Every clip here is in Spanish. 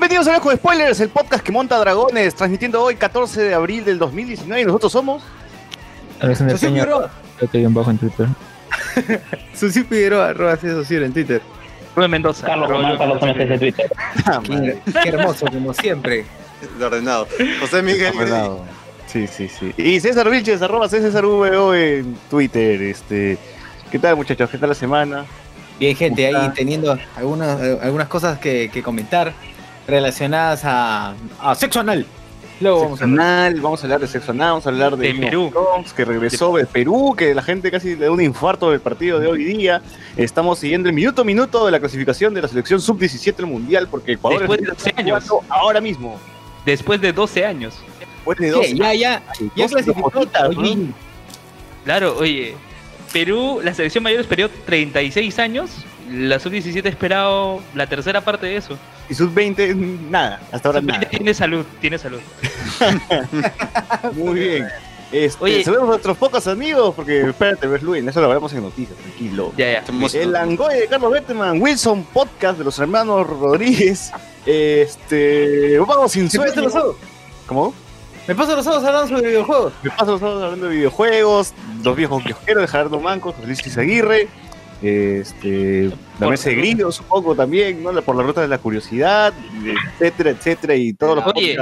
Bienvenidos a Lejos de Spoilers, el podcast que monta dragones, transmitiendo hoy 14 de abril del 2019 y nosotros somos... Alexander Peña, Figueroa. yo te en bajo en Twitter. Susi Figueroa, arroba en Twitter. Rubén Mendoza. Carlos Román, Carlos Gómez desde Twitter. Qué, qué hermoso, como siempre. ordenado. José Miguel. Ordenado. Sí, sí, sí. Y César Vilches, arroba César VO en Twitter. Este, ¿Qué tal muchachos? ¿Qué tal la semana? Bien, gente, ahí teniendo algunas, algunas cosas que, que comentar relacionadas a, a sexo anal. Luego vamos Sexo a hablar. anal, vamos a hablar de sexo anal, vamos a hablar de, De Perú. Que regresó de Perú, que la gente casi le da un infarto del partido de hoy día. Estamos siguiendo el minuto a minuto de la clasificación de la selección sub-17 del mundial, porque Ecuador Después de está 12 años. ahora mismo. Después de 12 años. Después de ¿Qué? dos Ya, ya, ya clasificó. Oye, ¿no? Claro, oye. Perú, la selección mayor esperó 36 años. La sub-17 ha esperado la tercera parte de eso. Y sub-20, nada, hasta ahora Sub-20 nada. tiene salud, tiene salud. Muy bien. Este, Oye. saludamos a nuestros pocos amigos, porque espérate, ves, Luis, eso lo hablamos en noticias, tranquilo. Ya, ya. El Angoy de Carlos Betteman, Wilson Podcast de los hermanos Rodríguez. Este. Vamos sin ¿Me paso sueño. los ojos? ¿Cómo? Me paso los ojos hablando sobre videojuegos. Me paso los ojos hablando de videojuegos, los viejos kiosqueros de Gerardo Manco, José Luis Aguirre, este, la mesa de grillos un poco también, ¿no? Por la ruta de la curiosidad, etcétera, etcétera, y todos los Oye.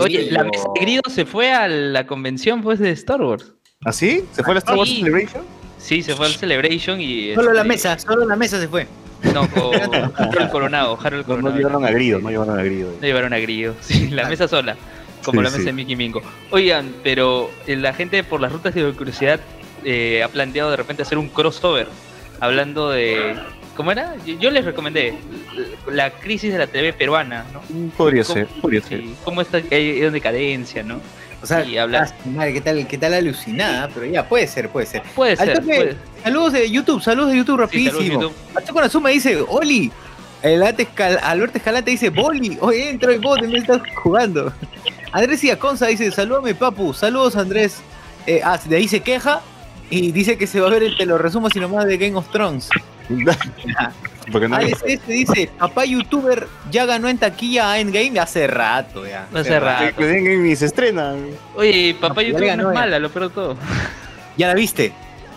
Oye, la mesa de grido se fue a la convención pues de Star Wars. ¿Así? ¿Se fue a la Star Wars Sí. Celebration? Sí, se fue al Celebration y. Solo la este, mesa, solo la mesa se fue. No, con Harold Coronado. Harold No, no Coronado. llevaron a Grido, no llevaron a Grido. No llevaron a Grillo. Sí, la mesa sola. Como Sí, la mesa sí. de Mickey Mingo. Oigan, pero eh, la gente por las rutas de la curiosidad eh, ha planteado de repente hacer un crossover. Hablando de. ¿Cómo era? Yo, yo les recomendé la crisis de la TV peruana, ¿no? Podría ¿Cómo- ser, podría ser. sí, cómo está hay en decadencia, ¿no? O sea, Y habla- ah, madre, qué tal, qué tal alucinada, pero ya, puede ser, puede ser. Puede Al ser. toque, puede- Saludos de YouTube, saludos de YouTube sí, rapidísimo. Con Azuma dice, Oli. El Escal- Alberto Escalante dice, Boli, oye, entra el bot, me estás jugando. Andrés Iaconza dice, salúdame papu, saludos Andrés. Eh, ah, de ahí se queja y dice que se va a ver el te lo resumo así nomás de Game of Thrones. Porque no Alex este dice, papá youtuber ya ganó en taquilla a Endgame hace rato ya. Hace rato. que y se estrena. Oye, papá No, ya YouTube le no ganó es ya. mala, lo peor de todo. ¿Ya la viste?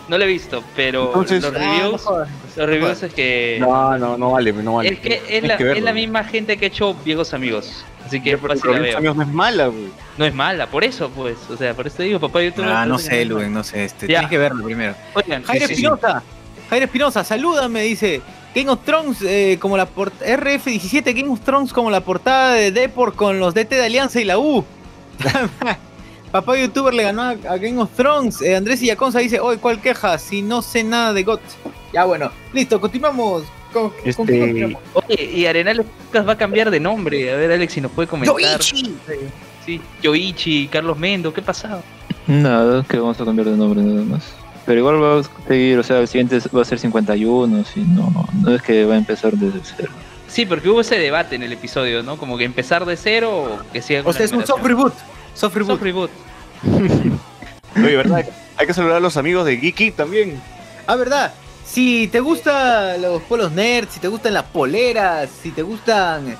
No lo he visto, pero Entonces- los Ah, no. Los reviews es que. No, no, no vale, no vale. Es que es la, que es la misma gente que ha hecho Viejos Amigos. Así que pero fácil la Los veo. amigos no es mala, güey. No es mala, por eso pues. O sea, por eso te digo, papá YouTube. Ah, no sé, Luen, no sé, este, tienes que verlo primero. Oigan, sí. Espinosa, Jairo Espinosa, salúdame, dice. Game of Thrones, eh, como la port- RF17, Game of Thrones como la portada de Deport con los DT de Alianza y la U. Papá youtuber le ganó a, a Game of Thrones. Eh, Andrés Illaconza dice, hoy ¿cuál queja? Si no sé nada de GOT. Ya bueno, listo, continuamos. ¿Con, Este- qué continuamos? Oye, y Arenales va a cambiar de nombre. A ver, Alex, si nos puede comentar. Yoichi. Sí, Yoichi, Carlos Mendo, ¿qué ha pasado? Nada, que vamos a cambiar de nombre nada más. Pero igual va a seguir, o sea, el siguiente va a ser 51, si no, no, no es que va a empezar desde cero. Sí, porque hubo ese debate en el episodio, ¿no? Como que empezar de cero o que siga con O sea, es un soft reboot. Soft reboot. Soft reboot. Oye, ¿verdad? Hay que saludar a los amigos de Geeky también. Ah, ¿verdad? Si te gustan los polos nerds, si te gustan las poleras, si te gustan.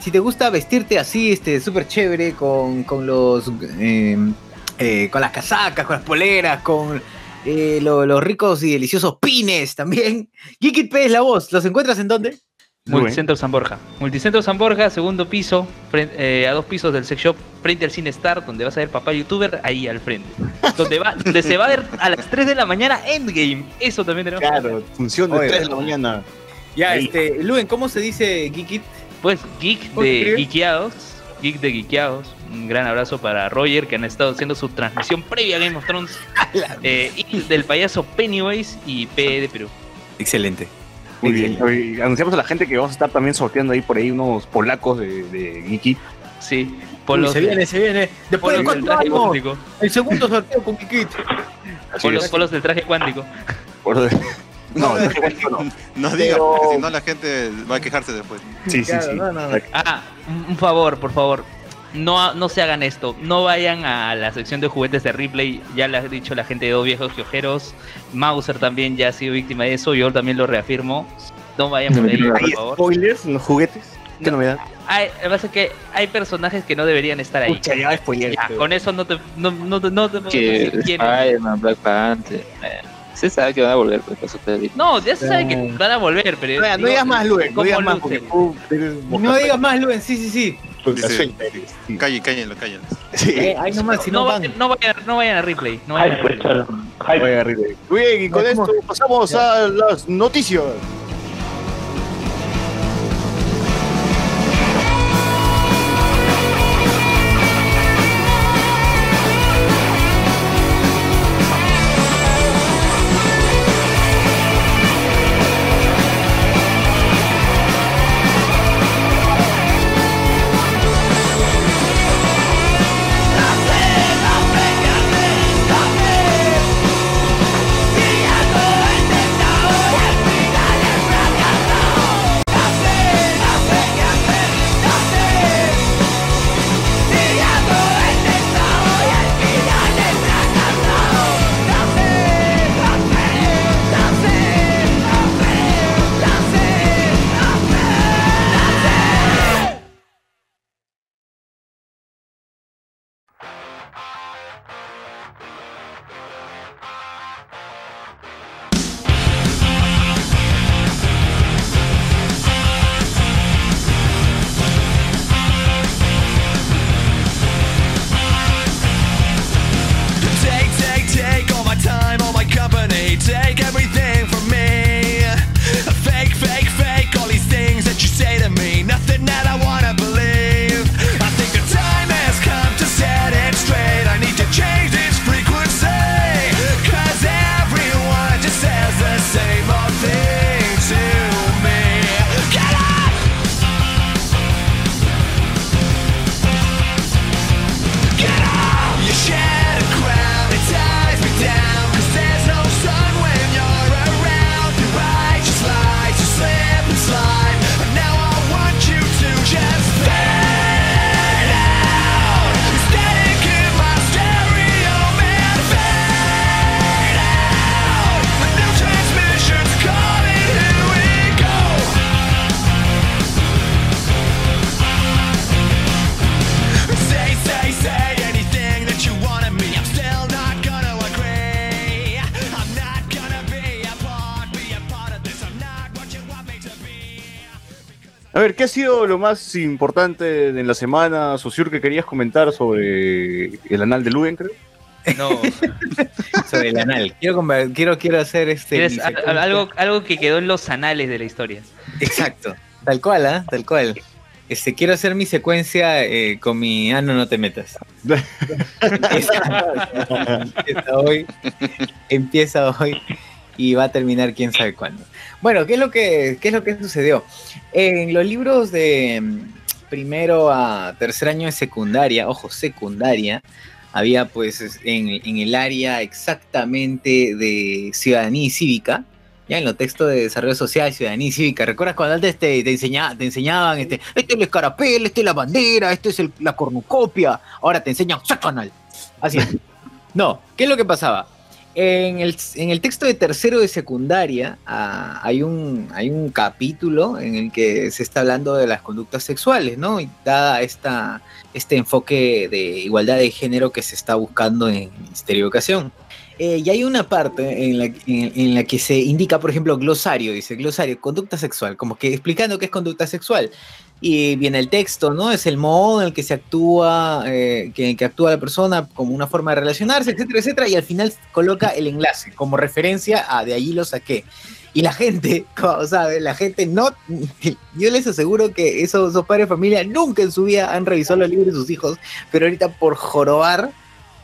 Si te gusta vestirte así, este, súper chévere, con, con los. eh, eh, con las casacas, con las poleras, con eh, lo- los ricos y deliciosos pines también. Geekit P es la voz. ¿Los encuentras en dónde? Multicentro San Borja. Multicentro San Borja, segundo piso, eh, a dos pisos del sex shop, frente al Cine Star, donde vas a ver papá youtuber, ahí al frente. donde, va, donde se va a ver a las 3 de la mañana Endgame. Eso también tenemos. que Claro, función de Oye, 3 de la mañana. Ya, Ahí. este, Luen, ¿cómo se dice Geekit? Pues Geek ¿Cómo se de? Geekeados, Geek de Geekeados. Un gran abrazo para Roger que han estado haciendo su transmisión previa a Game of Thrones. eh, y del payaso Pennywise y P de Perú. Excelente. Muy bien. Oye, Anunciamos a la gente que vamos a estar también sorteando ahí por ahí unos polacos de, de Geeky. Sí, Uy, polos, se viene, se viene. Después de polos del cuatro traje cuántico. el segundo sorteo con Geekit. Polos, polos del traje cuántico. Por- No, no, no. No digas, Pero- porque si no la gente va a quejarse después. Sí, sí, Claro, sí. no, no, no. Ah, un favor, por favor. No, no se hagan esto. No vayan a la sección de juguetes de Ripley. Ya le ha dicho la gente de dos viejos quiojeros. Mauser también ya ha sido víctima de eso. Yo también lo reafirmo. No vayan por ahí, por ¿Hay favor. spoilers en los juguetes? ¿Qué No. novedad? Hay, lo que pasa es que hay personajes que no deberían estar ahí. Pucha, ya spoiler. Ya, con eso no te, no, no, te- no te Que. Spider-Man, Black Panther. Se sabe que van a volver pues, su peli. No, ya se sabe que van a volver, pero. No, no digo, digas más, Luen, no ¿cómo digas más, eres No digas más, Luen, sí, sí, sí. Dice- sí. Callen, cállenlo, cállenlo. Sí. Eh, ahí nomás, si no, no, van. vayan, no, vayan, no vayan a replay. No vayan a pues, replay. bien, y con esto pasamos a las noticias. Sido lo más importante en la semana, Sociur, que querías comentar sobre el anal de Luen, creo? No. Sobre el anal. Quiero, quiero, quiero hacer este. ¿Quieres mi al- secuencia. algo, algo que quedó en los anales de la historia. Exacto. Tal cual, ¿ah? Tal cual. Este, quiero hacer mi secuencia eh, con mi ano no te metas. empieza, empieza hoy. Empieza hoy y va a terminar quién sabe cuándo. Bueno, ¿qué es lo que, qué es lo que sucedió? En los libros de mm, primero a tercer año de secundaria, ojo, secundaria, había pues es- en, en el área exactamente de ciudadanía y cívica, ya en los textos de desarrollo social, ciudadanía y cívica. ¿Recuerdas cuando antes te, te, enseña- te enseñaban, este, este es el escarapel, este es la bandera, este es el- la cornucopia? Ahora te enseñan sexo anal. Así. No, ¿qué es lo que pasaba? En el, texto de tercero de secundaria ah, hay, un, capítulo en el que se está hablando de las conductas sexuales, ¿no? Y dada esta, este enfoque de igualdad de género que se está buscando en el Ministerio de Educación. Eh, y hay una parte en la que se indica, por ejemplo, glosario, dice glosario, conducta sexual, como que explicando qué es conducta sexual. Y viene el texto, ¿no? Es el modo en el que se actúa, eh, que, que actúa la persona como una forma de relacionarse, etcétera, etcétera. Y al final coloca el enlace como referencia a de allí lo saqué. Y la gente, como sabe, la gente no. Yo les aseguro que esos, esos padres de familia nunca en su vida han revisado los libros de sus hijos, pero ahorita por jorobar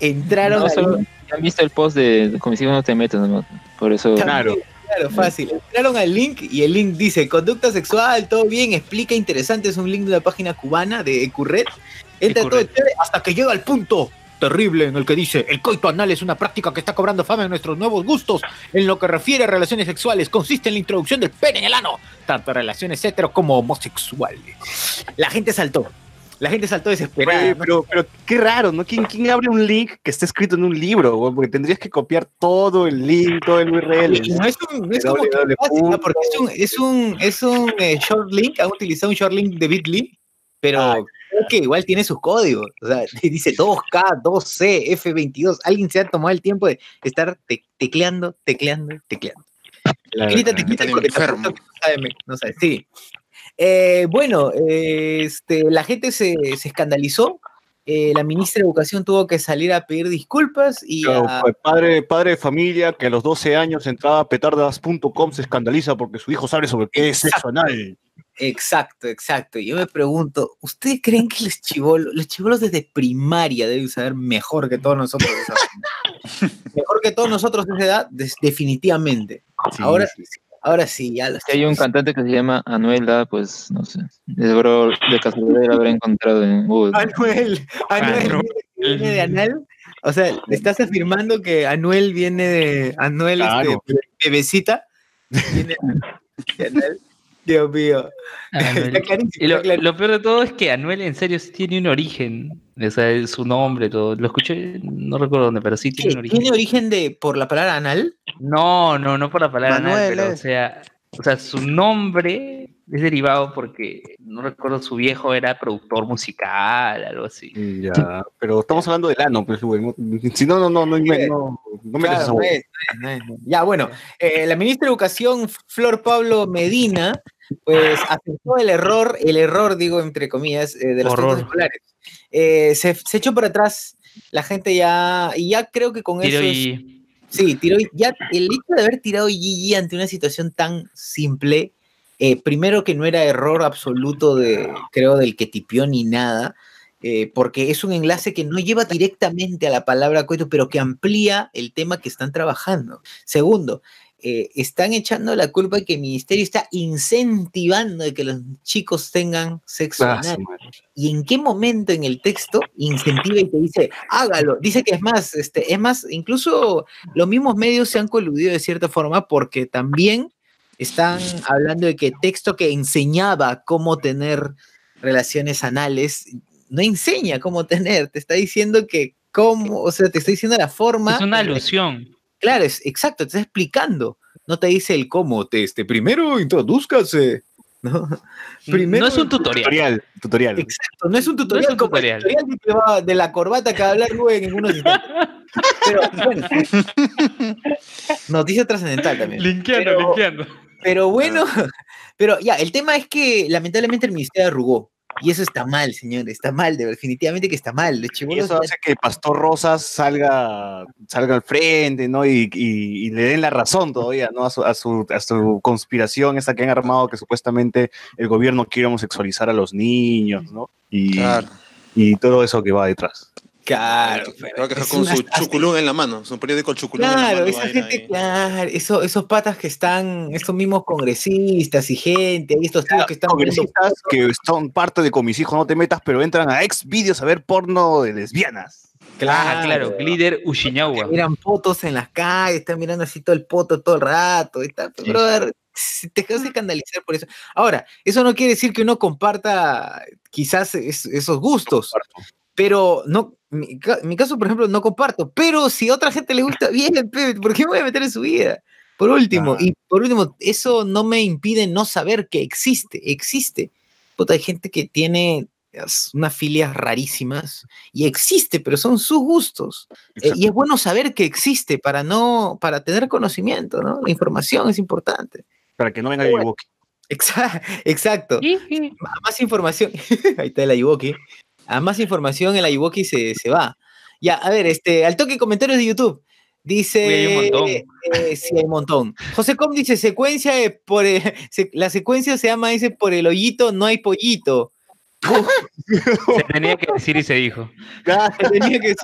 entraron No, solo han visto el post de, de como si no te metes, ¿no? por eso. Claro. Claro, fácil. Entraron al link y el link dice conducta sexual, todo bien, explica interesante, es un link de una página cubana de Ecurret. Entra todo Ecurret. chévere hasta que llega al punto terrible en el que dice el coito anal es una práctica que está cobrando fama en nuestros nuevos gustos en lo que refiere a relaciones sexuales consiste en la introducción del pene en el ano tanto relaciones hetero como homosexuales la gente saltó la gente saltó desesperada Oye, ¿no? pero, qué raro, ¿no? ¿Quién, ¿Quién abre un link que esté escrito en un libro? güey? Porque tendrías que copiar todo el link, todo el URL. No es, un, no es como que fácil, ¿no? porque es un, es un, es un eh, short link, han utilizado un short link de Bitly, pero Ah. creo que igual tiene sus códigos. O sea, dice 2K, 2C, F22. Alguien se ha tomado el tiempo de estar te- tecleando, tecleando, tecleando. Claro, no sabe, me- no sabe, sí. Eh, bueno, eh, este, la gente se, se escandalizó. eh, la ministra de Educación tuvo que salir a pedir disculpas y Claro, a- padre, padre de familia que a los 12 años entraba a petardas.com se escandaliza porque su hijo sabe sobre qué es sexo anal. Exacto, exacto. Yo me pregunto, ¿ustedes creen que los chivolos, los chivolos desde primaria deben saber mejor que todos nosotros? mejor que todos nosotros de esa edad, definitivamente. ahora, sí, ahora sí, ya lo Si hay un cantante que se llama Anuela, pues no sé. Seguro de casualidad lo habrá encontrado en Google. Anuel, Anuel Anuel. viene- de Anal. O sea, ¿estás afirmando que Anuel viene de Anuel Claro. este, bebecita? Viene de Anal. Dios mío. Anuel. Está clarísimo, Y lo, está clarísimo. lo peor de todo es que Anuel en serio sí tiene un origen. O sea, es su nombre, todo. Lo escuché, no recuerdo dónde, pero sí tiene un origen. ¿Tiene origen de por la palabra anal? No, no, no por la palabra anal, pero o sea, o sea, su nombre es derivado porque no recuerdo su viejo era productor musical, algo así. Ya, pero estamos hablando del ano, pues, güey. Si no, no, no, no, no, no, esa Claro, es, no es, no es. Ya, bueno, eh, la ministra de Educación, Flor Pablo Medina, pues aceptó el error, el error, digo, entre comillas, eh, de los Horror. textos escolares. Eh, se, se echó para atrás, la gente ya, y ya creo que con Tiro eso es- y Sí, tiró, ya el hecho de haber tirado GG ante una situación tan simple, eh, primero que no era error absoluto de, creo, del que tipió ni nada, eh, porque es un enlace que no lleva directamente a la palabra coito, pero que amplía el tema que están trabajando. Segundo, eh, están echando la culpa de que el ministerio está incentivando de que los chicos tengan sexo Ah, anal. ¿Y en qué momento en el texto incentiva y te dice, hágalo? Dice que es más, este, es más, incluso los mismos medios se han coludido de cierta forma porque también están hablando de que texto que enseñaba cómo tener relaciones anales, no enseña cómo tener, te está diciendo que cómo, o sea, te está diciendo la forma. es una alusión. Claro, es exacto, te está explicando. No te dice el cómo, te, este, primero introduzcase. ¿no? no es un tutorial. Tutorial, tutorial. Exacto, no es un tutorial un como el tutorial. de la corbata que va a hablar Rubén en unos. Pero bueno, noticia trascendental también. Linkeando, Pero- linkeando. Pero bueno, pero ya, el tema es que lamentablemente el ministerio arrugó. Y eso está mal, señor, está mal, de- definitivamente que está mal. Los Y eso hace que Pastor Rosas salga, salga al frente, ¿no? Y, y- y le den la razón todavía, ¿no? A su, a, su, a su conspiración esa que han armado, que supuestamente el gobierno quiere homosexualizar a los niños, ¿no? Y, Claro. y todo eso que va detrás. Claro, pero con una- su chuculún en la mano, su periódico chuculún Claro, en la mano. esa gente, ahí. claro, eso- esos patas que están, estos mismos congresistas y gente, y estos tíos que están viendo Congresistas que son parte de con mis hijos no te metas, pero entran a ex videos a ver porno de lesbianas. Ah, claro, Glider Ushiñawa. miran fotos en las calles, están mirando así todo el poto todo el rato, y tal, Sí. brother, te dejas escandalizar por eso. Ahora, eso no quiere decir que uno comparta quizás es- esos gustos, pero no, mi, mi caso, por ejemplo, no comparto, pero si a otra gente le gusta, bien, ¿por qué me voy a meter en su vida? Por último, y por último, eso no me impide no saber que existe, existe. Puta, hay gente que tiene unas filias rarísimas y existe, pero son sus gustos. Eh, y es bueno saber que existe para no, para tener conocimiento, ¿no? La información es importante. Para que no venga el Exacto. A más información. Ahí está el Ayuwoki. A más información, el Ayuwoki se, se va. Ya, a ver, este, al toque comentarios de YouTube. Dice. Uy, hay un montón. eh, sí, hay un montón. José Com dice: secuencia de por el- se- la secuencia se llama, dice, por el hoyito no hay pollito. Se tenía que decir y se dijo. Tenía que.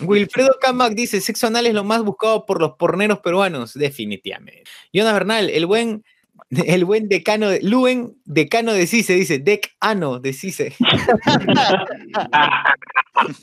Wilfredo Camac dice: sexo anal es lo más buscado por los porneros peruanos. Definitivamente. Jonas Bernal, el buen. El buen decano de Luen, decano de CICE, dice, decano de CICE.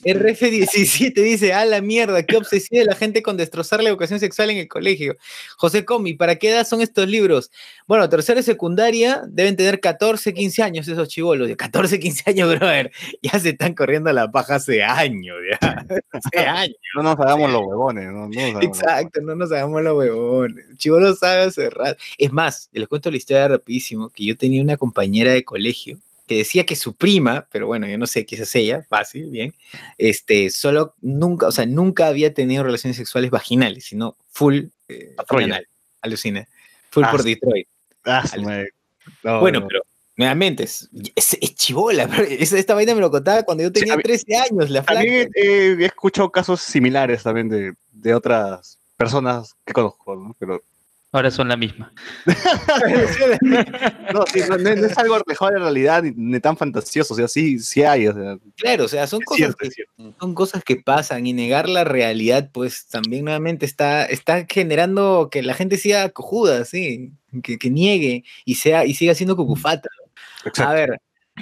RF17 dice, a la mierda, qué obsesiva la gente con destrozar la educación sexual en el colegio. José Comi, ¿para qué edad son estos libros? Bueno, tercera y secundaria deben tener 14, 15 años esos chivolos. De 14, 15 años, brother. Ya se están corriendo la paja hace años, ya. Hace años. No nos hagamos los huevones. No, no nos hagamos los Exacto, no nos hagamos los huevones. Chivolo sabe cerrar. Es más, les cuento la historia rapidísimo, que yo tenía una compañera de colegio que decía que su prima, pero bueno, yo no sé qué es ella, fácil, bien, este, solo nunca, o sea, nunca había tenido relaciones sexuales vaginales, sino full eh, anal, alucina, full Ah, por sí. Detroit. Ah. No, bueno, no. pero nuevamente, es, es, es chivola, pero esa- esta vaina me lo contaba cuando yo Sí, tenía a mí- 13 años, la. También eh, he escuchado casos similares también de, de otras personas que conozco, ¿no? Pero Ahora son la misma. no, sí, no, no es algo alejado de la realidad ni, ni tan fantasioso, o sea, sí, sí hay, o sea, Claro, o sea, son cosas cierto, que son cosas que pasan y negar la realidad, pues también nuevamente está, está generando que la gente siga cojuda, sí, que, que niegue y sea y siga siendo cucufata. Exacto. A ver,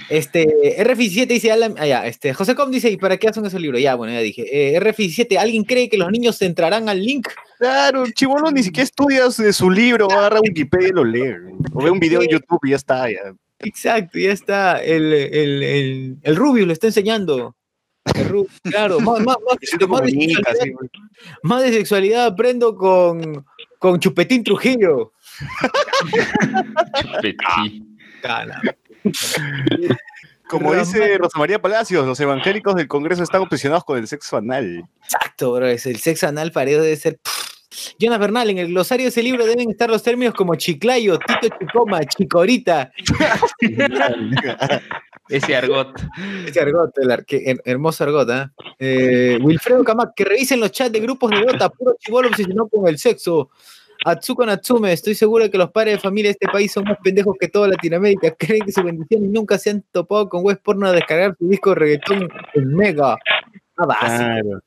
este RF17 dice, Alan- ah, ya, este José Com dice, ¿y para qué hacen ese libro? Ya, bueno, ya dije. Eh, RF17, ¿alguien cree que los niños entrarán al link? Claro, el chivolo ni siquiera estudia su, su libro, agarra Wikipedia y lo lee. O ve un video en YouTube y ya está. Ya. Exacto, ya está. El, el, el, el Rubio lo está enseñando. El Rubio, claro, más, más, más, más de sexualidad, así, güey. más de sexualidad aprendo con, con Chupetín Trujillo. Chupetín. Como Pero, dice Rosa María Palacios, los evangélicos del Congreso están obsesionados con el sexo anal. Exacto, bro. Es el sexo anal para ellos debe ser. Jonas Bernal, en el glosario de ese libro deben estar los términos como chiclayo, tito chicoma, chicorita. Ese argot. Ese argot, el ar- qué her- hermoso argot, ¿ah? Eh, Wilfredo Camac, que revisen los chats de grupos de Dota, puro chivolo obsesionado con el sexo. Atsuko Natsume, estoy seguro de que los padres de familia de este país son más pendejos que toda Latinoamérica. Creen que su bendición y nunca se han topado con web porno a descargar su disco de reggaetón en Mega. Ah, básico. Claro.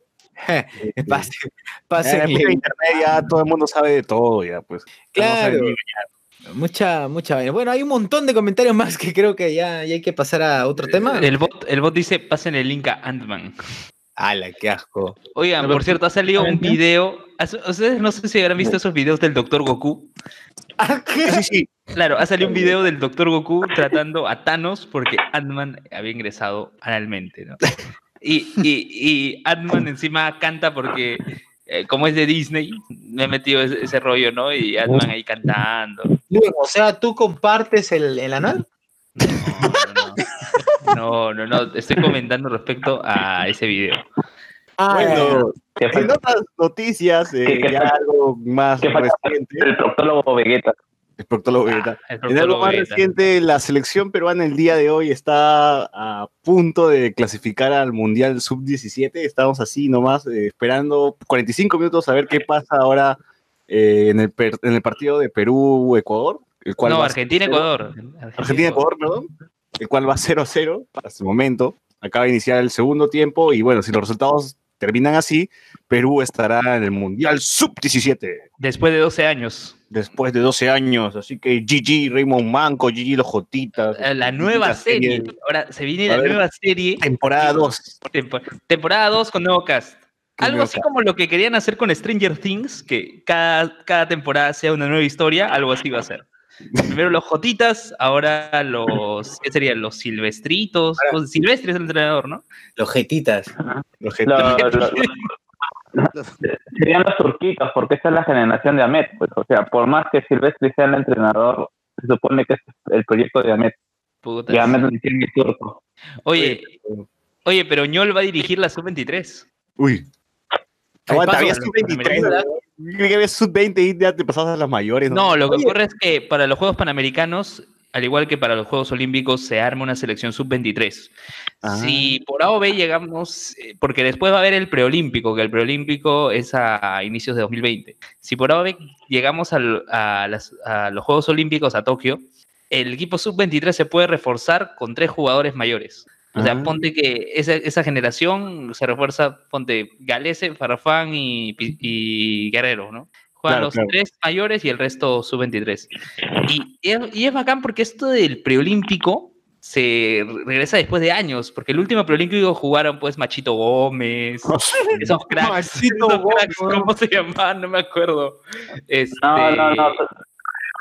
Pase- Ya, pásenle. después de internet ya todo el mundo sabe de todo, ya pues. Claro. Mucha, mucha vaina. Bueno, hay un montón de comentarios más que creo que ya, ya hay que pasar a otro tema. El bot, el bot dice, pasen el link a Ant-Man. ¡Hala, qué asco! Oigan, por cierto, ha salido un video. Ustedes no sé si habrán visto esos videos del Dr. Goku. Sí, sí. Claro, ha salido un video del Dr. Goku tratando a Thanos porque Ant-Man había ingresado analmente, ¿no? Y, y, y Ant-Man encima canta porque, eh, como es de Disney, me he metido ese, ese rollo, ¿no? Y Ant-Man ahí cantando. o sea, ¿tú compartes el, el anal? No, no, no, no, estoy comentando respecto a ese video. Ah, Bueno, ¿Qué en otras noticias, eh, ¿Qué- qué ya algo más reciente, El proctólogo Vegeta. el proctólogo Vegeta. El En algo más Vegeta. reciente, la selección peruana el día de hoy está a punto de clasificar al Mundial Sub-17. Estamos así nomás eh, esperando 45 minutos a ver qué pasa ahora eh, en, el per- en el partido de Perú-Ecuador. El cual No, Argentina-Ecuador. Argentina-Ecuador, perdón. El cual va 0-0 hasta el momento. Acaba de iniciar el segundo tiempo y bueno, si los resultados terminan así, Perú estará en el Mundial Sub-17 Después de 12 años. después de 12 años. Así que GG Raymond Manco, GG Los Jotitas. La nueva serie. serie. Ahora se viene A la ver. nueva serie. Temporada 2. Tempo- temporada 2 con nuevo cast. Algo así como lo que querían hacer con Stranger Things, que cada, cada temporada sea una nueva historia, algo así va a ser. Primero los Jotitas, ahora los, ¿qué serían? Los Silvestritos. Pues, Silvestre es el entrenador, ¿no? Los jetitas. Los Lo- lo- lo- serían los turquitos, porque esa es la generación de Ahmed. Pues, o sea, por más que Silvestre sea el entrenador, se supone que es el proyecto de Ahmed. Puta. Me metí en mi turco. Oye, oye, pero Ñol va a dirigir la sub-23. Uy. Aguanta, había la- sub-23. Que había sub-20 y ya te pasabas a las mayores. No, lo que Oye, ocurre es que para los Juegos Panamericanos, al igual que para los Juegos Olímpicos, se arma una selección sub-23. Ah. Si por A o B llegamos, eh, porque después va a haber el preolímpico, que el preolímpico es a inicios de 2020. Si por A o B llegamos al- a, las- a los Juegos Olímpicos a Tokio, el equipo sub-23 se puede reforzar con tres jugadores mayores. O sea, Ah. ponte que esa, esa generación se refuerza, ponte Galese, Farfán y, Guerrero, ¿no? Juegan Claro, los claro. tres mayores y el resto sub-23. Y, es- y es bacán porque esto del preolímpico se re- regresa después de años, porque el último preolímpico jugaron pues Machito Gómez, esos cracks, Machito esos Gómez. ¿cómo se llamaban? No me acuerdo. Este, No, no, no.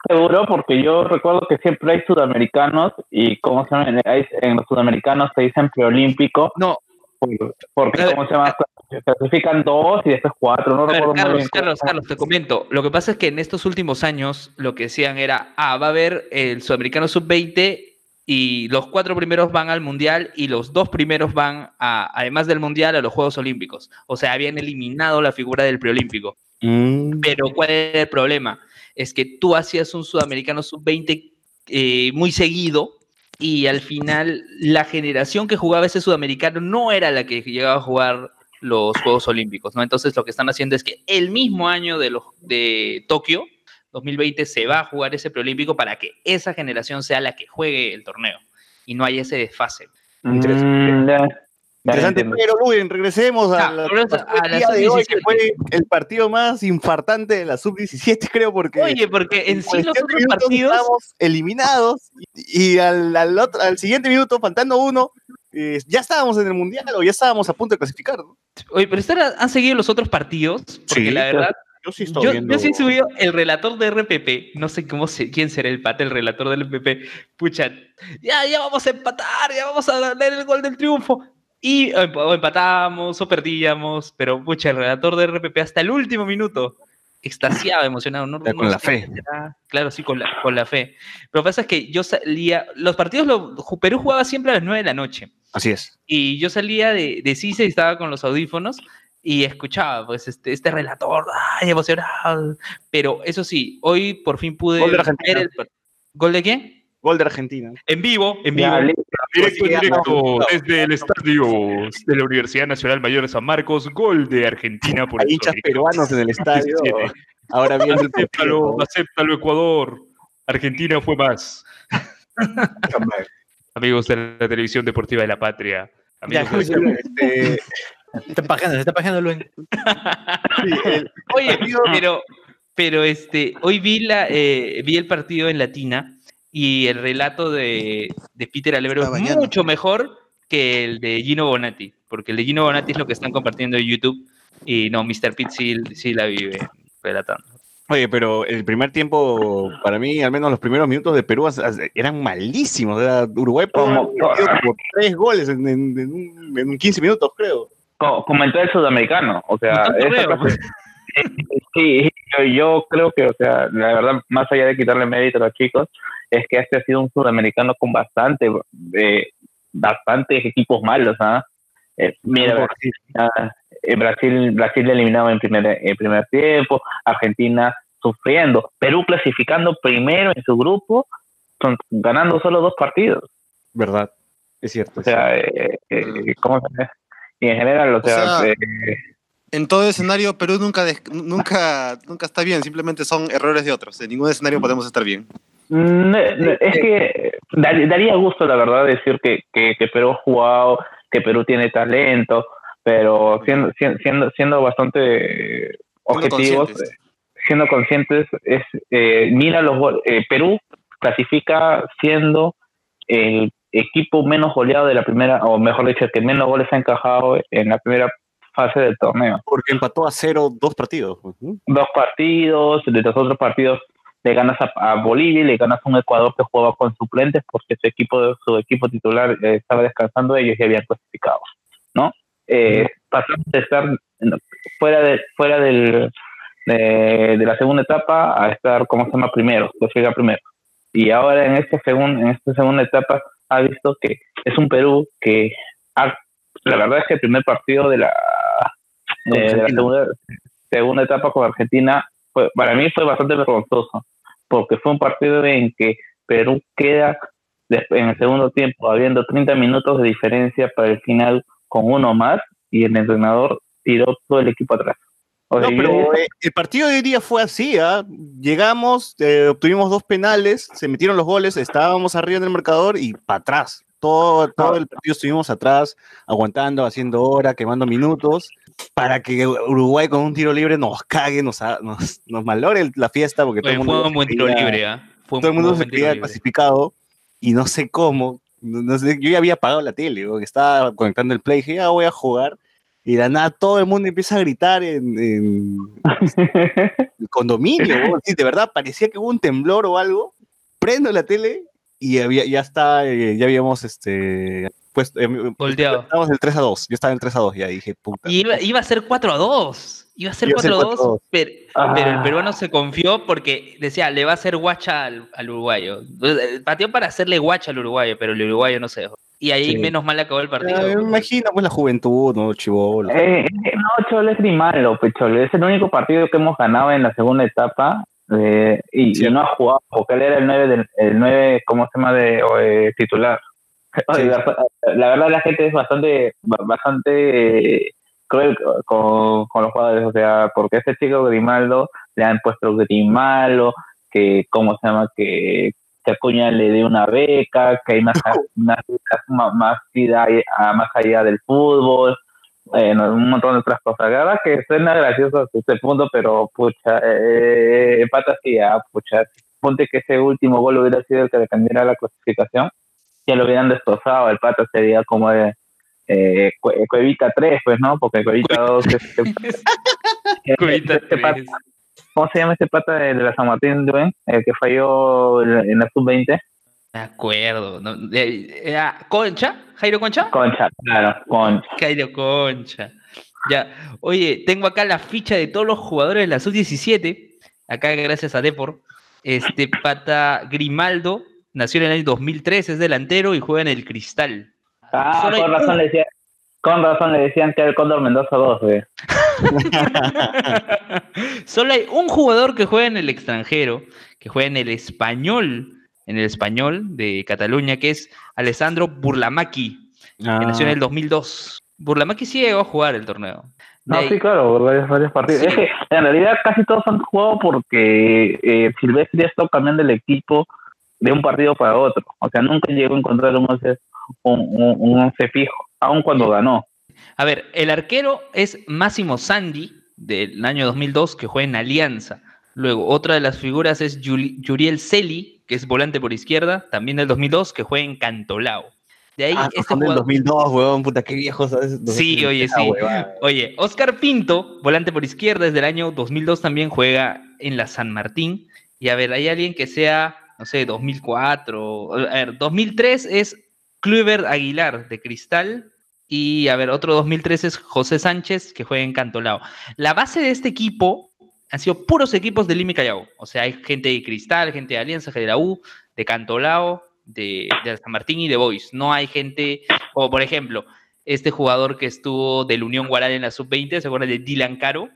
Seguro, porque yo recuerdo que siempre hay sudamericanos y, ¿cómo se llama? Hay- en los sudamericanos se dicen preolímpico. No. por- Porque, ¿cómo se llama? Se clasifican dos y después cuatro. No ver, recuerdo muy Carlos, bien. Carlos, Carlos, te comento. Lo que pasa es que en estos últimos años lo que decían era, ah, va a haber el sudamericano sub-20 y los cuatro primeros van al mundial y los dos primeros van, a, además del mundial, a los Juegos Olímpicos. O sea, habían eliminado la figura del preolímpico. Mm, Pero ¿cuál era el problema? Es que tú hacías un sudamericano sub-20 eh, muy seguido y al final la generación que jugaba ese sudamericano no era la que llegaba a jugar los Juegos Olímpicos, ¿no? Entonces lo que están haciendo es que el mismo año de, los, de Tokio, 2020, se va a jugar ese preolímpico para que esa generación sea la que juegue el torneo y no haya ese desfase. Mm, ya Interesante, pero Luis, regresemos a Ya, la, regreso a el la día de hoy, que sub-17. fue el partido más infartante de la sub-17, creo, porque Oye, porque en sí los otros partidos... estábamos eliminados y, y al, al otro- al siguiente minuto, faltando uno, eh, ya estábamos en el mundial o ya estábamos a punto de clasificar. ¿no? Oye, pero ustedes han seguido los otros partidos, porque Sí, la verdad, Yo sí estoy yo, viendo. yo sí he subido el relator de RPP, no sé cómo se, quién será el pata, el relator del RPP, pucha, ya, ya vamos a empatar, ya vamos a ganar el gol del triunfo. Y o emp- o empatábamos o perdíamos, pero pucha, el relator de RPP hasta el último minuto, extasiado, emocionado. No, con la fe. Claro, sí, con la, con la fe. Pero lo que pasa es que yo salía, los partidos, lo, Perú jugaba siempre a las 9 de la noche. Así es. Y yo salía de, de CICE y estaba con los audífonos y escuchaba, pues, este, este relator, ay, emocionado. Pero eso sí, hoy por fin pude Gol de Argentina. ver el ¿Gol de quién? Gol de Argentina. En vivo, en vivo. Ya. Directo, directo, desde el estadio de la Universidad Nacional Mayor de San Marcos, gol de Argentina por Hay hinchas peruanos en el estadio. 17. Ahora el partido. acéptalo, Ecuador. Argentina fue más. Amigos de la televisión deportiva de la patria. Ya, Amigos de la- Este, Se está pajeando, se está pajeando Luis. sí, el- Oye, pero, pero este, hoy vi, la, eh, vi el partido en Latina y el relato de, de Peter Está es bañando. mucho mejor que el de Gino Bonatti, porque el de Gino Bonatti es lo que están compartiendo en YouTube y no, Mr. Pete sí, sí la vive relatando. Oye, pero el primer tiempo, para mí, al menos los primeros minutos de Perú eran malísimos. Era Uruguay Como- como tres goles en, en- en un, en un 15 minutos, creo. Co- comentó el sudamericano, o sea, Un esa torneo. clase- sí, yo, yo creo que, o sea, la verdad, más allá de quitarle mérito a los chicos, es que este ha sido un sudamericano con bastante, eh, bastantes equipos malos, ¿ah? Eh, mira, Brasil, ah, eh, Brasil, Brasil eliminado en primer, en primer tiempo, Argentina sufriendo, Perú clasificando primero en su grupo, con- ganando solo dos partidos. ¿Verdad? Es cierto. O sea, eh, eh, ¿cómo se? Y en general, o O sea, sea, eh, En todo escenario, Perú nunca, des- nunca, nunca está bien, simplemente son errores de otros. En ningún escenario podemos estar bien. Mm, no, no, es que dar- daría gusto, la verdad, decir que, que, que Perú ha jugado, que Perú tiene talento, pero siendo, siendo, siendo, siendo bastante eh, objetivos, conscientes. eh, siendo conscientes, es eh, mira los goles. eh, Perú clasifica siendo el equipo menos goleado de la primera, o mejor dicho, el que menos goles ha encajado en la primera fase del torneo. Porque empató a cero dos partidos. pues, dos partidos, de los otros partidos le ganas a, a Bolivia y le ganas a un Ecuador que jugaba con suplentes porque su equipo su equipo titular eh, estaba descansando ellos ya habían clasificado, ¿no? Eh, pasamos de estar fuera de fuera del de, de la segunda etapa a estar, ¿cómo se llama? Primero, clasificar primero. Y ahora en esta, segun, en esta segunda etapa ha visto que es un Perú que ha- la verdad es que el primer partido de la, eh, de la segunda, segunda etapa con Argentina fue, para mí fue bastante vergonzoso porque fue un partido en que Perú queda en el segundo tiempo habiendo 30 minutos de diferencia para el final con uno más y el entrenador tiró todo el equipo atrás. O No, sea, yo- pero eh, el partido de hoy día fue así, ¿ah? Llegamos, eh, obtuvimos dos penales, se metieron los goles, estábamos arriba en el marcador y para atrás. Todo, todo el partido estuvimos atrás, aguantando, haciendo hora, quemando minutos, para que Uruguay con un tiro libre nos cague, nos, nos, nos malore la fiesta, porque todo Oye, el mundo fue un buen tiro quería- libre, ¿ah? Fue un todo el mundo se libre. clasificado y no sé cómo. no- no sé, yo ya había apagado la tele, porque estaba conectando el play, dije, ya voy a jugar. Y de nada todo el mundo empieza a gritar en, en el condominio. weón. Sí, de verdad, parecía que hubo un temblor o algo. Prendo la tele y había, ya está, eh, ya habíamos este puesto, eh, Volteado. estábamos en el 3 a 2. Yo estaba en el 3 a 2, ya dije, puta. Y iba, iba a ser 4 a 2. Iba a ser Iba a ser 4 a 2, 4-2. pero, pero el Ah. peruano se confió porque decía, le va a hacer guacha al, al uruguayo. Entonces, Pateó para hacerle guacha al uruguayo, pero el uruguayo no se dejó. Y ahí Sí. menos mal acabó el partido. Ah, me imagino, pues la juventud, ¿no? Chivolo. Eh, eh, no, Cholo es Grimaldo, pues Cholo. Es el único partido que hemos ganado en la segunda etapa eh, y, no ha jugado porque él era el 9, del, el 9 ¿cómo se llama? De o, eh, titular. Sí. la, verdad la gente es bastante bastante eh, cruel con, con los jugadores, o sea, porque a este chico Grimaldo le han puesto Grimaldo, que cómo se llama, que, que Acuña le dé una beca, que hay más, más, más, más más allá del fútbol, eh, no, un montón de otras cosas. La verdad que suena gracioso hasta este punto, pero pucha, eh, pata sí, ah, pucha, ponte que ese último gol hubiera sido el que le cambiara la clasificación, ya lo hubieran destrozado, el pata sería como de eh, Cue- Cuevita 3, pues, ¿no? Porque Cuevita 2 es... este- Cuevita este pata- tres. ¿Cómo se llama este pata de, de la San Martín, Duen? El que falló en, en la sub-20. Me acuerdo. ¿no? De- Era Concha, Jairo Concha. Concha, claro, Concha. Jairo Concha. Ya. Oye, tengo acá la ficha de todos los jugadores de la sub-17. Acá, gracias a Depor. Este pata Grimaldo nació en el año 2003, es delantero y juega en el Cristal. Ah, Solo hay con razón le decían, con razón le decían que era el Cóndor Mendoza 2, güey. Solo hay un jugador que juega en el extranjero, que juega en el español, en el español de Cataluña, que es Alessandro Burlamaki, que nació en Ah. el 2002. Burlamaki sí llegó a jugar el torneo. De No, ahí- sí, claro, varios, varios partidos. Sí. Es que en realidad casi todos han jugado porque eh, Silvestre ya está cambiando el equipo de un partido para otro. O sea, nunca llegó a encontrar un once, un, un, un once fijo, aun cuando ganó. A ver, el arquero es Máximo Sandy, del año 2002, que juega en Alianza. Luego, otra de las figuras es Yuli- Yuriel Celi, que es volante por izquierda, también del 2002, que juega en Cantolao. De ahí, Ah, este jugador- 2002, huevón, puta, qué viejo ¿sabes? Sí, oye, sí. Oye, Oscar Pinto, volante por izquierda, desde el año 2002 también juega en la San Martín. Y a ver, hay alguien que sea, no sé, 2004. A ver, 2003 es Kluivert Aguilar de Cristal. Y a ver, otro 2003 es José Sánchez, que juega en Cantolao. La base de este equipo han sido puros equipos de Lima y Callao. O sea, hay gente de Cristal, gente de Alianza, de la U, de Cantolao, de, de San Martín y de Boys. No hay gente, o por ejemplo, este jugador que estuvo del Unión Guaral en la sub-20, ¿se acuerdan de Dylan Caro?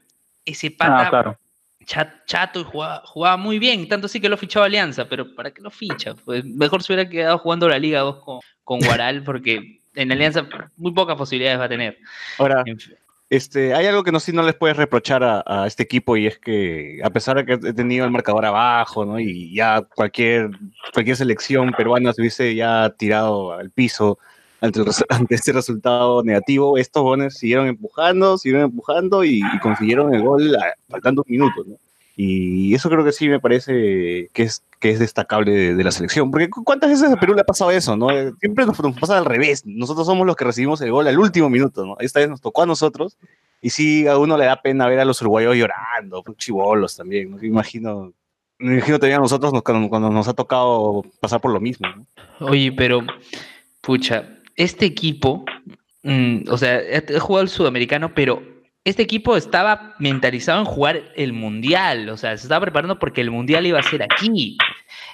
Ese pata Ah, claro. chat- chato y jugaba, jugaba muy bien, tanto así que lo fichaba Alianza, pero ¿para qué lo ficha? Pues mejor se hubiera quedado jugando la Liga 2 con, con Guaral, porque en Alianza muy pocas posibilidades va a tener. Ahora, En fin. Este, hay algo que no, sí no les puedes reprochar a, este equipo y es que a pesar de que he tenido el marcador abajo, ¿no? Y ya cualquier, cualquier selección peruana se hubiese ya tirado al piso ante, ante este resultado negativo, estos jóvenes siguieron empujando, siguieron empujando y, consiguieron el gol faltando un minuto, ¿no? Y eso creo que sí me parece que es, que es destacable de, la selección. Porque ¿cu- ¿cuántas veces a Perú le ha pasado eso? ¿no? Eh, Siempre nos, pasa al revés. Nosotros somos los que recibimos el gol al último minuto. ¿no? Esta vez nos tocó a nosotros. Y sí, a uno le da pena ver a los uruguayos llorando, chivolos también. ¿no? Me imagino, me imagino también a nosotros nos- cuando, nos ha tocado pasar por lo mismo. ¿no? Oye, pero, pucha, este equipo, mm, o sea, he jugado el sudamericano, pero este equipo estaba mentalizado en jugar el mundial, o sea, se estaba preparando porque el mundial iba a ser aquí.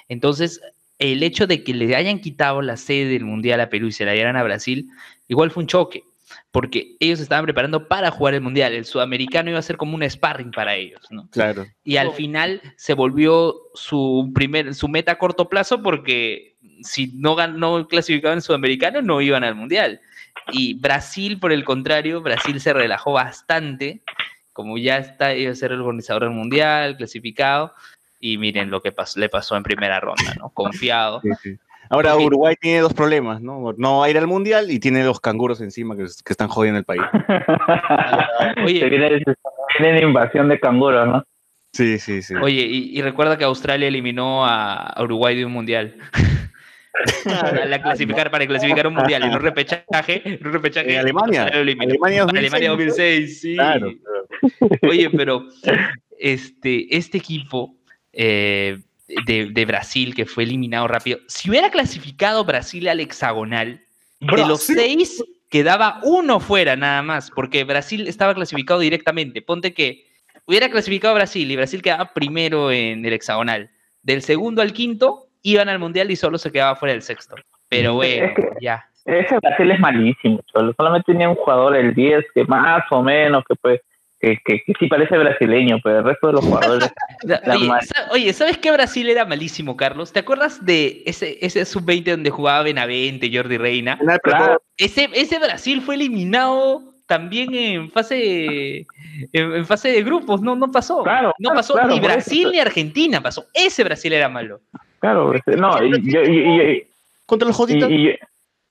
Entonces, el hecho de que le hayan quitado la sede del Mundial a Perú y se la dieran a Brasil, igual fue un choque, porque ellos estaban preparando para jugar el Mundial. El sudamericano iba a ser como un sparring para ellos, ¿no? Claro. Y al final se volvió su, primer, su meta a corto plazo porque si no, no clasificaban en Sudamericano no iban al Mundial. Y Brasil, por el contrario, Brasil se relajó bastante, como ya está, iba a ser el organizador del Mundial, clasificado, y miren lo que pasó, le pasó en primera ronda, ¿no? Confiado. Sí, sí. Ahora Uruguay tiene dos problemas, ¿no? No va a ir al mundial y tiene los canguros encima que, que están jodiendo el país. Oye. Se viene, se viene la invasión de canguros, ¿no? Sí, sí, sí. Oye, y, y recuerda que Australia eliminó a, a Uruguay de un mundial. Para la clasificar, para clasificar un mundial, en un repechaje, un repechaje Alemania. Alemania 2006, Alemania ¿no? 2006, sí. Claro. Oye, pero este, este equipo eh, de, de Brasil que fue eliminado rápido, si hubiera clasificado Brasil al hexagonal, de los seis quedaba uno fuera nada más, porque Brasil estaba clasificado directamente. Ponte que hubiera clasificado Brasil y Brasil quedaba primero en el hexagonal. Del segundo al quinto iban al mundial y solo se quedaba fuera del sexto. Pero bueno, Es que- ya. Ese Brasil es malísimo, cholo. Solamente tenía un jugador, el 10, que más o menos, que pues, que, que, que sí parece brasileño, pero el resto de los jugadores. Oye, ¿sabes qué Brasil era malísimo, Carlos? ¿Te acuerdas de ese, ese sub-20 donde jugaba Benavente, Jordi Reina? Claro, Ese, ese Brasil fue eliminado también en fase en, en fase de grupos, no, no pasó. Claro, no pasó claro, ni. Brasil ni Argentina pasó. Ese Brasil era malo. Claro. ese- No, y, y, y- y- Contra los Jotitas. y-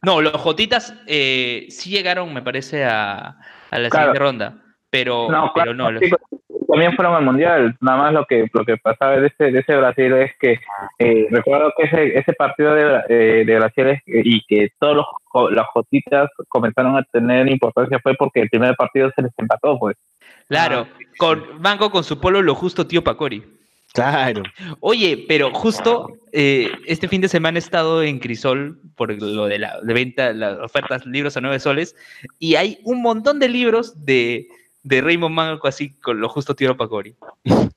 No, los Jotitas eh, sí llegaron, me parece, a, a la Claro. siguiente ronda. Pero no, pero claro, no, los- sí, también fueron al mundial. Nada más lo que lo que pasaba de ese, de ese Brasil es que eh, recuerdo que ese, ese partido de, eh, de Brasil es- y que todos los las jotitas comenzaron a tener importancia fue porque el primer partido se les empató, pues. claro, con Banco con su polo lo justo tío Pacori. Claro. Oye, pero justo eh, este fin de semana he estado en Crisol por lo de la de venta, las ofertas libros a nueve soles, y hay un montón de libros de, de Raymond Manco así con lo justo tiro Pacori.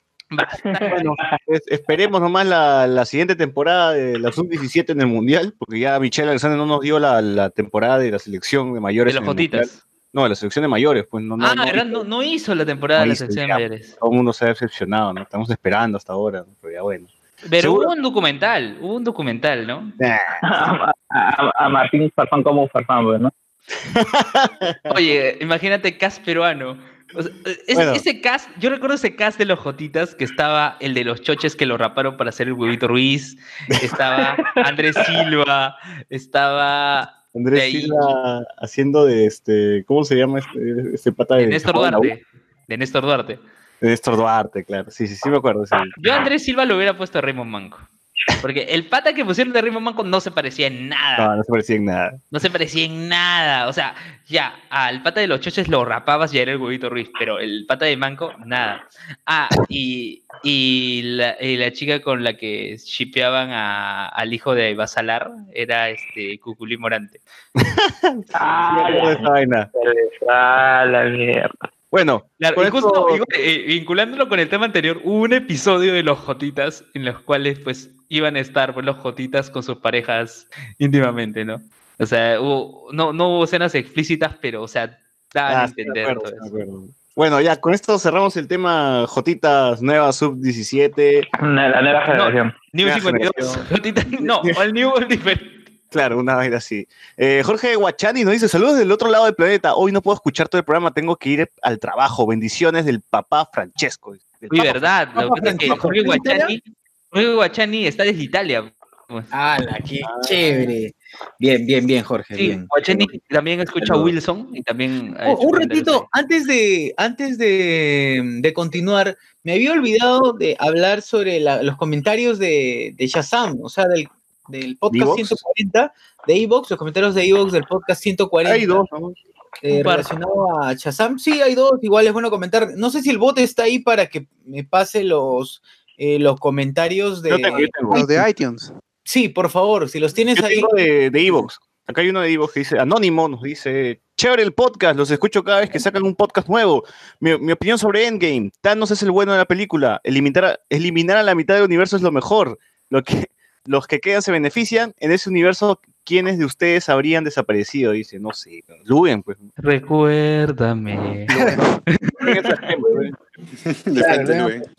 Bueno, es- esperemos nomás la, la siguiente temporada de la Sub-17 en el Mundial, porque ya Michelle Alexander no nos dio la, la temporada de la selección de de mayores. el Mundial. Jotitas. No, de la selección de mayores, pues no, no, ah, no, ¿verdad? No, no hizo la temporada de la hizo, de mayores. todo el mundo se ha decepcionado, ¿no? Estamos esperando hasta ahora, ¿no? pero ya bueno. Pero Seguro. hubo un documental, hubo un documental, ¿no? a, a- a Martín Farfán como Farfán, pues, ¿no? Oye, imagínate cast peruano. O sea, ese, Bueno. ese cast, yo recuerdo ese cast de los Jotitas que estaba el de los choches que lo raparon para hacer el huevito Ruiz, estaba Andrés Silva, estaba de Andrés ahí. Silva haciendo de este, ¿cómo se llama este, este pata de, de Néstor Japón? Duarte. De Néstor Duarte. De Néstor Duarte, claro. Sí, sí, sí me acuerdo. sí. Yo a Andrés Silva lo hubiera puesto a Raymond Manco. Porque el pata que pusieron de Raymond Manco no se parecía en nada. No, no se parecía en nada. No se parecía en nada. O sea, ya, al pata de los choches lo rapabas y era el huevito Ruiz, pero el pata de Manco, nada. Ah, y, y, la, y la chica con la que shipeaban a- al hijo de Basalar era este Cuculí Morante. Ah, la mierda. Bueno, Claro, y justo esto- igual, eh, vinculándolo con el tema anterior, hubo un episodio de los Jotitas en los cuales pues iban a estar pues, los Jotitas con sus parejas íntimamente, ¿no? O sea, hubo- no, no hubo escenas explícitas, pero, o sea, daban a Ah, sí, me entender acuerdo, todo eso. Bueno, ya con esto cerramos el tema Jotitas Nueva Sub-17. La nueva generación. New Nueva 52, generación. Jotitas, no, el New es diferente. Claro, una vaina así. Eh, Jorge Guachani nos dice: Saludos del otro lado del planeta. Hoy no puedo escuchar todo el programa, tengo que ir al trabajo. Bendiciones del papá Francesco. Del Uy, papa verdad, lo que pasa es que Francisco, Jorge ¿está en Guachani, Jorge Guachani está desde Italia. ¡Hala, qué chévere! Bien, bien, bien, Jorge, Sí, bien. Guachani también escucha a. Wilson y también... Oh, un ratito, antes de, antes de, de continuar, me había olvidado de hablar sobre la- los comentarios de, de Shazam, o sea, del, del podcast ¿Evox? 140 de Evox, los comentarios de Evox del podcast 140. Hay dos, ¿no? eh, relacionado a Shazam. Sí, hay dos, igual es bueno comentar. No sé si el bot está ahí para que me pase los, eh, los comentarios de. Tengo, tengo. Los de iTunes. Sí, por favor, si los tienes Yo ahí. tengo de, de Evox. Acá hay uno de Evox que dice, Anónimo nos dice, chévere el podcast, los escucho cada vez que sacan un podcast nuevo. Mi, mi opinión sobre Endgame, Thanos es el bueno de la película, eliminar a, eliminar a la mitad del universo es lo mejor. Lo que, los que quedan se benefician. En ese universo, ¿quiénes de ustedes habrían desaparecido? Dice, no sé, Luen, pues. Recuérdame. Luen.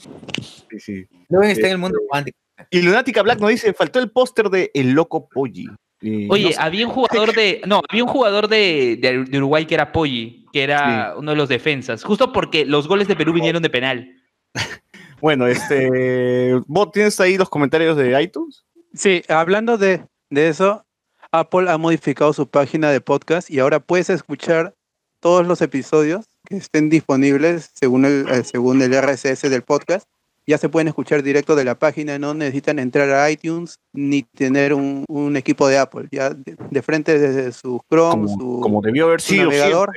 Sí, está en el mundo cuántico. Y Lunática Black nos dice, faltó el póster de El Loco Polly. Y Oye, no sé, había un jugador de. No, había un jugador de, de- de Uruguay que era Poggi, que era uno de los defensas. Justo porque los goles de Perú vinieron de penal. bueno, este, ¿vos tienes ahí los comentarios de iTunes? Sí, hablando de, de eso, Apple ha modificado su página de podcast y ahora puedes escuchar todos los episodios que estén disponibles según el, eh, según el RSS del podcast. Ya se pueden escuchar directo de la página, no necesitan entrar a iTunes ni tener un, un equipo de Apple. Ya de, de frente desde su Chrome, Como, su, como debió haber su sido navegador.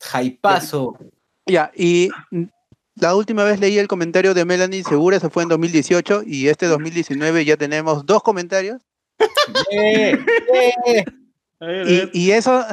Jaipazo. Ya, y la última vez leí el comentario de Melanie Segura, se fue en 2018, y este 2019 ya tenemos dos comentarios. Eh, eh. Y, y eso,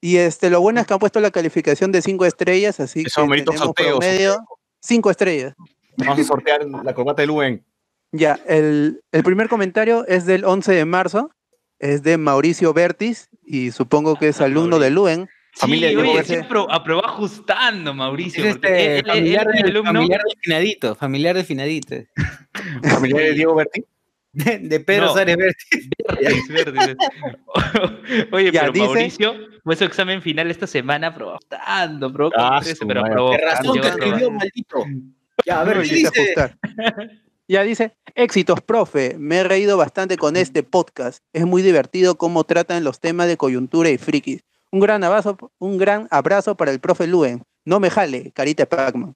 y este, lo bueno es que han puesto la calificación de 5 estrellas, así Eso que tenemos sorteo, promedio 5 estrellas. Vamos a sortear la corbata de Luen. Ya, el, el primer comentario es del 11 de marzo, es de Mauricio Bertis, y supongo que es alumno de Luen. Familia sí, de oye, aprobó ajustando, Mauricio. Es este, él- él- él familiar, mi del, alumno. familiar del finadito, familiar del finadito. Familia de Diego Berti. De, de Pedro No. Vértiz, Vértiz. Oye, Ya, pero dice- Mauricio fue su examen final esta semana aprobando, aprobó con Ah, 13, su pero madre. aprobó. De razón aprobar. escribió, maldito. Ya, a ver, ¿qué dice dice? ajustar. Ya dice, éxitos, profe. Me he reído bastante con este podcast. Es muy divertido cómo tratan los temas de coyuntura y frikis. Un gran abrazo, un gran abrazo para el profe Luen. No me jale, carita de Pac-Man.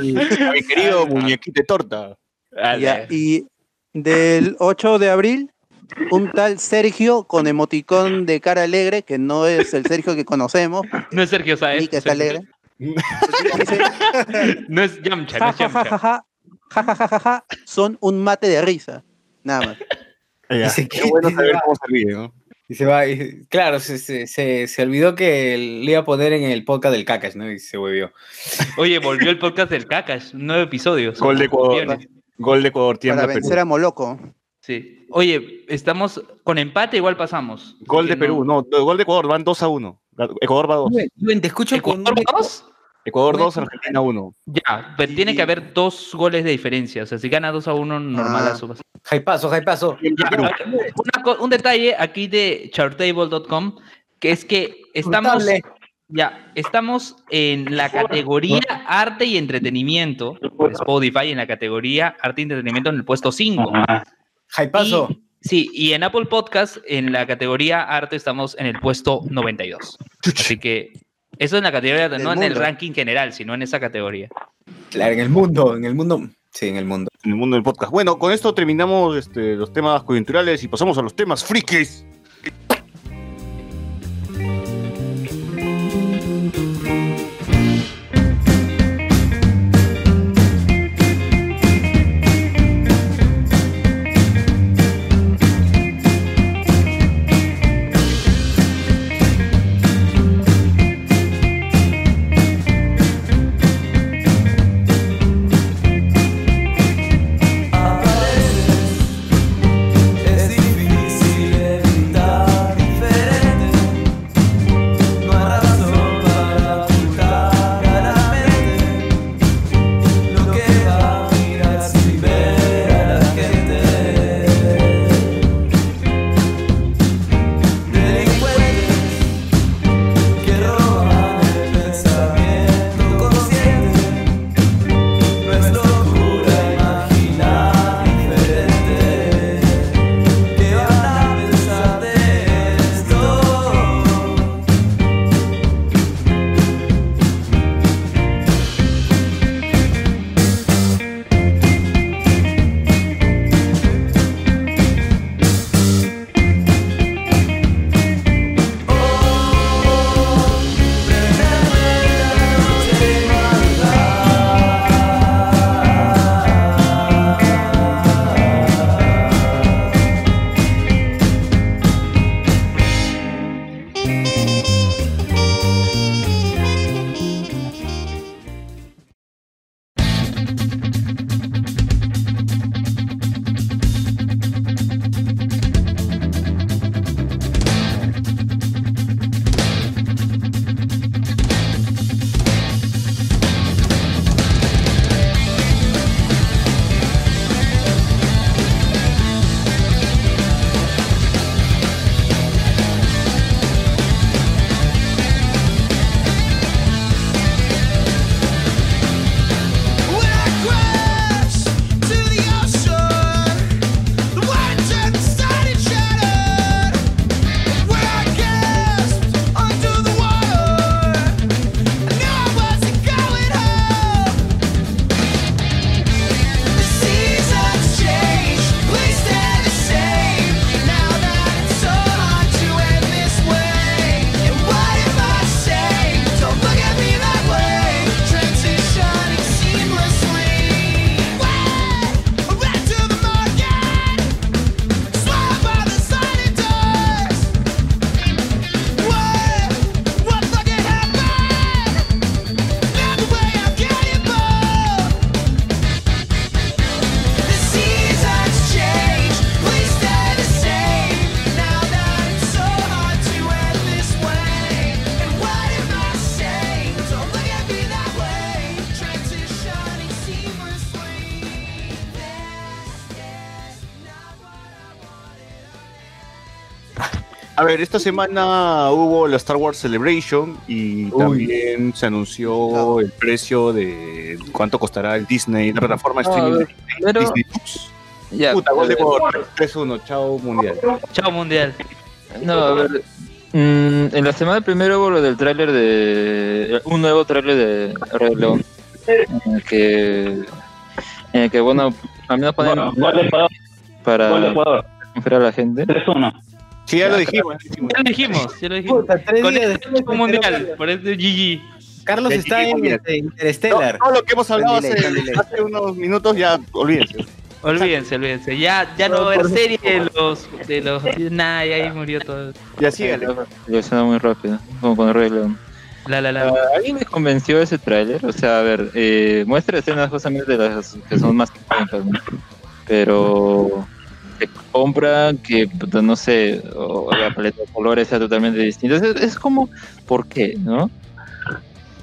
Mi querido muñequito de torta. Ya, y del 8 de abril, un tal Sergio con emoticón de cara alegre, que no es el Sergio que conocemos, No es Sergio Saez. ni que está alegre. No es Yamcha, no ja, es ja, ja, Yamcha. ja, ja, ja, ja, ja, ja, ja, son un mate de risa. Nada más. Ya, Dice Qué que- bueno saber cómo se ríe, ¿no? Y se va, y- claro, se, se, se, se olvidó que le iba a poner en el podcast del Cacas, ¿no? Y se huevió. Oye, volvió el podcast del Cacas, nueve episodios. Gol de Ecuador. Gol de Ecuador, tiembla Para Perú. vencer a Moloco. Sí. Oye, estamos con empate, igual pasamos. Gol de Perú, no, no, gol de Ecuador, van 2 a 1. Ecuador va 2. Luen, Luen, te escucho con ¿Ecuador un- dos? Ecuador Bueno. 2, Argentina 1. Ya, pero tiene que haber dos goles de diferencia. O sea, si gana 2 a 1, normalazo. Ya, una co- un detalle aquí de chartable.com, que es que estamos, Notable. ya, estamos en la categoría arte y entretenimiento, Spotify, en la categoría arte y entretenimiento en el puesto 5. Jaipazo. Y- Sí, y en Apple Podcast, en la categoría arte, estamos en el puesto 92. Así que eso en la categoría, no en el ranking general, sino en esa categoría. Claro, en el mundo, en el mundo. Sí, en el mundo. En el mundo del podcast. Bueno, con esto terminamos este, los temas coyunturales y pasamos a los temas frikis. Ver, esta semana hubo la Star Wars Celebration y también se anunció el precio de cuánto costará el Disney, la plataforma No, a streaming ver, de pero- Disney Plus. Ya, Puta, gol de ver, Ecuador, 3-1, chao mundial. Chao mundial. No, a ver. mm, en la semana primero hubo lo del tráiler de. Un nuevo tráiler de Rey León. En el que. En el que, bueno, al menos ponen. Gol de Ecuador. Para Gol de Ecuador. confiar a la gente. 3-1. Sí, ya lo dijimos. ya lo dijimos. Ya lo dijimos, ya lo dijimos. Puta, tres Con días este mundial, por eso GG. Carlos Ya está en este, Interstellar. Todo lo que hemos hablado delay, hace, hace unos minutos ya olvídense. Olvídense, olvídense. Ya, ya no va a haber serie de los. De los nada, ya ahí murió todo. Ya sígale. Yo suena muy rápido, como con Rey León. La, la, la. A mí me convenció ese tráiler, o sea, a ver, eh, muestra escenas justamente de las que son más ¿no? Pero te compra que, puta, no sé, o la paleta de colores sea totalmente distinta. Es, es como, ¿por qué, no?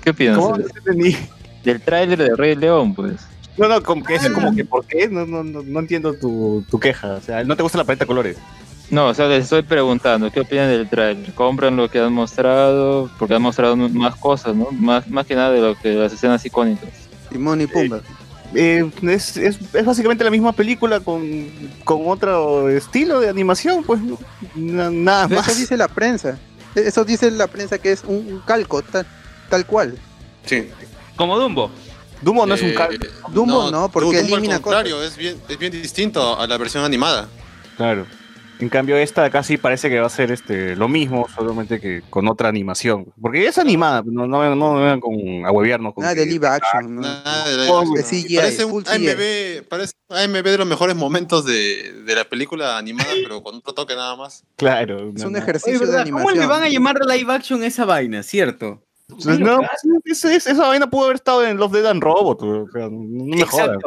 ¿Qué opinas ¿Cómo? del- No entendí. del tráiler de Rey León, pues? No, no, como que es como que ¿por qué? No, no, no, no entiendo tu, tu queja. O sea, no te gusta la paleta de colores. No, o sea, les estoy preguntando, ¿qué opinan del tráiler? ¿Compran lo que han mostrado? Porque han mostrado más cosas, ¿no? Más, más que nada de lo que las escenas icónicas. Timón y Pumba. Eh, es, es, es básicamente la misma película con, con otro estilo de animación, pues no- nada Pero más. Eso dice la prensa. Eso dice la prensa que es un, un calco, tal, tal cual. Sí. Como Dumbo. Dumbo no es un Eh, calco. Dumbo no, porque Dumbo elimina al contrario, es bien, es bien distinto a la versión animada. Claro. En cambio, esta casi parece que va a ser este lo mismo, solamente que con otra animación. Porque es animada, no, no, no, vengan con a huevearnos con Nada que- de live action. ¿no? Nada de CGI, parece un. AMB, parece un AMB de los mejores momentos de, de la película animada, pero con otro toque nada más. Claro. Es un ejercicio Oye, de ¿verdad? ¿Cómo animación. le van a llamar live action esa vaina, cierto? No, es- es- esa vaina pudo haber estado en Love, Dead and Robot. o sea, no me jodas.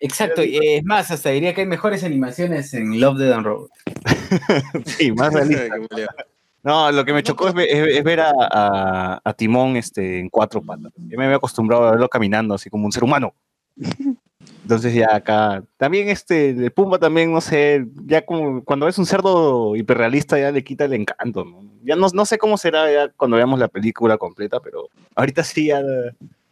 Exacto. Y es más, hasta diría que hay mejores animaciones en Love, Dead and Robot. Sí, más realista. No, lo que me chocó es, es- es ver a, a- a Timón este, en cuatro patas. Yo me había acostumbrado a verlo caminando así como un ser humano. Entonces ya acá. También este, de Pumba también, no sé, ya como cuando ves un cerdo hiperrealista ya le quita el encanto. ¿no? Ya no, no sé cómo será ya cuando veamos la película completa, pero ahorita sí ya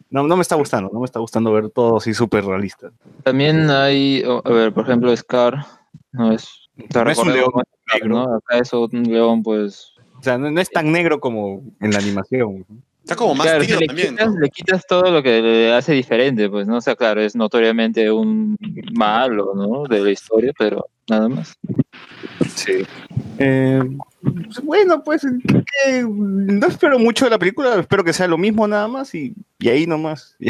no, no me está gustando, no me está gustando ver todo así súper realista. También hay, a ver, por ejemplo, Scar, no es, No es un león negro. ¿no? Acá es un león, pues. O sea, no, no es tan negro como en la animación. Está como más Claro, tiro le, también. quitas, ¿no? le quitas todo lo que le hace diferente, pues, ¿no? O sea, claro, es notoriamente un malo, ¿no? De la historia, pero nada más. Sí. Eh, bueno, pues creo que no espero mucho de la película, espero que sea lo mismo nada más y, y ahí nomás.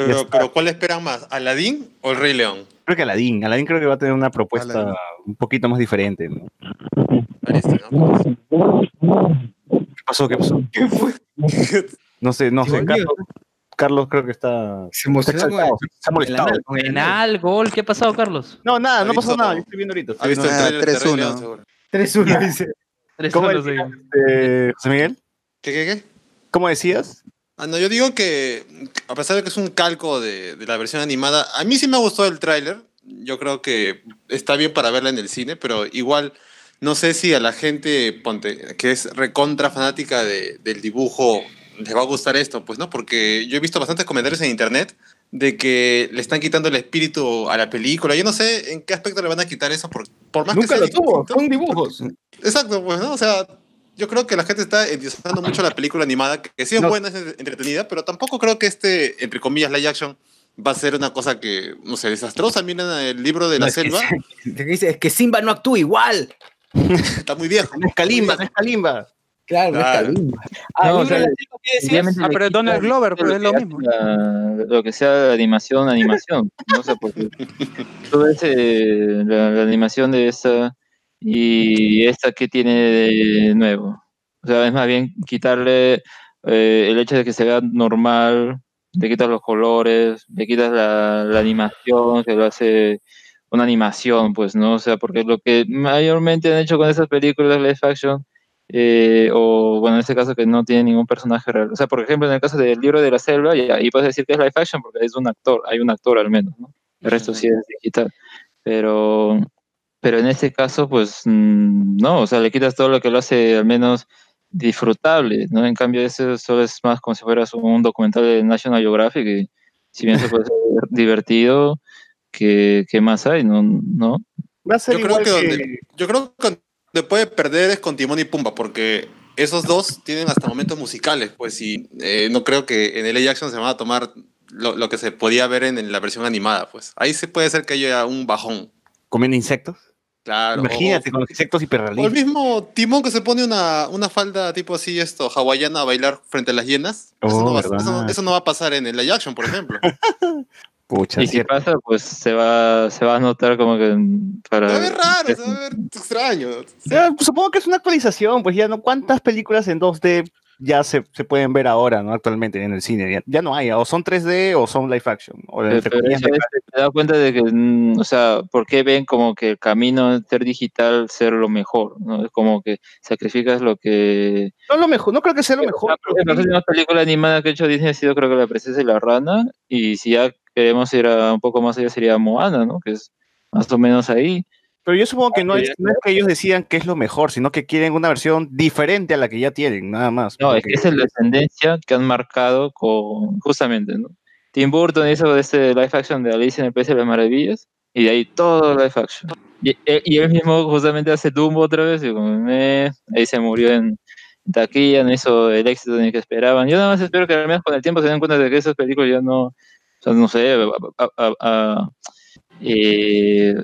Ya. Pero, pero ¿cuál esperan más? ¿Aladín o el Rey León? Creo que Aladdin, Aladdin creo que va a tener una propuesta Aladdin. un poquito más diferente. ¿no? Parece, ¿no? ¿Qué pasó? ¿Qué pasó? ¿Qué fue? No sé, no Se sé. Carlos, Carlos creo que está, Se está con se ha molestado. Penal, gol. ¿Qué ha pasado, Carlos? No, nada, no Ha pasó nada. Yo estoy viendo ahorita. ¿Ha visto el Ah, trailer de Rey 3-1. León, seguro? 3-1 dice. Tres ¿Cómo decías, este, José Miguel? ¿Qué, qué, qué? ¿Cómo decías? Ah, no, yo digo que a pesar de que es un calco de, de la versión animada, a mí sí me gustó el tráiler. Yo creo que está bien para verla en el cine, pero igual no sé si a la gente, ponte, que es recontra fanática de- del dibujo, les va a gustar esto, pues no, porque yo he visto bastantes comentarios en internet de que le están quitando el espíritu a la película. Yo no sé en qué aspecto le van a quitar eso, por, por más Nunca que lo tuvo, son dibujos. Exacto, pues, ¿no? O sea, yo creo que la gente está endiosando mucho la película animada, que, sí es No. buena, es entretenida, pero tampoco creo que este, entre comillas, live action va a ser una cosa que, no sé, desastrosa. Miren el libro de la No, es que selva, sí. Te dice, es que Simba no actúa igual. está muy viejo. No es Kalimba, no es Kalimba. Claro, Claro. es. Ah, No, o sea, la ¿qué Ah, le pero quitas Donald Glover, pues es lo que mismo. la- lo que sea animación, animación. No sé, porque tú ves eh, la, la animación de esta y esta que tiene de nuevo. O sea, es más bien quitarle eh, el hecho de que se vea normal, le quitas los colores, le quitas la, la animación, que lo hace una animación, pues, ¿no? O sea, porque lo que mayormente han hecho con esas películas live action eh, o bueno, en este caso que no tiene ningún personaje real. O sea, por ejemplo, en el caso del libro de la selva, y ahí puedes decir que es live action porque es un actor, hay un actor al menos, ¿no? El resto sí es digital. Pero pero en este caso, pues mm, no, o sea, le quitas todo lo que lo hace al menos disfrutable, ¿no? En cambio, eso solo es más como si fueras un documental de National Geographic, y si bien se puede ser divertido, ¿qué, qué más hay? ¿No? ¿No? Va a ser Yo creo que, que- donde, yo creo que donde puede perder es con Timón y Pumba, porque esos dos tienen hasta momentos musicales, pues, y eh, no creo que en el action se van a tomar lo, lo que se podía ver en, en la versión animada, pues. Ahí se puede ser que haya un bajón. comiendo insectos. Claro. o- Imagínate con los insectos O el hiperrealistas. mismo Timón que se pone una, una falda tipo así, esto, hawaiana a bailar frente a las hienas. eso, Oh, no va, ¿verdad? eso- eso no va a pasar en el live action, por ejemplo. Pucha, Y si cierto. pasa, pues se va, se va a notar como que para... Se va a ver raro, se va a ver extraño. Ya, pues, supongo que es una actualización, pues ya no. ¿Cuántas películas en 2D ya se, se pueden ver ahora, no? Actualmente en el cine. Ya, ya no hay, o son 3D o son live action. O Pero, pero es- te das cuenta de que, mm, o sea, ¿por qué ven como que el camino de ser digital ser lo mejor? ¿no? Es como que sacrificas lo que... No lo mejor, no creo que sea lo mejor. La última película animada que ha hecho Disney ha sido creo que La Princesa y la Rana, y si ya queremos ir a un poco más allá sería Moana, ¿no? Que es más o menos ahí. Pero yo supongo que no es, ya. no es que ellos decidan qué es lo mejor, sino que quieren una versión diferente a la que ya tienen, nada más. No, es que esa es la tendencia que han marcado con, justamente, ¿no? Tim Burton hizo este live action de Alicia en el País de las Maravillas, y de ahí todo live action. Y, e- y él mismo justamente hace Dumbo otra vez, y como, "Meh", ahí se murió en taquilla, no hizo el éxito ni que esperaban. Yo nada más espero que al menos con el tiempo se den cuenta de que esas películas ya no, o sea, no sé, a- a- eh,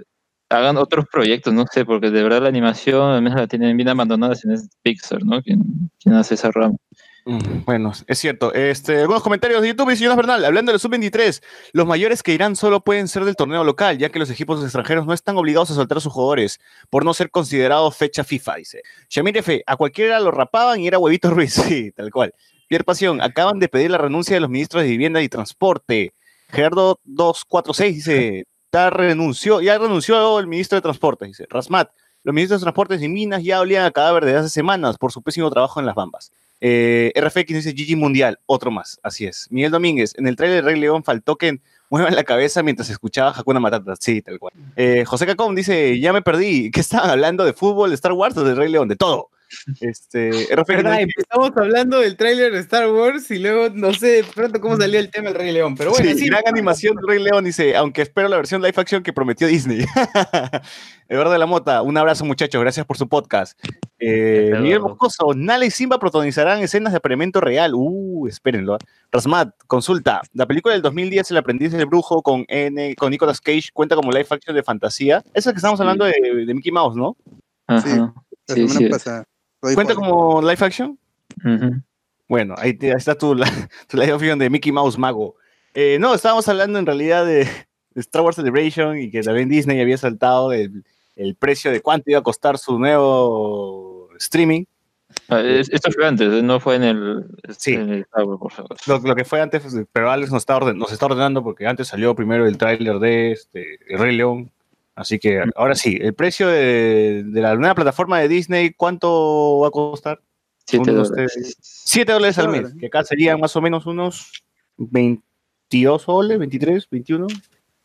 hagan otros proyectos, no sé, porque de verdad la animación al menos la tienen bien abandonada, no es Pixar, ¿no? Quien, quien hace esa rama. Mm, Bueno, es cierto. Este, algunos comentarios de YouTube y señor Bernal, hablando del sub-23, los mayores que irán solo pueden ser del torneo local, ya que los equipos extranjeros no están obligados a soltar a sus jugadores por no ser considerados fecha FIFA, dice. Shamir F, a cualquiera lo rapaban y era huevito Ruiz, sí, tal cual. Pierre Pasión, acaban de pedir la renuncia de los ministros de Vivienda y Transporte. Gerardo 246 dice, ya renunció, ya renunció el ministro de Transporte, dice. Rasmat, los ministros de Transportes y Minas ya olían a cadáver desde hace semanas por su pésimo trabajo en las bambas. Eh, RFX dice GG Mundial, otro más, así es. Miguel Domínguez, en el trailer de Rey León faltó que muevan la cabeza mientras escuchaba Hakuna Matata, sí, tal cual. Eh, José Cacón dice, ya me perdí, ¿qué estaban hablando de fútbol, de Star Wars o de Rey León? De todo. Este, ¿Verdad? Empezamos hablando del tráiler de Star Wars y luego no sé de pronto cómo salió el tema del Rey León. Pero bueno, sí, sí, gran animación de Rey León dice, aunque espero la versión live action que prometió Disney. Eduardo de la Mota, un abrazo muchachos, gracias por su podcast. Eh. Miguel Moscoso, Nala y Simba protagonizarán escenas de apareamiento real. Uh, espérenlo. Rasmat, consulta. La película del 2010, El aprendiz del brujo, con, N, con Nicolas Cage, cuenta como live action de fantasía. Esa es la que estamos hablando de, de Mickey Mouse, ¿no? Ajá. La Sí, semana sí. pasada. Lo dijo ¿Cuenta como live action? Bueno, ahí, te- ahí está tu, la, tu live action de Mickey Mouse Mago. Eh, no, estábamos hablando en realidad de, de Star Wars Celebration y que también Disney había saltado el, el precio de cuánto iba a costar su nuevo streaming. Ah, es- Esto fue antes, no fue en el, Sí. en el Star Wars, por favor. Lo, lo que fue antes, pero Alex nos está, orden- nos está ordenando porque antes salió primero el tráiler de este, El Rey León. Así que ahora sí, el precio de, de la nueva plataforma de Disney, ¿cuánto va a costar? Siete Según dólares. ustedes. 7 dólares al mes, que acá serían más o menos unos 22 soles, 23, 21,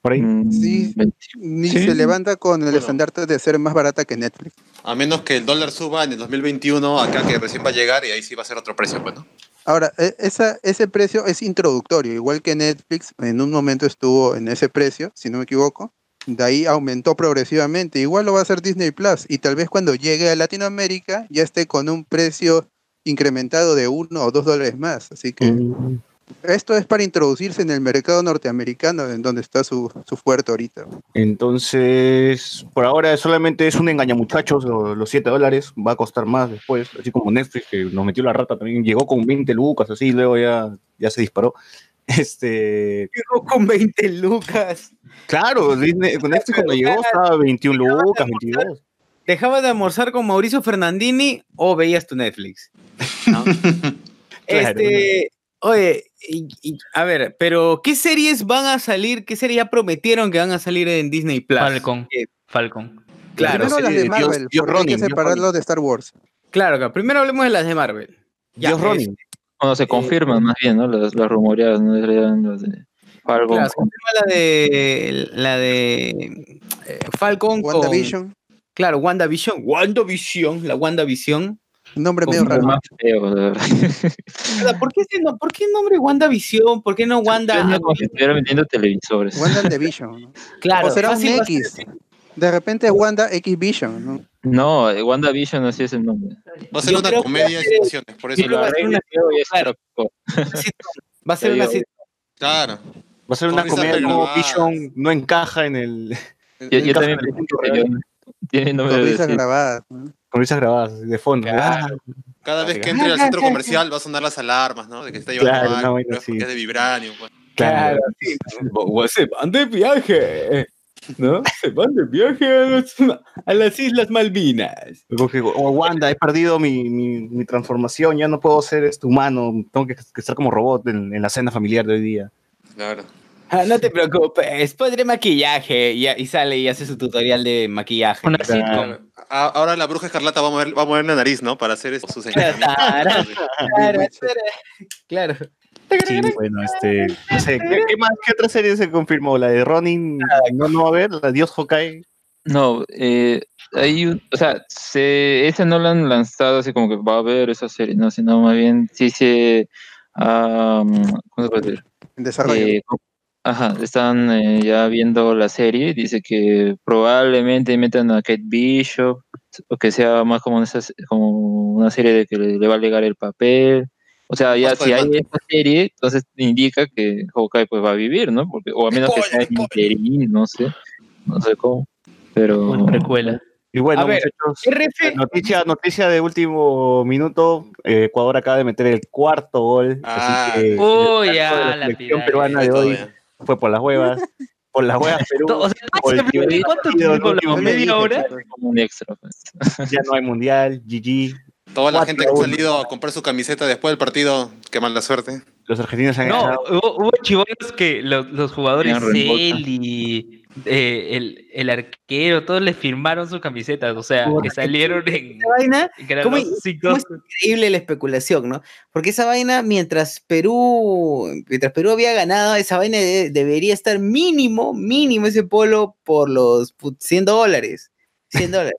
por ahí. Mm, Sí. 20. Ni Sí. se levanta con el Bueno. estandarte de ser más barata que Netflix. A menos que el dólar suba en el 2021, acá que recién va a llegar y ahí sí va a ser otro precio, pues, ¿no? Ahora, e- esa, ese precio es introductorio, igual que Netflix en un momento estuvo en ese precio, si no me equivoco. De ahí aumentó progresivamente. Igual lo va a hacer Disney Plus. Y tal vez cuando llegue a Latinoamérica ya esté con un precio incrementado de uno o dos dólares más. Así que Mm. esto es para introducirse en el mercado norteamericano, en donde está su, su fuerte ahorita. Entonces, por ahora solamente es un engañamuchachos, lo- los 7 dólares, va a costar más después, así como Netflix, que nos metió la rata también, llegó con 20 lucas, así, y luego ya, ya se disparó. Este, Llegó con 20 lucas. claro, Disney, con Netflix cuando llegó estaba 21 lucas, 22. Dejabas de almorzar con Mauricio Fernandini o veías tu Netflix. ¿no? este, oye, y- y- a ver, pero ¿qué series van a salir? ¿Qué series ya prometieron que van a salir en Disney Plus? Falcon. Eh, Falcon. Claro, Primero las de de Dios- Marvel, Dios porque hay Ronin, que Dios separarlo de Star Wars. claro, claro. Primero hablemos de las de Marvel. Ya, Dios es- Ronin. Bueno, se confirman más bien, ¿no? Las, las rumoreadas, ¿no? Las de Falcon. Claro, se confirma la de la de eh, Falcon con WandaVision. Claro, WandaVision. WandaVision, la WandaVision. Un nombre Con medio raro. Más feo, de verdad. ¿Por qué, ese no- ¿Por qué el nombre WandaVision? ¿Por qué no Wanda? Es como si estuviera vendiendo televisores. Wanda and the Vision. ¿no? Claro, o será un ser X. De repente Wanda X Vision, ¿no? No, eh, WandaVision así es el nombre. Va a ser Yo una comedia de situaciones, por eso va a ser una- Claro. Va a ser una Claro. Va a ser una comedia como. Vision no encaja en el. Yo, yo también tiene nombre Con de risas grabadas. ¿no? Con risas grabadas de fondo. Claro. Cada vez que entre al centro comercial va a sonar las alarmas, ¿no? De que está llevando Claro, algo, es es de vibranio. Pues. Claro. Se van de viaje, ¿no? Se van de viaje a, las- a las Islas Malvinas. Que, oh, Wanda, he perdido mi, mi, mi transformación, ya no puedo ser este humano, tengo que, que estar como robot en, en la cena familiar de hoy día. Claro. Ah, no te preocupes, pondré maquillaje. Y, y sale y hace su tutorial de maquillaje. Una Claro. sitcom. A- Ahora la bruja escarlata va a mover, va a mover la nariz, ¿no? Para hacer eso, sus encantamientos. Claro, claro. Sí, bueno, este, no sé, ¿qué, qué más, qué otra serie se confirmó? La de Ronin, no, no va a haber, la Dios Hawkeye. No, eh, hay un- o sea, se, ese no lo han lanzado así como que va a haber esa serie, no, sino más bien sí se, ah, ¿cómo se puede decir? En desarrollo. Eh, ajá, están eh, ya viendo la serie, dice que probablemente metan a Kate Bishop, o que sea más como, esa, como una serie de que le, le va a legar el papel. O sea, ya si hay esta serie, entonces indica que Hawkeye pues va a vivir, ¿no? Porque, o a menos que sea interín, no sé, no sé cómo, pero... Una precuela. Y bueno, A ver, muchachos, RF. noticia, noticia de último minuto, eh, Ecuador acaba de meter el cuarto gol, Ah. así que Uy, el ya, la la selección peruana de hoy fue por las huevas, por las huevas Perú, O sea, ¿cuánto tiempo ¿Media hora? como un extra. pues. ya no hay mundial, GG, Toda la gente que ha salido a comprar su camiseta después del partido, qué mala suerte. los argentinos han No, ganado. hubo, hubo chivolos que los, los jugadores. Celi, eh, el, el arquero, todos les firmaron sus camisetas, o sea, que salieron en, Esa vaina, en ¿cómo- 2, cinco- cómo es increíble la especulación, ¿no? Porque esa vaina, mientras Perú, mientras Perú había ganado, esa vaina de- debería estar mínimo, mínimo ese polo por los put- 100 dólares. 100 dólares.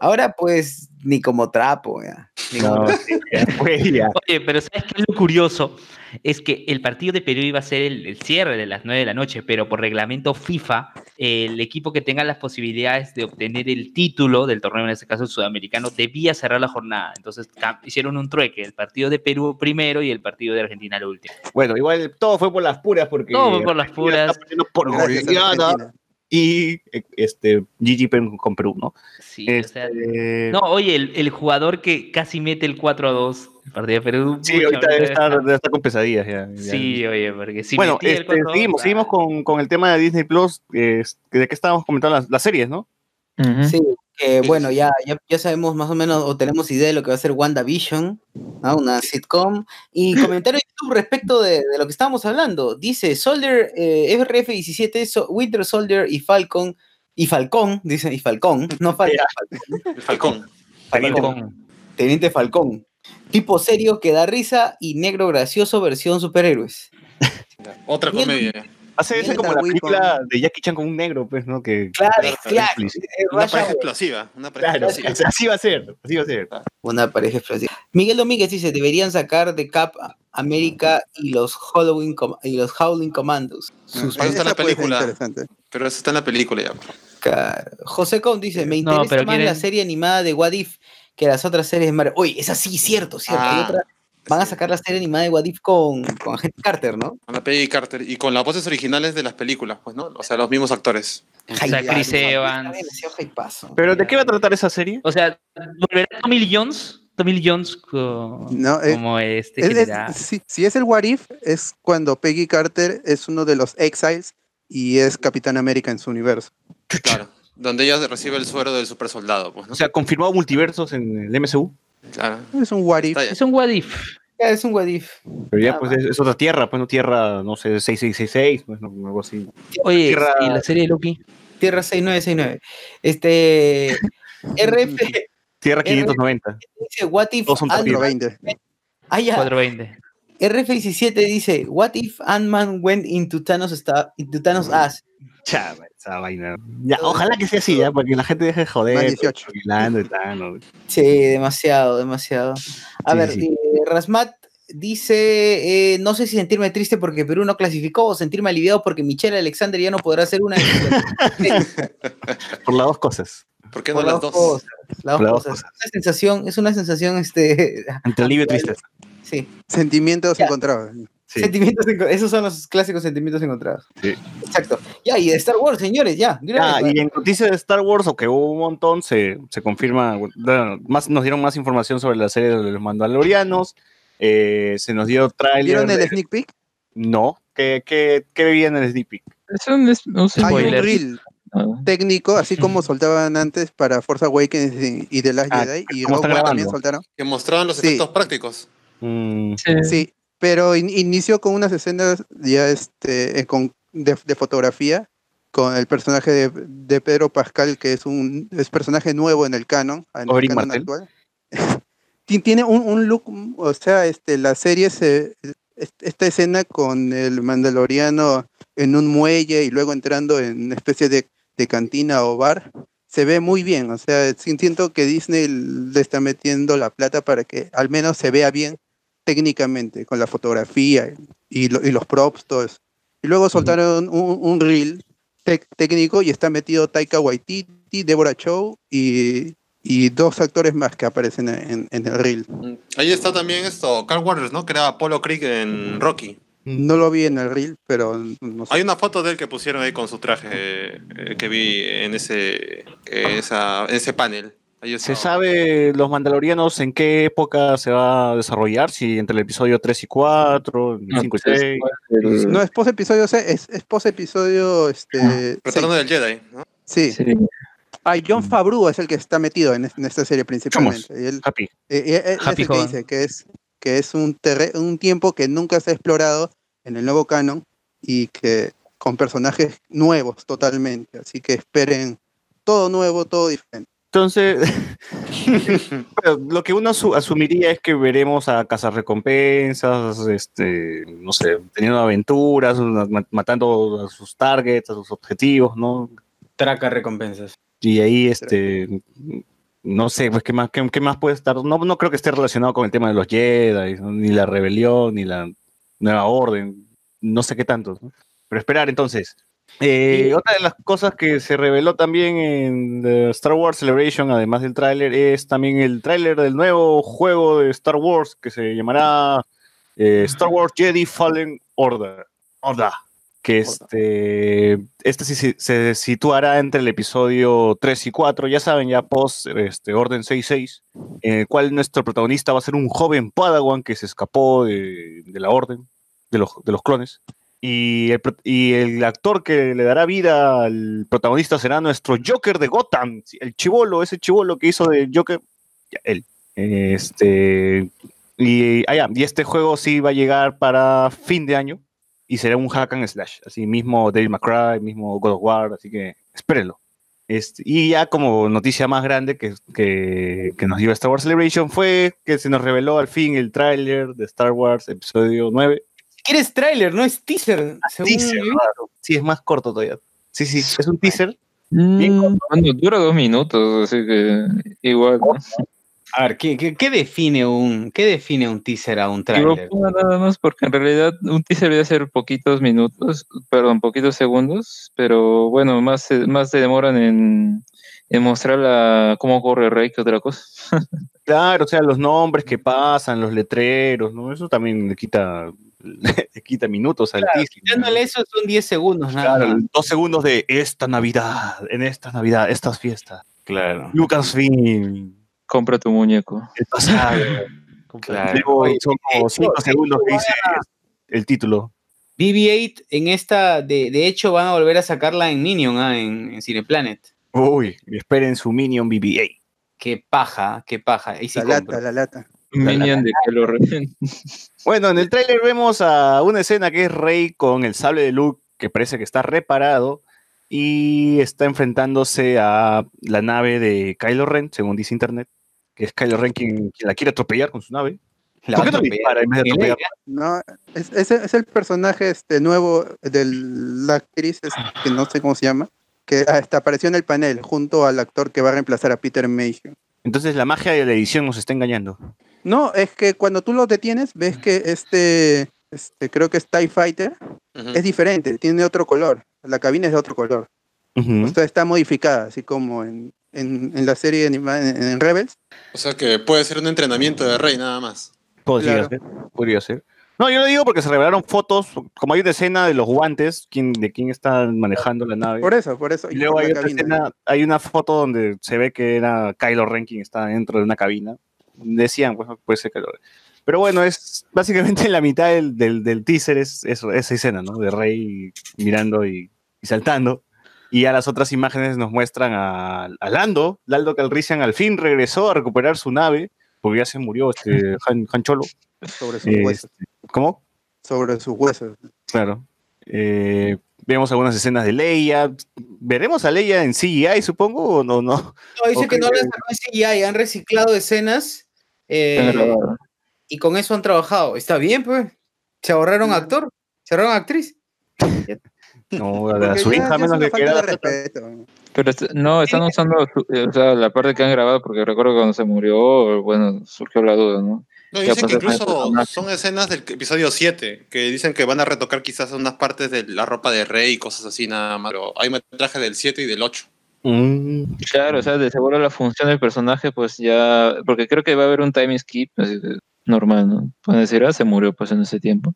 Ahora, pues, ni como trapo, ya. Ni como No, trapo. sí, ya. Oye, pero ¿sabes qué es lo curioso? Es que el partido de Perú iba a ser el, el cierre de las 9 de la noche, pero por reglamento FIFA, el equipo que tenga las posibilidades de obtener el título del torneo, en este caso el sudamericano, debía cerrar la jornada. Entonces hicieron un trueque, el partido de Perú primero y el partido de Argentina lo último. Bueno, igual todo fue por las puras porque Todo fue por las Argentina puras. por goleada. Y este Perú con Perú, ¿no? Sí, o sea, Este, no, oye, el, el jugador que casi mete el 4 a 2, el partido de Perú. sí, ahorita debe debe estar, estar- debe estar con pesadillas ya. ya. Sí, oye, porque si bueno, este, 4 a 2, seguimos, ah, seguimos con, con el tema de Disney Plus, eh, de que estábamos comentando las, las series, ¿no? Sí, Sí, bueno, ya, ya, ya sabemos más o menos, o tenemos idea de lo que va a ser WandaVision, ¿no? una sitcom. Y comentario de YouTube respecto de, de lo que estábamos hablando. Dice Soldier, eh, FRF17, So- Winter Soldier y Falcon, y Falcón, dice, y Falcón, no El Falcón. Teniente- Falcón. Teniente Falcón. Tipo serio que da risa y negro gracioso versión superhéroes. Otra comedia. Hace ese como la película de Jackie Chan con un negro, pues, ¿no? Que, Claro, Claro, claro. explícito. eh, Una pareja explosiva. Una pareja Claro, explosiva. así va a ser, así va a ser. Una pareja explosiva. Miguel Domínguez dice, deberían sacar de Cap América y los Halloween Com- y los Howling Commandos. Sus Para eso está la puede ser película. interesante. Pero eso está en la película ya. Claro. José Con dice, me interesa más la serie animada de What If que las otras series de Marvel. Oye, es así, cierto, cierto. Hay Ah, otra- van a sacar la serie animada de What If con, con Agente Carter, ¿no? Con la Peggy Carter. Y con las voces originales de las películas, pues, ¿no? O sea, los mismos actores. O sea, Chris Evans. ¿Pero de qué va a tratar esa serie? O sea, volverá Tommy Jones, Tommy Jones co- No, es- como este Es- es- si, si es el What If, es cuando Peggy Carter es uno de los Exiles y es Capitán América en su universo. Claro. Donde ella recibe el suero del super soldado, pues, ¿no? O sea, confirmado multiversos en el MCU, claro. Es un What If. Es un what if. Ya, Es un What If. pero ya Ah, pues es, es otra tierra, pues no tierra, no sé, 6666, pues no, algo así. Oye, Tierra- ¿y la serie de Loki? Tierra 6969. Este. RF Tierra 590. dice, What If son Ant-Man- 420. Ah, ya. 420. RF17 dice, What if Ant-Man went into Thanos, sta- into Thanos ass? Chava. Esa vaina. Ya, ojalá que sea así, ya, porque la gente deje de joder. Más 18. tranquilando y tal, ¿no? Sí, demasiado, demasiado. A Sí, ver, sí. eh, Rasmat dice, eh, no sé si sentirme triste porque Perú no clasificó o sentirme aliviado porque Michelle Alexander ya no podrá ser una Por las dos cosas. ¿Por qué no Por las dos? cosas, las Por las dos dos cosas. Es una sensación, es una sensación, este, Entre alivio y tristeza. sí. Sentimientos Ya. encontrados. Sí. Sentimientos esos son los clásicos sentimientos encontrados. Sí. Exacto. Ya, y de Star Wars, señores, ya. una Ah, y en noticias de Star Wars, o que hubo un montón, se, se confirma, bueno, más, nos dieron más información sobre la serie de los Mandalorianos, eh, se nos dio trailer. ¿Vieron el de- sneak peek? No, ¿qué, qué, qué veía en el sneak peek? Es un, es un Hay un spoiler. reel Ah. técnico, así como soltaban antes para Force Awakens y, The Last Ah, Jedi, y ¿cómo Rogue One también soltaron. Que mostraban los Sí. efectos prácticos. Mm, Sí. Sí, pero in- inició con unas escenas ya este, eh, con, de, de fotografía con el personaje de, de Pedro Pascal, que es un es personaje nuevo en el canon, en el canon actual. Ti- Tiene un, un look, o sea, este, la serie se, es- esta escena con el mandaloriano en un muelle y luego entrando en una especie de, de cantina o bar, se ve muy bien, o sea, siento que Disney le está metiendo la plata para que al menos se vea bien técnicamente, con la fotografía y, lo- y los props, todo eso. Y luego soltaron un, un reel técnico y está metido Taika Waititi, Deborah Chow y, y dos actores más que aparecen en, en el reel. Mm. Ahí está también esto, Carl Waters, ¿no? Que era Apollo Creek en Rocky. No lo vi en el reel, pero no sé. Hay una foto de él que pusieron ahí con su traje eh, que vi en ese, en esa, en ese panel. ¿Se sabe los Mandalorianos en qué época se va a desarrollar? Si entre el episodio 3 y 4, No, 5 y pues, 6. el- No es post episodio, es, es post episodio este, Retorno del Jedi, ¿no? Sí. sí. Ah, John Favreau es el que está metido en, en esta serie principalmente. Y él- Happy. Eh, eh, él Happy es el que Hogan. dice que es, que es un, un tiempo que nunca se ha explorado en el nuevo canon y que con personajes nuevos totalmente. Así que esperen todo nuevo, todo diferente. Entonces, pero lo que uno asu- asumiría es que veremos a cazarrecompensas, este, no sé, teniendo aventuras, matando a sus targets, a sus objetivos, ¿no? Traca recompensas. Y ahí, este, no sé, pues qué más, qué, qué más puede estar. No, no creo que esté relacionado con el tema de los Jedi, ¿no? ni la rebelión, ni la nueva orden, no sé qué tanto. ¿no? Pero esperar entonces. Eh, otra de las cosas que se reveló también en the Star Wars Celebration, además del tráiler, es también el tráiler del nuevo juego de Star Wars que se llamará eh, Star Wars Jedi Fallen Order. Order. Que este, este sí se, se situará entre el episodio 3 y 4, ya saben, ya post este, Orden 6-6, en el cual nuestro protagonista va a ser un joven Padawan que se escapó de, de la Orden, de los, de los clones. Y el, actor que le dará vida al protagonista será nuestro Joker de Gotham, el chivolo, ese chivolo que hizo de Joker, él. Este, y, ah, y este juego sí va a llegar para fin de año y será un hack and slash, así mismo May Cry, mismo God of War, así que espérenlo. Este, y ya como noticia más grande que, que, que nos dio Star Wars Celebration fue que se nos reveló al fin el tráiler de Star Wars episodio 9. ¿Quieres tráiler? No es teaser. según Teaser, raro. Sí, es más corto todavía. Sí, sí, es un teaser. Mm, bueno, dura dos minutos, así que igual. ¿no? A ver, ¿qué, qué, qué define un, ¿qué define un teaser a un tráiler? nada más porque en realidad un teaser debe ser poquitos minutos, perdón, poquitos segundos, pero bueno, más se, más se demoran en, en mostrar la, cómo corre Rey que otra cosa. Claro, o sea, los nombres que pasan, los letreros, ¿no? Eso también le quita, le quita minutos al teaser. ¿no? Quitándole eso son 10 segundos, nada Claro, más. dos segundos de esta Navidad, en esta Navidad, estas fiestas. Claro. Lucasfilm, Compra tu muñeco. el pasado. Claro. Luego son como eso- cinco segundos que dice el título. BB-8 en esta, de, de hecho, van a volver a sacarla en Minion, ah, en, en Cineplanet. Uy, esperen su Minion BB-8. Qué paja, qué paja. Ahí sí la compro. lata, la lata. Minion de Kylo Ren. Bueno, en el tráiler vemos a una escena que es Rey con el sable de Luke, que parece que está reparado, y está enfrentándose a la nave de Kylo Ren, según dice Internet, que es Kylo Ren quien, quien la quiere atropellar con su nave. La ¿Por qué no dispara en vez de atropellar? No, es, es, es el personaje este nuevo de la actriz es- que no sé cómo se llama, que hasta apareció en el panel junto al actor que va a reemplazar a Peter Mayhew. Entonces la magia de la edición nos está engañando. No, es que cuando tú lo detienes, ves que este, este creo que es TIE Fighter, es diferente, tiene otro color. La cabina es de otro color. O sea, está modificada, así como en, en, en la serie animada, en, en Rebels. O sea que puede ser un entrenamiento de Rey nada más. Podría Claro. ser. Podría ser. No, yo lo digo porque se revelaron fotos, como hay una escena de los guantes, quién, de quién está manejando la nave. Por eso, por eso. Y luego hay otra escena, hay una foto donde se ve que era Kylo Ren quien está dentro de una cabina. Decían, pues puede ser Kylo Ren. Pero bueno, es básicamente en la mitad del, del, del teaser es, es esa escena, ¿no? De Rey mirando y, y saltando. Y a las otras imágenes nos muestran a, a Lando, Lando Calrissian al fin regresó a recuperar su nave, porque ya se murió este Han, Han Cholo. sobre sus Eh, huesos. ¿Cómo? Sobre sus huesos. Claro. Eh, vemos algunas escenas de Leia. ¿Veremos a Leia en CGI, supongo, o no? no? No, dice que no Ok. la sacó en CGI, han reciclado escenas eh, y con eso han trabajado. Está bien, pues. Se ahorraron actor, se ahorraron actriz. No, a su hija, menos que de respeto. Pero est- no, están usando su- eh, o sea, la parte que han grabado porque recuerdo cuando se murió, bueno, surgió la duda, ¿no? No, ¿Qué dicen que incluso son escenas del episodio 7, que dicen que van a retocar quizás unas partes de la ropa de Rey y cosas así nada más. Pero hay metraje del 7 y del 8. Mm, Claro, o sea, de seguro la función del personaje, pues ya, porque creo que va a haber un time skip así que normal, ¿no? Pueden decir, ah, se murió pues en ese tiempo.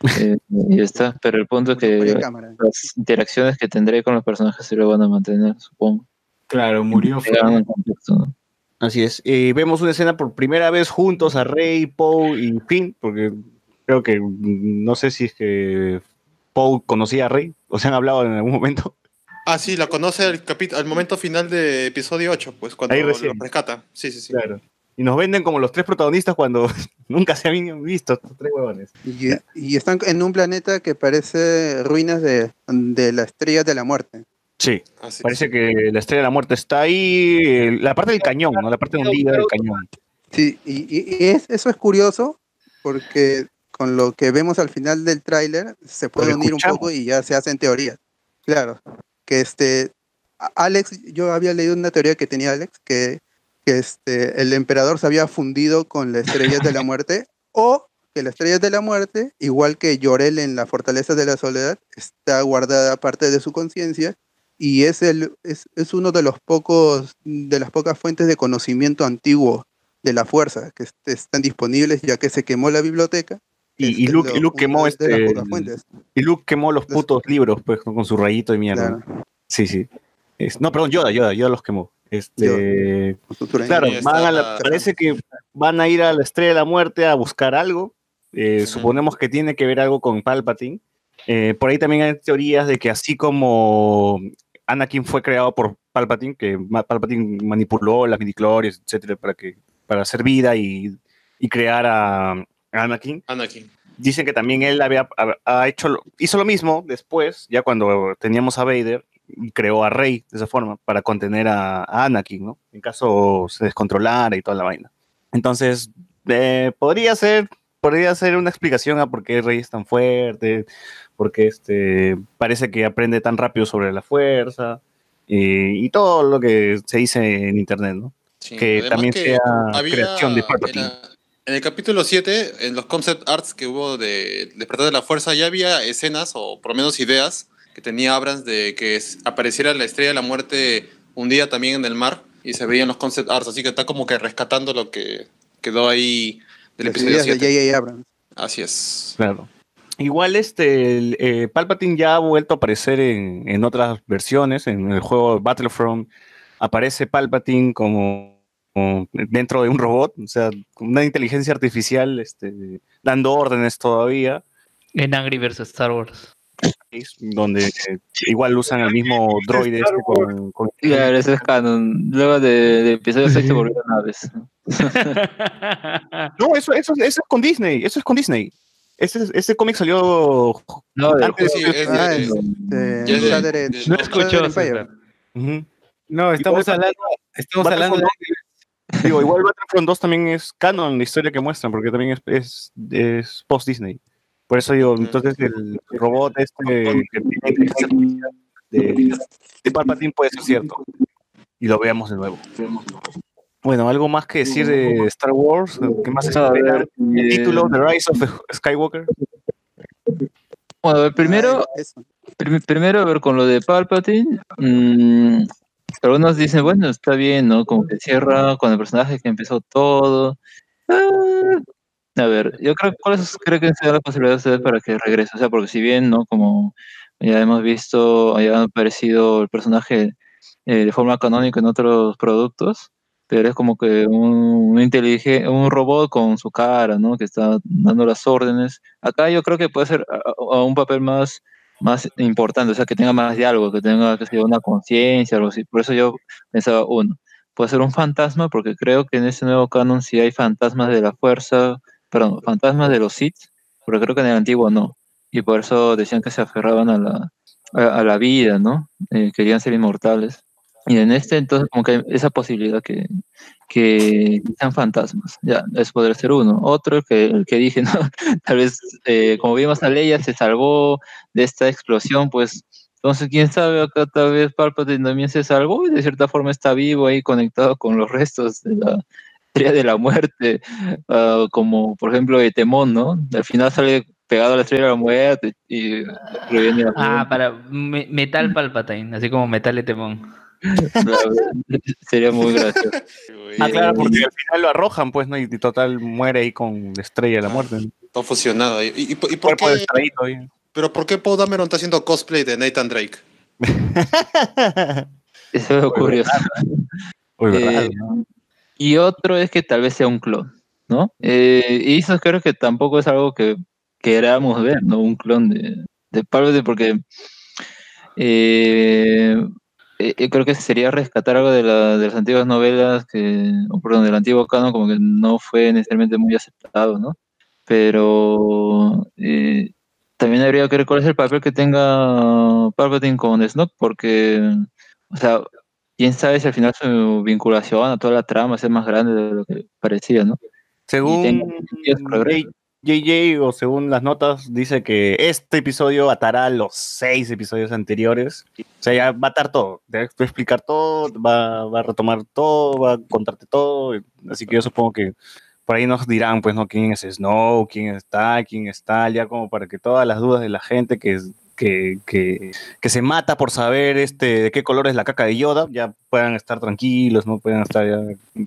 Eh, y ya está, pero el punto es que las interacciones que tendré con los personajes se lo van a mantener, supongo. Claro, murió. Contexto, ¿no? así es. Eh, vemos una escena por primera vez juntos a Rey, Poe y Finn, porque creo que mm, no sé si es que Poe conocía a Rey, o se han hablado en algún momento. Ah, sí, la conoce al, al momento final de episodio 8, pues cuando Ahí lo rescata. Sí, sí, sí. Claro. Y nos venden como los tres protagonistas cuando nunca se habían visto estos tres huevones. Y, y están en un planeta que parece ruinas de, de la estrella de la muerte. Sí. Así Parece que la estrella de la muerte está ahí, la parte del cañón, ¿no? La parte hundida del cañón. Sí, y, y- y es- eso es curioso porque con lo que vemos al final del tráiler se puede unir un poco y ya se hacen teorías. Claro, que este Alex, yo había leído una teoría que tenía Alex que, que este el emperador se había fundido con la estrella de la muerte o que la estrella de la muerte, igual que Llorel en la fortaleza de la soledad, está guardada parte de su conciencia y es el es, es uno de los pocos de las pocas fuentes de conocimiento antiguo de la fuerza que est- están disponibles ya que se quemó la biblioteca Y, y Es Luke, lo- y Luke quemó este. Y Luke quemó los putos libros, pues, con con su rayito de mierda. Claro. Sí, sí. Es- no, perdón, Yoda, Yoda, Yoda los quemó. Este, claro, Ahí está. van a la- parece que van a ir a la Estrella de la Muerte a buscar algo. Eh, Suponemos que tiene que ver algo con Palpatine. Eh, por ahí también hay teorías de que así como Anakin fue creado por Palpatine, que Palpatine manipuló las midichlorians, etcétera, para que para hacer vida y, y crear a Anakin. Anakin. Dicen que también él había ha- hecho hizo lo mismo después, ya cuando teníamos a Vader y creó a Rey de esa forma para contener a, a Anakin, ¿no? En caso se descontrolara y toda la vaina. Entonces, eh, podría ser podría ser una explicación a por qué Rey es tan fuerte, porque este parece que aprende tan rápido sobre la fuerza y todo lo que se dice en internet, ¿no? Sí, que también que sea creación de Palpatine. En el capítulo 7, en los concept arts que hubo de Despertar de la Fuerza, ya había escenas o por lo menos ideas que tenía Abrams de que apareciera la estrella de la muerte un día también en el mar y se veían los concept arts, así que está como que rescatando lo que quedó ahí del Las episodio ideas de 7. J.J. Abrams. Así es. Claro. Igual este el, eh, Palpatine ya ha vuelto a aparecer en, en otras versiones, en el juego Battlefront aparece Palpatine como dentro de un robot, o sea, con una inteligencia artificial este, dando órdenes todavía, En Angry vs Star Wars. donde eh, igual usan el mismo droide este con, con- Claro, eso es canon. Luego de, de episodio 6 se volvieron naves. ¿no? No, eso, eso, eso es con Disney, eso es con Disney. Ese, ese cómic salió No, antes Sí, es Ah, de- es de de- de- No escuchó. No, estamos hablando, estamos hablando de Digo, igual Battlefront 2 también es canon la historia que muestran, porque también es, es, es post-Disney. Por eso digo, entonces el robot este que tiene de, de Palpatine puede ser cierto. Y lo veamos de nuevo. Bueno, ¿algo más que decir de Star Wars? ¿Qué más se A ver, espera? El eh, título, The Rise of Skywalker. Bueno, primero, Ah, primero, a ver, con lo de Palpatine, algunos dicen, bueno, está bien, ¿no? Como que cierra con el personaje que empezó todo. Ah, a ver, yo creo, ¿cuáles creo que sean las posibilidades de ustedes para que regrese? O sea, porque si bien, ¿no? Como ya hemos visto, haya aparecido el personaje eh, de forma canónica en otros productos, pero es como que un, un, intelige- un robot con su cara, ¿no? Que está dando las órdenes. Acá yo creo que puede ser a un papel más, más importante, o sea, que tenga más diálogo, que tenga que ser una conciencia, algo así. Por eso yo pensaba, uno, puede ser un fantasma, porque creo que en ese nuevo canon sí hay fantasmas de la fuerza, perdón, fantasmas de los Sith, pero creo que en el antiguo no. Y por eso decían que se aferraban a la, a, a la vida, ¿no? Eh, querían ser inmortales. Y en este, entonces, como que hay esa posibilidad que, que sean fantasmas. Ya, eso podría ser uno. Otro, que, el que dije, ¿no? Tal vez, eh, como vimos a Leia, se salvó de esta explosión, pues, entonces, quién sabe, acá tal vez Palpatine también se salvó y de cierta forma está vivo ahí conectado con los restos de la estrella de la muerte, ah, como por ejemplo Etemón, ¿no? Al final sale pegado a la estrella de la muerte y reviene Ah, para me- Metal Palpatine, así como Metal Etemón. Sería muy gracioso. Ah, claro, porque al final lo arrojan, pues, ¿no? Y total muere ahí con la estrella de la muerte. ¿no? Todo fusionado. ¿Y, y, y por Cuerpo qué, ahí. ¿Pero por qué Paul Dameron está haciendo cosplay de Nathan Drake? Eso es curioso. Eh, ¿verdad, no? Y otro es que tal vez sea un clon, ¿no? Eh, y eso creo que tampoco es algo que queramos ver, ¿no? Un clon de, de Palpatine, porque eh, eh, eh, creo que sería rescatar algo de, la- de las antiguas novelas, que, o perdón, del antiguo canon, como que no fue necesariamente muy aceptado, ¿no? Pero eh, también habría que ver cuál es el papel que tenga Palpatine con Snoke, porque, o sea, quién sabe si al final su vinculación a toda la trama es más grande de lo que parecía, ¿no? Según JJ, o según las notas, dice que este episodio atará los seis episodios anteriores. O sea, ya va a atar todo. Te va a explicar todo, va, va a retomar todo, va a contarte todo. Así que yo supongo que por ahí nos dirán, pues, ¿no? ¿Quién es Snow? ¿Quién está? ¿Quién está? Ya como para que todas las dudas de la gente que, que, que, que se mata por saber este, de qué color es la caca de Yoda, ya puedan estar tranquilos, ¿no? Puedan estar ya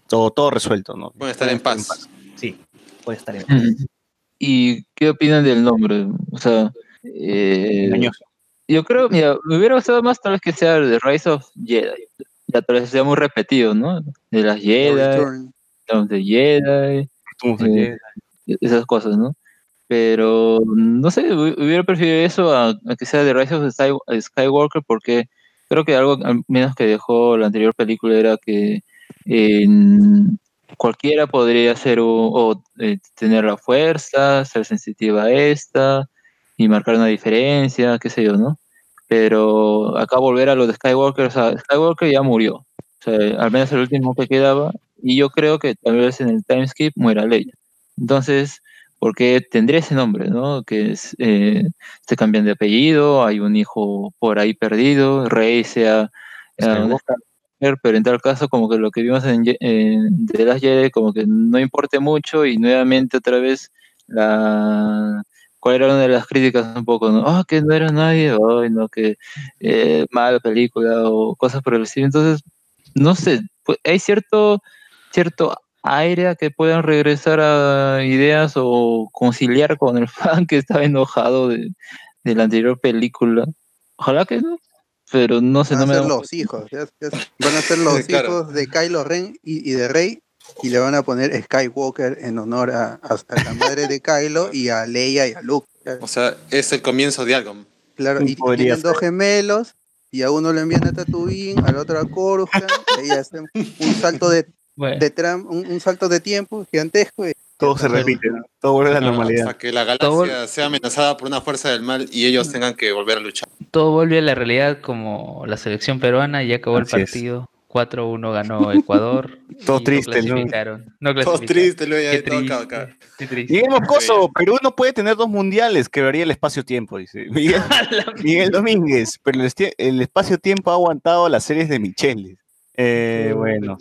todo, todo resuelto, ¿no? Pueden estar en paz. Sí, puede estar en paz. ¿Y qué opinan del nombre? O sea, eh, yo creo, mira, me hubiera gustado más tal vez que sea The Rise of Jedi. Ya tal vez sea muy repetido, ¿no? De las Jedi, de Jedi, eh, Jedi. esas cosas, ¿no? Pero no sé, hu- hubiera preferido eso a, a que sea The Rise of Sky- Skywalker porque creo que algo al menos que dejó la anterior película era que en- cualquiera podría ser o, eh, tener la fuerza, ser sensitiva a esta y marcar una diferencia, qué sé yo, ¿no? Pero acá volver a lo de Skywalker, o sea, Skywalker ya murió, o sea, al menos el último que quedaba, y yo creo que tal vez en el time skip muera Leia. Entonces, porque tendría ese nombre, ¿no? Que es, eh, se cambian de apellido, hay un hijo por ahí perdido, Rey sea eh, pero en tal caso como que lo que vimos en, en The Last Jedi como que no importe mucho y nuevamente otra vez la cuál era una de las críticas un poco, ¿no? Ah, que no era nadie, ay, no, que eh, mala película o cosas por el estilo. Entonces, no sé, pues, hay cierto, cierto aire a que puedan regresar a ideas o conciliar con el fan que estaba enojado de, de la anterior película. Ojalá que no, pero no sé, Van a no me ser da- los hijos. ya- ya- van a ser los Claro. hijos de Kylo Ren y, y de Rey. Y le van a poner Skywalker en honor a, a- a la madre de Kylo y a Leia y a Luke. O sea, es el comienzo de algo. Claro, y Podría tienen dos gemelos. Y a uno le envían a Tatooine, al otro a Coruscant. y ahí hacen un salto de, Bueno, de tram- un, un salto de tiempo gigantesco. y- Todo se repite, ¿no? todo vuelve a la normalidad. Hasta que la galaxia sea amenazada por una fuerza del mal y ellos tengan que volver a luchar. Todo vuelve a la realidad como la selección peruana, ya acabó Así el es. partido. 4-1 ganó Ecuador. Todo y triste, no ¿no? clasificaron. No Todo clasificaron. triste, luego ya todo triste, acá. Miguel Moscoso, Perú no puede tener dos mundiales, quebraría el espacio-tiempo, dice. Miguel, Miguel Domínguez, pero el, espacio-tiempo ha aguantado las series de Michelis. Eh, bueno,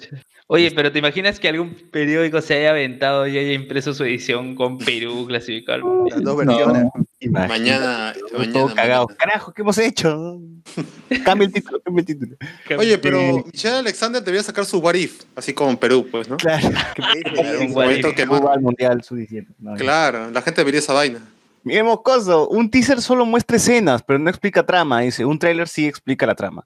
Oye, pero ¿te imaginas que algún periódico se haya aventado y haya impreso su edición con Perú clasificado? Las dos No. versiones. imagínate, Mañana, todo mañana. cagado. mañana. Carajo, ¿qué hemos hecho? Cambia el título, cambia el título. Oye, pero Michelle Alexander debería sacar su What If, así como en Perú, pues, ¿no? Claro, Un Un What momento If. que va al mundial sub-17. No, Claro, la gente vería esa vaina. Miguel Moscoso, un teaser solo muestra escenas, pero no explica trama. Dice, un tráiler sí explica la trama.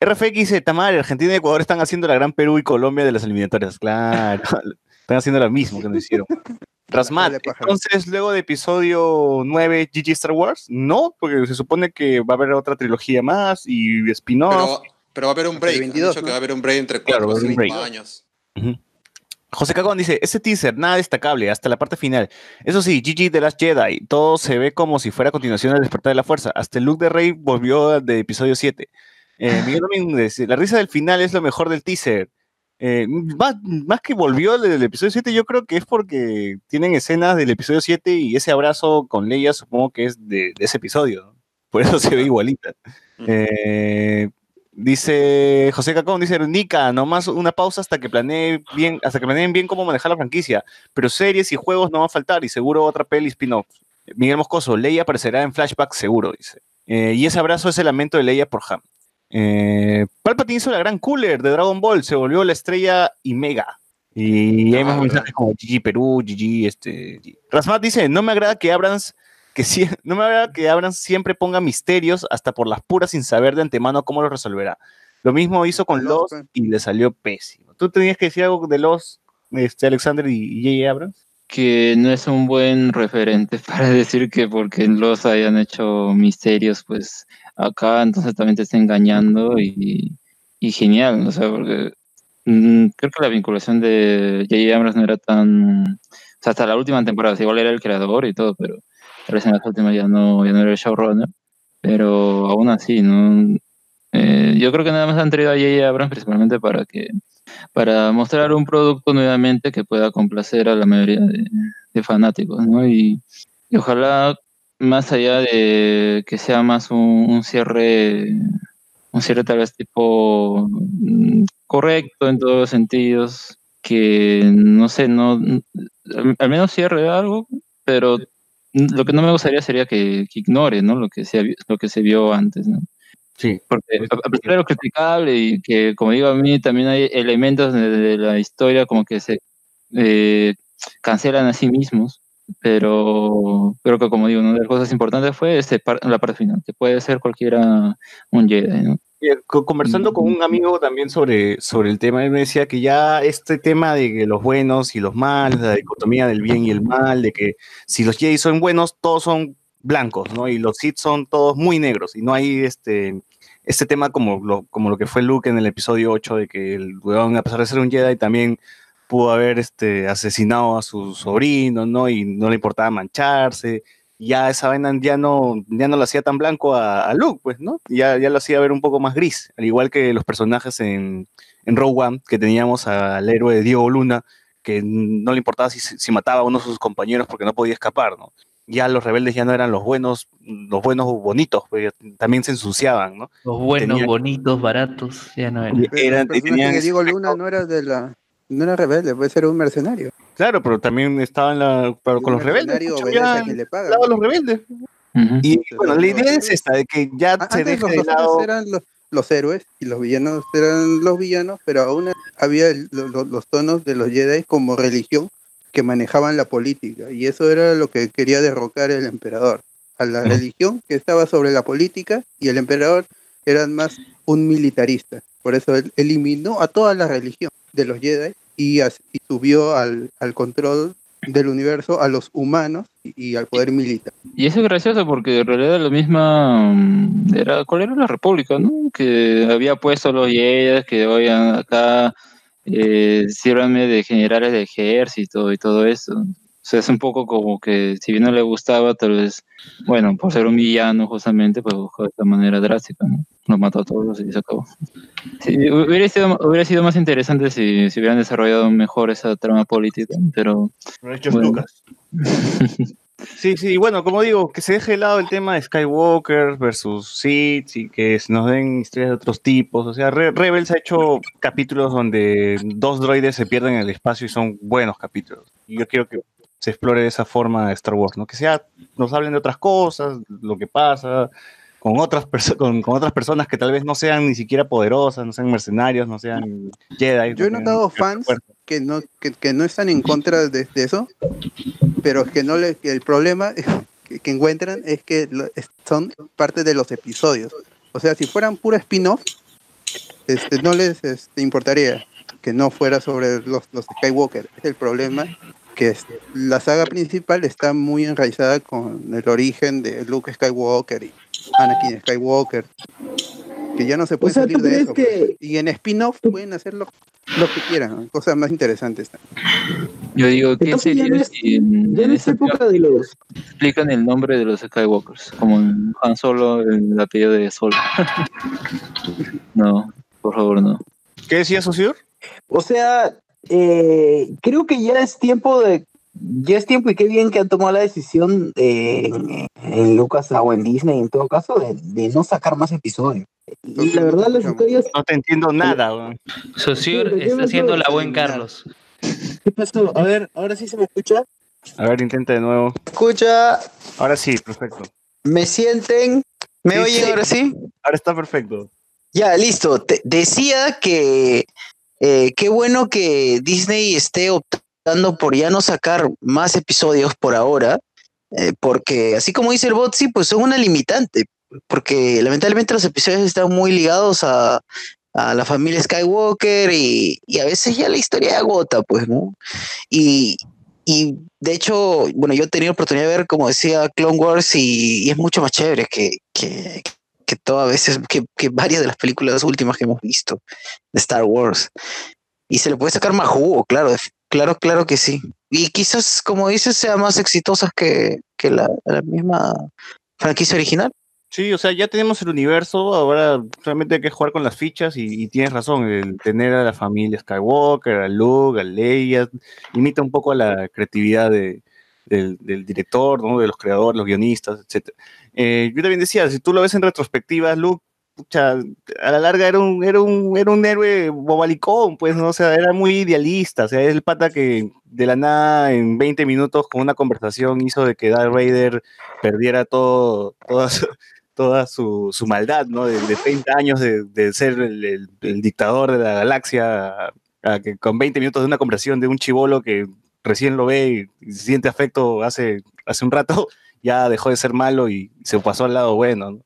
RFX dice, Tamar, Argentina y Ecuador están haciendo la gran Perú y Colombia de las eliminatorias. Claro, están haciendo lo mismo que nos hicieron. Rasmat, entonces luego de episodio 9 GG Star Wars, no, porque se supone que va a haber otra trilogía más y spin-off. Pero, pero va a haber un break. 22, han dicho ¿no? que va a haber un break entre Claro, 4 va a o haber un 5 break. años. José Cagón dice, ese teaser, nada destacable, hasta la parte final. Eso sí, GG The Last Jedi, todo se ve como si fuera a continuación del despertar de la fuerza. Hasta el look de Rey volvió de episodio 7. Eh, Miguel Domínguez, la risa del final es lo mejor del teaser. Eh, más, más que volvió del episodio 7, yo creo que es porque tienen escenas del episodio 7 y ese abrazo con Leia supongo que es de, de ese episodio. ¿no? Por eso se ve igualita. Eh, dice José Cacón, dice Nica, nomás una pausa hasta que planee bien, hasta que planeen bien cómo manejar la franquicia. Pero series y juegos no van a faltar y seguro otra peli spin-off. Miguel Moscoso, Leia aparecerá en flashback seguro, dice. Eh, y ese abrazo es el lamento de Leia por Ham. Eh, Palpatine hizo la gran cooler de Dragon Ball, se volvió la estrella y mega. Y hay más mensajes como GG Perú, GG este. Rasmat dice, no me agrada que Abrams que sí, no me agrada que Abrams siempre ponga misterios hasta por las puras sin saber de antemano cómo lo resolverá. Lo mismo hizo con Los Lost, y le salió pésimo. ¿Tú tenías que decir algo de Los, este, Alexander y y J.J. Abrams? Que no es un buen referente para decir que porque los hayan hecho misterios, pues acá entonces también te está engañando y, y genial, o sea, porque mm, creo que la vinculación de J.J. Abrams no era tan... O sea, hasta la última temporada, igual era el creador y todo, pero tal vez en las últimas ya no, ya no era el showrunner, pero aún así, ¿no? Eh, yo creo que nada más han traído a J.J. Abrams principalmente para que para mostrar un producto nuevamente que pueda complacer a la mayoría de, fanáticos, ¿no? Y, ojalá más allá de que sea más un, cierre, un cierre tal vez tipo mm, correcto en todos los sentidos, que no sé, no, al, menos cierre algo, pero lo que no me gustaría sería que, que ignore, ¿no? Lo que se, lo que se vio antes, ¿no? Sí. Porque a pesar de lo criticable y que, como digo a mí, también hay elementos de, de la historia como que se eh, cancelan a sí mismos, pero pero que como digo, una de las cosas importantes fue este par- la parte final, que puede ser cualquiera un Jedi, ¿no? Eh, co- Conversando con un amigo también sobre, sobre el tema, él me decía que ya este tema de que los buenos y los malos, la dicotomía del bien y el mal, de que si los Jedi son buenos, todos son blancos, ¿no? Y los Sith son todos muy negros, y no hay este, este tema como lo, como lo que fue Luke en el episodio 8, de que el weón, a pesar de ser un Jedi, también pudo haber este, asesinado a su sobrino, ¿no? Y no le importaba mancharse. Ya esa vaina ya no, ya no lo hacía tan blanco a, Luke, pues, ¿no? Ya, ya lo hacía ver un poco más gris, al igual que los personajes en, en Rogue One, que teníamos al héroe Diego Luna, que no le importaba si, si mataba a uno de sus compañeros porque no podía escapar, ¿no? Ya los rebeldes ya no eran los buenos, los buenos bonitos, pues, también se ensuciaban, ¿no? Los buenos, bonitos, baratos, ya no eran. Eran- y tenían de ese Diego Luna no era de la. No era rebelde, puede ser un mercenario. Claro, pero también estaba en la, pero con los rebeldes. ya le paga. los. Y bueno, la los idea es esta, de que ya Ah, se Antes deje los de los héroes lado. eran los, los héroes y los villanos eran los villanos, pero aún había el- lo- lo- los tonos de los Jedi como religión que manejaban la política y eso era lo que quería derrocar el emperador. A la religión que estaba sobre la política y el emperador era más un militarista. Por eso él eliminó a toda la religión de los Jedi y, subió al, al control del universo a los humanos y, y al poder militar. Y eso es gracioso porque en realidad la misma mm, era ¿cuál era la República, no? Que había puesto los Jedi que oigan acá eh, sírvanme de generales de ejército y todo eso. O sea, es un poco como que si bien no le gustaba, tal vez, bueno, por ser un villano justamente, pues buscó de esta manera drástica, ¿no? Los mató a todos y se acabó. Sí, hubiera, sido, hubiera sido más interesante si, si hubieran desarrollado mejor esa trama política, pero... Lo ha hecho Bueno. Lucas. Sí, sí, bueno, como digo, que se deje de lado el tema de Skywalker versus Sith y que se nos den historias de otros tipos. O sea, Re- Rebels ha hecho capítulos donde dos droides se pierden en el espacio y son buenos capítulos. Y yo quiero que se explore de esa forma Star Wars, ¿no? Que sea, nos hablen de otras cosas, lo que pasa, con otras, con, con otras personas que tal vez no sean ni siquiera poderosas, no sean mercenarios, no sean Jedi. Yo he notado fuerza. Que no, que, que no están en contra de, de eso, pero que no le, que el problema que, que encuentran es que lo- son parte de los episodios. O sea, si fueran pura spin-off, este, no les este, importaría que no fuera sobre los, los Skywalker. Es el problema que es- la saga principal está muy enraizada con el origen de Luke Skywalker y Anakin Skywalker, que ya no se puede sea, salir ¿tú de eso. pues. Y en spin-off pueden hacer lo, lo que quieran, cosas más interesantes. Yo digo, ¿qué Entonces sería si en, Ya en en esta época de los... explican el nombre de los Skywalkers? Como en Han Solo, el apellido de Sol. no, por favor, no. ¿Qué decía Sociur? O sea, eh, creo que ya es tiempo de... Ya es tiempo y qué bien que han tomado la decisión eh, en, en Lucas o en Disney, en todo caso, de, de no sacar más episodios. Y la verdad, las historias... No te entiendo nada. Sí, yo está haciendo la buen. Carlos. ¿Qué pasó? A ver, ahora sí se me escucha. A ver, intenta de nuevo. Escucha, Ahora sí, perfecto. me sienten, me Sí, oyen sí. ahora sí. Ahora está perfecto. Ya, listo. Te- decía que eh, qué bueno que Disney esté optando por ya no sacar más episodios por ahora, eh, porque así como dice el bot, sí, pues son una limitante, porque lamentablemente los episodios están muy ligados a, a la familia Skywalker y, y a veces ya la historia agota, pues, ¿no? Y, y de hecho, bueno, yo he tenido oportunidad de ver, como decía, Clone Wars y, y es mucho más chévere que, que, que todas veces, que, que varias de las películas últimas que hemos visto de Star Wars. Y se le puede sacar más jugo, claro, claro, claro que sí. Y quizás, como dices, sea más exitosas que, la, misma franquicia original. Sí, o sea, ya tenemos el universo, ahora solamente hay que jugar con las fichas y, tienes razón, el tener a la familia Skywalker, a Luke, a Leia, limita un poco la creatividad de- del, director, ¿no? de los creadores, los guionistas, etc. yo también decía, si tú lo ves en retrospectiva, Luke, a la larga era un, era un, era un héroe bobalicón, pues, ¿no? O sea, era muy idealista, o sea, es el pata que de la nada en 20 minutos con una conversación hizo de que Darth Vader perdiera todo, toda su, su, su maldad, ¿no? De, de 30 años de, de ser el, el- dictador de la galaxia, a, que con 20 minutos de una conversación de un chivolo que recién lo ve y, y siente afecto hace, hace un rato, ya dejó de ser malo y se pasó al lado bueno, ¿no?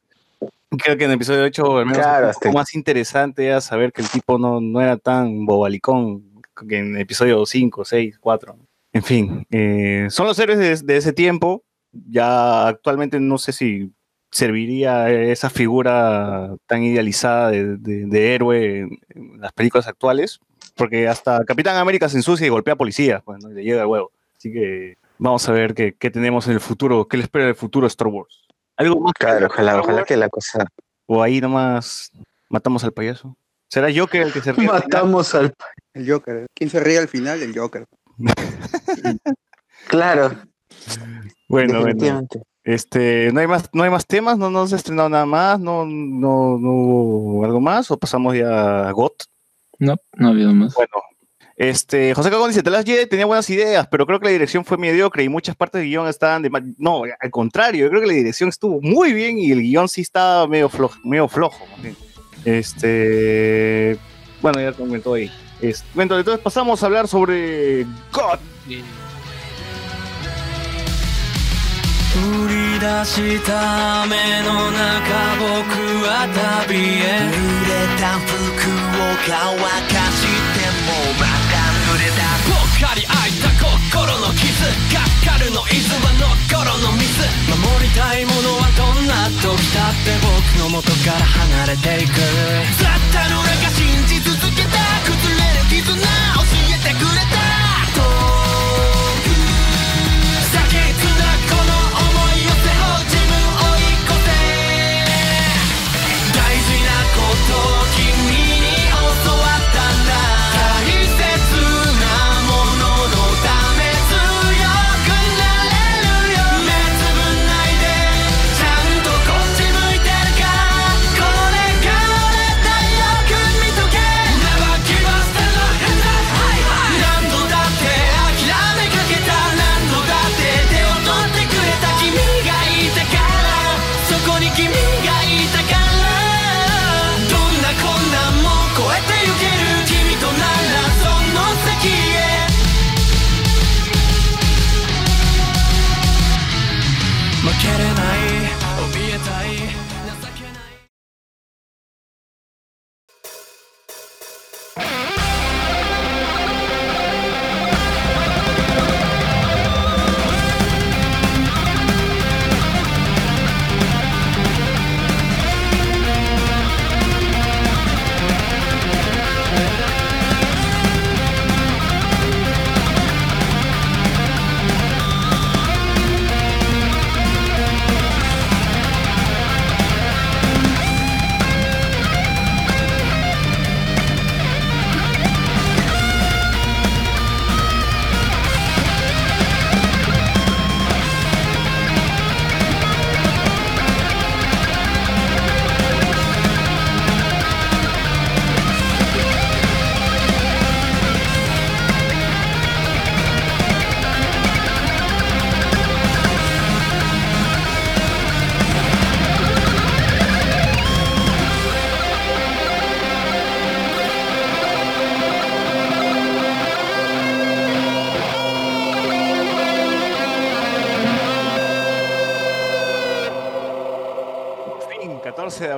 Creo que en el episodio 8 al menos Claro, un poco más interesante era saber que el tipo no, no era tan bobalicón que en el episodio 5, 6, 4. En fin, eh, son los héroes de, de ese tiempo. Ya actualmente no sé si serviría esa figura tan idealizada de, de- de héroe en, en las películas actuales, porque hasta Capitán América se ensucia y golpea a policías, pues, ¿no? y le llega el huevo. Así que vamos a ver qué, qué tenemos en el futuro, qué le espera el futuro a Star Wars. ¿Algo más? Claro, ojalá, ojalá que la cosa. O ahí nomás matamos al payaso. ¿Será Joker el que se ríe? Matamos al. El Joker. ¿Quién se ríe al final? El Joker. Claro, Bueno, bueno. Este, no hay más, no hay más temas, no, no se ha estrenado nada más, no, no, no hubo algo más, o pasamos ya a GOT. No, no ha habido más. Bueno, este, José Cagón dice, The Last Jedi tenía buenas ideas, pero creo que la dirección fue mediocre y muchas partes del guión estaban de ma- No, al contrario, yo creo que la dirección estuvo muy bien y el guión sí estaba medio flojo, medio flojo. más bien. Este, bueno, ya comentó ahí. Es- bueno, entonces pasamos a hablar sobre GOT. 降り出した雨の中僕は旅へ濡れた服を乾かしてもまた濡れたぽっ かり開いた心の傷がっかるの傷はの心のミス守りたいものはどんな時だって僕の元から離れていく。ずったの中信じ続けた崩れる絆教えてくれ。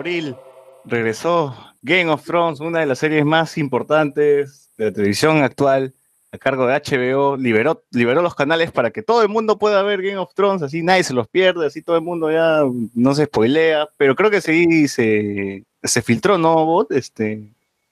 Abril, regresó Game of Thrones, una de las series más importantes de la televisión actual, a cargo de HBO. Liberó, liberó los canales para que todo el mundo pueda ver Game of Thrones, así nadie se los pierde, así todo el mundo ya no se spoilea. Pero creo que sí se, se filtró, ¿no, Bot? Este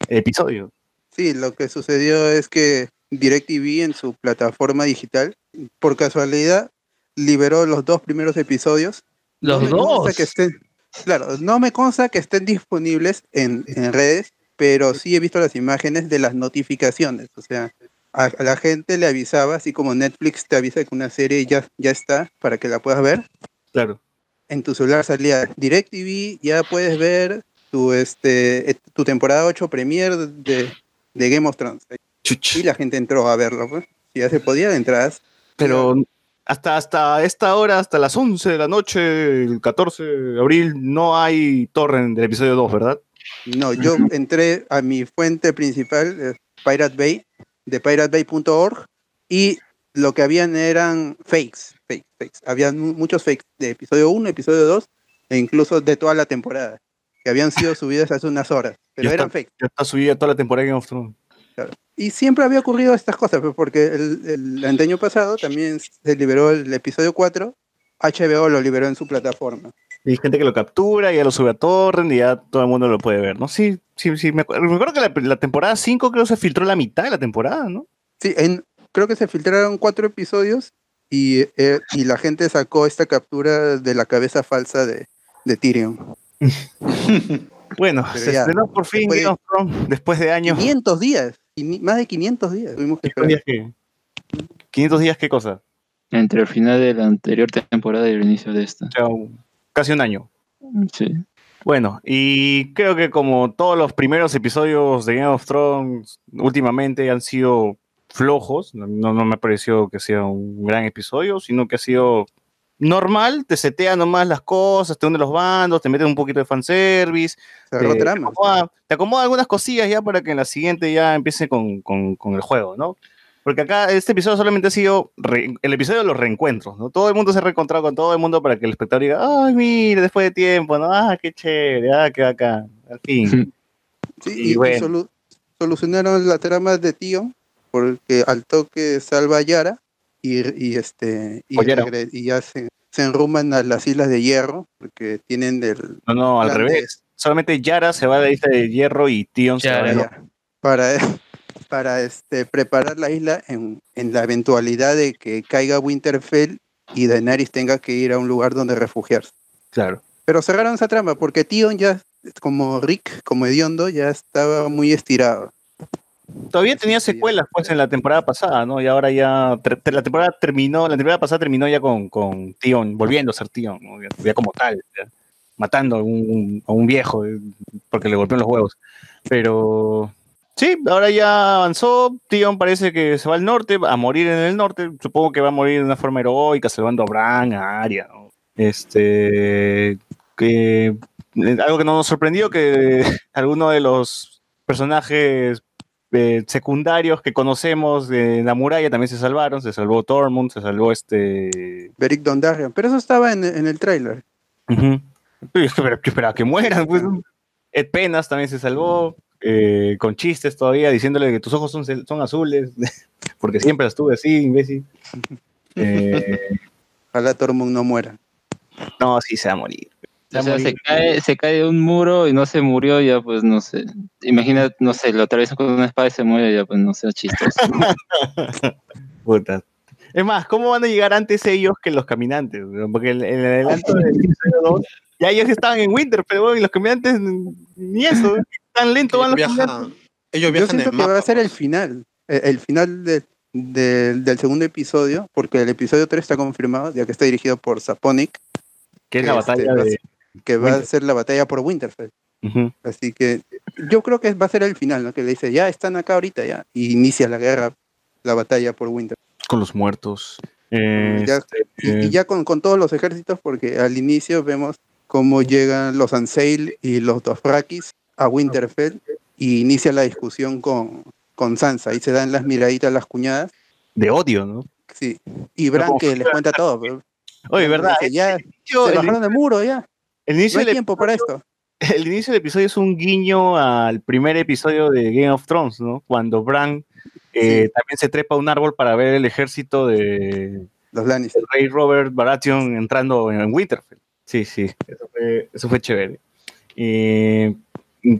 episodio. Sí, lo que sucedió es que DirecTV en su plataforma digital, por casualidad, liberó los dos primeros episodios. Los me consta dos. que estén, claro, no me consta que estén disponibles en, en redes, pero sí he visto las imágenes de las notificaciones. O sea, a, a la gente le avisaba, así como Netflix te avisa que una serie ya, ya está para que la puedas ver. Claro. En tu celular salía DirecTV, ya puedes ver tu, este, tu temporada 8 premier de, de Game of Thrones. Y la gente entró a verlo, pues. Si ya se podía, de entradas. Pero hasta, hasta esta hora, hasta las 11 de la noche, el 14 de abril, no hay torrent del episodio 2, ¿verdad? No, yo entré a mi fuente principal, Pirate Bay, de piratebay.org, y lo que habían eran fakes, fakes, fakes. Habían mu- muchos fakes de episodio 1, episodio 2, e incluso de toda la temporada, que habían sido subidas hace unas horas, pero ya eran está, fakes. Ya está subida toda la temporada de Game of Thrones. Claro. Y siempre había ocurrido estas cosas, pues, porque el, el año pasado también se liberó el episodio 4, HBO lo liberó en su plataforma. Y hay gente que lo captura, ya lo sube a torrent y ya todo el mundo lo puede ver, ¿no? Sí, sí, sí. Me acuerdo, me acuerdo que la, la temporada 5 creo que se filtró la mitad de la temporada, ¿no? Sí, en, creo que se filtraron cuatro episodios y, eh, y la gente sacó esta captura de la cabeza falsa de, de Tyrion. Bueno, Pero se ya, estrenó por fin después de- Game of Thrones después de años. 500 días, más de 500 días tuvimos que ¿500 esperar. días qué? ¿500 días qué cosa? Entre el final de la anterior temporada y el inicio de esta. Casi un año. Sí. Bueno, y creo que como todos los primeros episodios de Game of Thrones últimamente han sido flojos, no, no me pareció que sea un gran episodio, sino que ha sido normal, te setea nomás las cosas, te une los bandos, te meten un poquito de fanservice, te, te acomoda, te acomoda algunas cosillas ya para que en la siguiente ya empiece con, con- con el juego, ¿no? Porque acá este episodio solamente ha sido re- el episodio de los reencuentros, ¿no? Todo el mundo se ha reencontrado con todo el mundo para que el espectador diga, ay, mire, después de tiempo, ¿no? Ah, qué chévere, ah, qué bacán. Al fin. Sí, Y y, y bueno. solu- solucionaron la trama de Tío porque al toque salva a Yara y, y este y, ya se, se enruman a las Islas de Hierro porque tienen del No, no, al de- revés. Solamente Yara se va a la isla de hierro y Tion se va a la para, para, este, preparar la isla en, en la eventualidad de que caiga Winterfell y Daenerys tenga que ir a un lugar donde refugiarse. Claro. Pero cerraron esa trama porque Tion ya, como Rick, como hediondo, ya estaba muy estirado. Todavía tenía secuelas pues en la temporada pasada, ¿no? Y ahora ya la temporada terminó, la temporada pasada terminó ya con, con Tion, volviendo a ser Tion, ¿no? ya, ya como tal, ya, matando a un, a un viejo eh, porque le golpeó en los huevos. Pero sí, ahora ya avanzó, Tion parece que se va al norte, a morir en el norte, supongo que va a morir de una forma heroica, salvando a Bran, a Arya, ¿no? Este, que eh, algo que no nos sorprendió que alguno de los personajes eh, secundarios que conocemos de la muralla también se salvaron. Se salvó Tormund, se salvó este. Beric Dondarrion. Pero eso estaba en, en el tráiler. Pero yo esperaba que, esperaba que mueran. Pues. Ed Penas también se salvó. eh, con chistes todavía, diciéndole que tus ojos son, son azules. porque siempre las tuve así, imbécil. Eh, Ojalá Tormund no muera. no, sí se va a morir. Se O sea, se cae, se cae de un muro y no se murió, ya pues no sé. Imagina, no sé, lo atraviesa con una espada y se muere, ya pues no sea chistoso. Puta. Es más, ¿cómo van a llegar antes ellos que los caminantes? Porque en el adelanto del episodio 2, ya ellos estaban en Winter, pero y los caminantes ni eso, tan lento van los Viaja- caminantes. ellos Yo viajan siento en que va a ser el final. eh, El final de- de- del segundo episodio, porque el episodio 3 está confirmado, ya que está dirigido por Saponic, Que es la este, batalla a de. Que va a ser la batalla por Winterfell. Ujú. Así que yo creo que va a ser el final, ¿no? Que le dice, ya están acá ahorita, ya. Y inicia la guerra, la batalla por Winter. Con los muertos. Eh, Ya- este, Y, y eh, ya con, con todos los ejércitos, porque al inicio vemos cómo llegan los Anseil y los Dothrakis a Winterfell y inicia la discusión con, con Sansa. Ahí se dan las miraditas, las cuñadas. de odio, ¿no? Sí. Y Bran que les cuenta todo. Oye, ¿verdad? dice, ya Yo- se el, bajaron del muro, ya. El No inicio hay del, tiempo para esto. el inicio del episodio es un guiño al primer episodio de Game of Thrones, ¿no? Cuando Bran eh, también se trepa a un árbol para ver el ejército de Los Lannister. el rey Robert Baratheon entrando en Winterfell. Sí, sí, eso fue, eso fue chévere. Y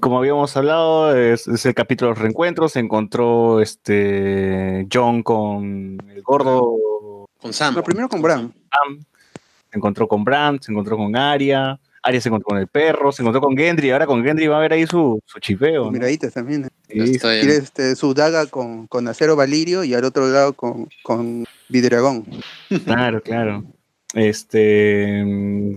como habíamos hablado, es, es el capítulo de los reencuentros. Se encontró este John con el gordo Con Sam. No, primero con Bran. Sam, se encontró con Bran, se encontró con Arya, Arya se encontró con el perro, se encontró con Gendry, ahora con Gendry va a ver ahí su, su chipeo. ¿no? Miraditas también. Sí. Tiene este, su daga con, con acero valirio y al otro lado con, con vidragón. Claro, claro. Este,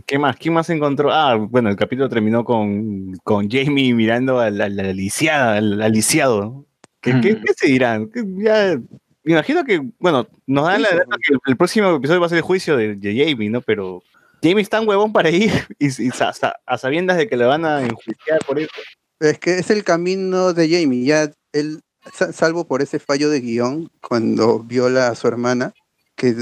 ¿qué más? ¿Quién más encontró? Ah, bueno, el capítulo terminó con, con Jamie mirando al, al, al lisiada- al- lisiado. ¿no? ¿Qué, qué, qué se dirán? Ya, me imagino que, bueno, nos dan la data que el, el próximo episodio va a ser el juicio de, de Jamie, ¿no? Pero Jamie es tan huevón para ir y, y sa- sa- a sabiendas de que le van a enjuiciar por eso. Es que es el camino de Jamie. Ya él, sa- salvo por ese fallo de guion, cuando viola a su hermana, que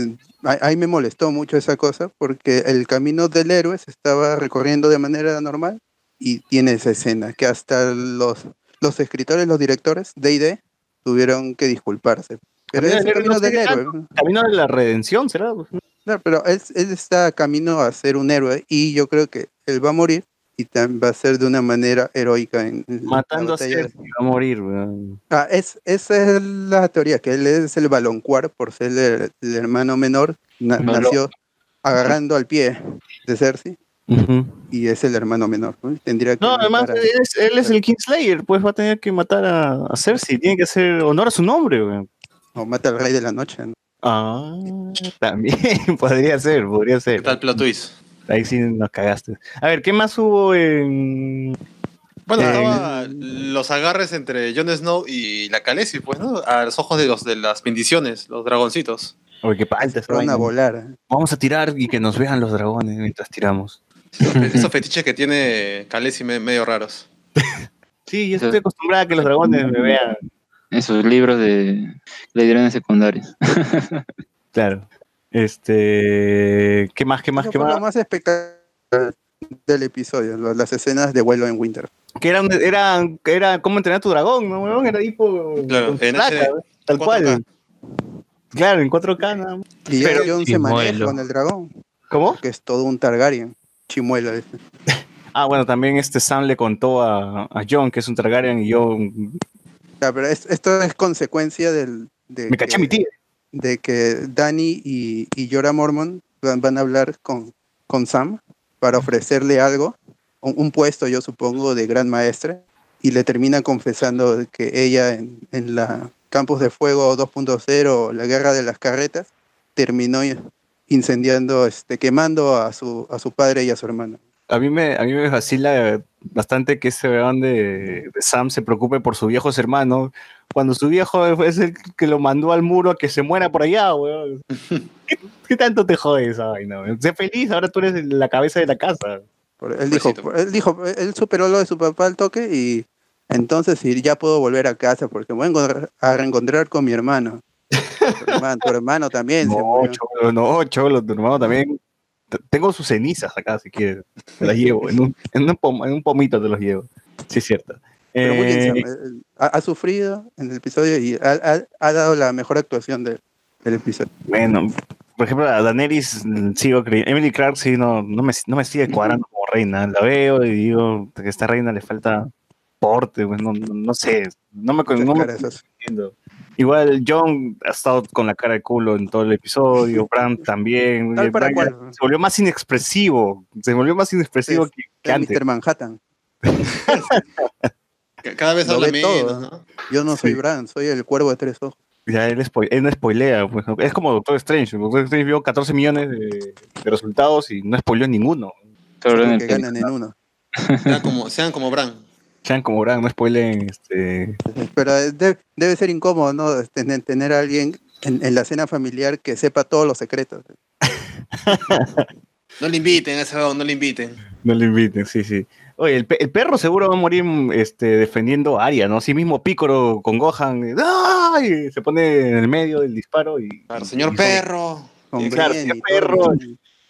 ahí me molestó mucho esa cosa, porque el camino del héroe se estaba recorriendo de manera normal y tiene esa escena que hasta los, los escritores, los directores de ID tuvieron que disculparse. Pero Camino es el camino no del héroe. Camino de la redención, ¿será? Claro, pero él, él está camino a ser un héroe y yo creo que él va a morir y va a ser de una manera heroica en en la Matando a Cersei, va a morir, weón. Ah, es, esa es la teoría, que él es el baloncuar por ser el, el hermano menor, na- nació agarrando al pie de Cersei y es el hermano menor. ¿no? Tendría que No, además a- él es, él es el Kingslayer, pues va a tener que matar a, a Cersei, tiene que hacer honor a su nombre, weón. o mata al rey de la noche. ¿no? Ah, también podría ser, podría ser. ¿Qué tal plot twist? Ahí sí nos cagaste. A ver, ¿qué más hubo en. Bueno, Eh, estaba los agarres entre Jon Snow y la Khaleesi, pues, ¿no? A los ojos de los de las bendiciones, los dragoncitos. Oye, qué palta van a volar. ¿eh? Vamos a tirar y que nos vean los dragones mientras tiramos. Esos, fe- esos fetiches que tiene Khaleesi me- medio raros. Sí, yo estoy acostumbrada a que los dragones me vean. Esos libros de le dieron en secundarios. Claro. Este. ¿Qué más? ¿Qué más? Eso ¿Qué fue lo más? más espectacular del episodio, las escenas de vuelo en Winter. Que era, un- era, era cómo entrenar a tu dragón, ¿no, weón? Era tipo. Claro, en placa, HD, tal 4K. cual. Claro, en 4K nada más. Y ya Pero- Jon se maneja con el dragón, ¿Cómo? que es todo un Targaryen. Chimuelo. ese. Ah, bueno, también este Sam le contó a, a John que es un Targaryen y yo Ya, pero es- esto es consecuencia del, de, me caché que, mi tía. de que Dani y, y Jorah Mormon van, van a hablar con, con Sam para ofrecerle algo, un, un puesto yo supongo de gran maestre, y le termina confesando que ella en, en la Campus de Fuego 2.0, la guerra de las carretas, terminó incendiando, este, quemando a su, a su padre y a su hermano. A mí me, a mí me vacila bastante que ese weón de, de Sam se preocupe por sus viejos hermanos, cuando su viejo es el que lo mandó al muro a que se muera por allá, weón. ¿Qué, qué tanto te jode esa vaina, weón? Sé feliz, ahora tú eres la cabeza de la casa. Por- Él dijo, él dijo, él superó lo de su papá al toque y Entonces sí, ya puedo volver a casa porque voy a, encontrar- a reencontrar con mi hermano. Tu hermano, tu hermano también se No, murió. cholo, no, cholo, tu hermano también. Tengo sus cenizas acá, si quieres. Te las llevo. En un, en un, pom- en un pomito te los llevo. Sí, es cierto. Pero muy Eh, handsome, eh, ha, ha sufrido en el episodio y ha, ha- ha dado la mejor actuación de- del episodio. Bueno, por ejemplo, a Daenerys mm, sigo creyendo. Emily Clark sí no, no, me, no me sigue cuadrando como reina. La veo y digo que a esta reina le falta porte, pues, no, no, no sé. No me, no me es- entiendo. Igual John ha estado con la cara de culo en todo el episodio, Bran también. Tal para Bran ya cual. se volvió más inexpresivo, se volvió más inexpresivo Es- que, que es antes. Mr. Manhattan. Cada vez Lo habla ve menos, todo. ¿no? Yo no soy Sí. Bran, soy el cuervo de tres ojos. Ya él, spoil- él no spoilea, pues, es como Doctor Strange. Doctor Strange vio 14 millones de, de resultados y no spoileó ninguno. En el que ganan en uno. Sean como, sean como Bran. Sean como Bran, no spoilen este, Pero de- debe ser incómodo, ¿no? Tener, tener a alguien en, en la cena familiar que sepa todos los secretos. No le inviten a ese no le inviten. No le inviten, sí, sí. Oye, el, pe- el perro seguro va a morir este, defendiendo a Arya, ¿no? Así mismo Pícoro con Gohan, ¡ay! se pone en el medio del disparo y. Claro, señor y- perro. Claro, señor perro.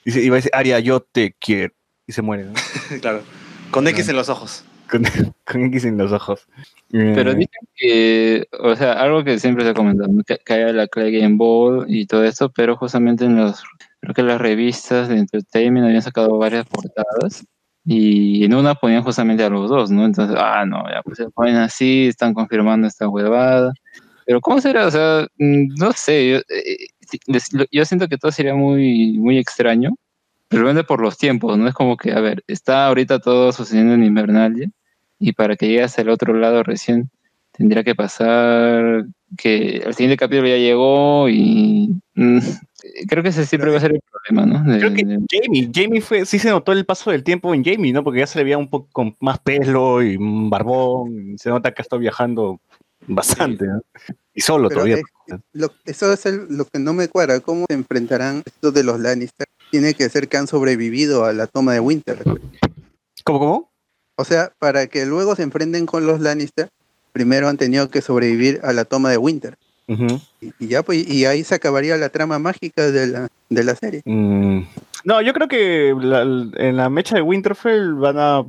Y, se- y va a decir, Arya, yo te quiero. Y se muere, ¿no? claro. Con X en los ojos. Con, con X en los ojos. Pero Eh, dicen que, o sea, algo que siempre se ha comentado, que, que haya la Clay Game Ball y todo eso, pero justamente en los, creo que las revistas de entertainment habían sacado varias portadas y en una ponían justamente a los dos, ¿no? Entonces, ah, no, ya pues se ponen así, están confirmando esta huevada. Pero ¿cómo será? O sea, mm, no sé, yo, eh, lo- yo siento que todo sería muy, muy extraño, realmente por los tiempos, ¿no? Es como que, a ver, está ahorita todo sucediendo en Invernalia y para que llegues al otro lado recién tendría que pasar que el siguiente capítulo ya llegó y mm, creo que ese siempre va a ser el problema, ¿no? De- Creo que de- Jamie, Jamie fue, sí se notó el paso del tiempo en Jamie, ¿no? Porque ya se le veía un poco con más pelo y un barbón. y se nota que ha estado viajando bastante, ¿no? Y solo Pero todavía. es- lo- eso es el- lo que no me cuadra. ¿Cómo se enfrentarán estos de los Lannister? Tiene que ser que han sobrevivido a la toma de Winter. ¿Cómo, cómo? O sea, para que luego se enfrenten con los Lannister, primero han tenido que sobrevivir a la toma de Winter. Y, y ya, pues, y ahí se acabaría la trama mágica de la, de la serie. Mm, No, yo creo que la- en la mecha de Winterfell van a.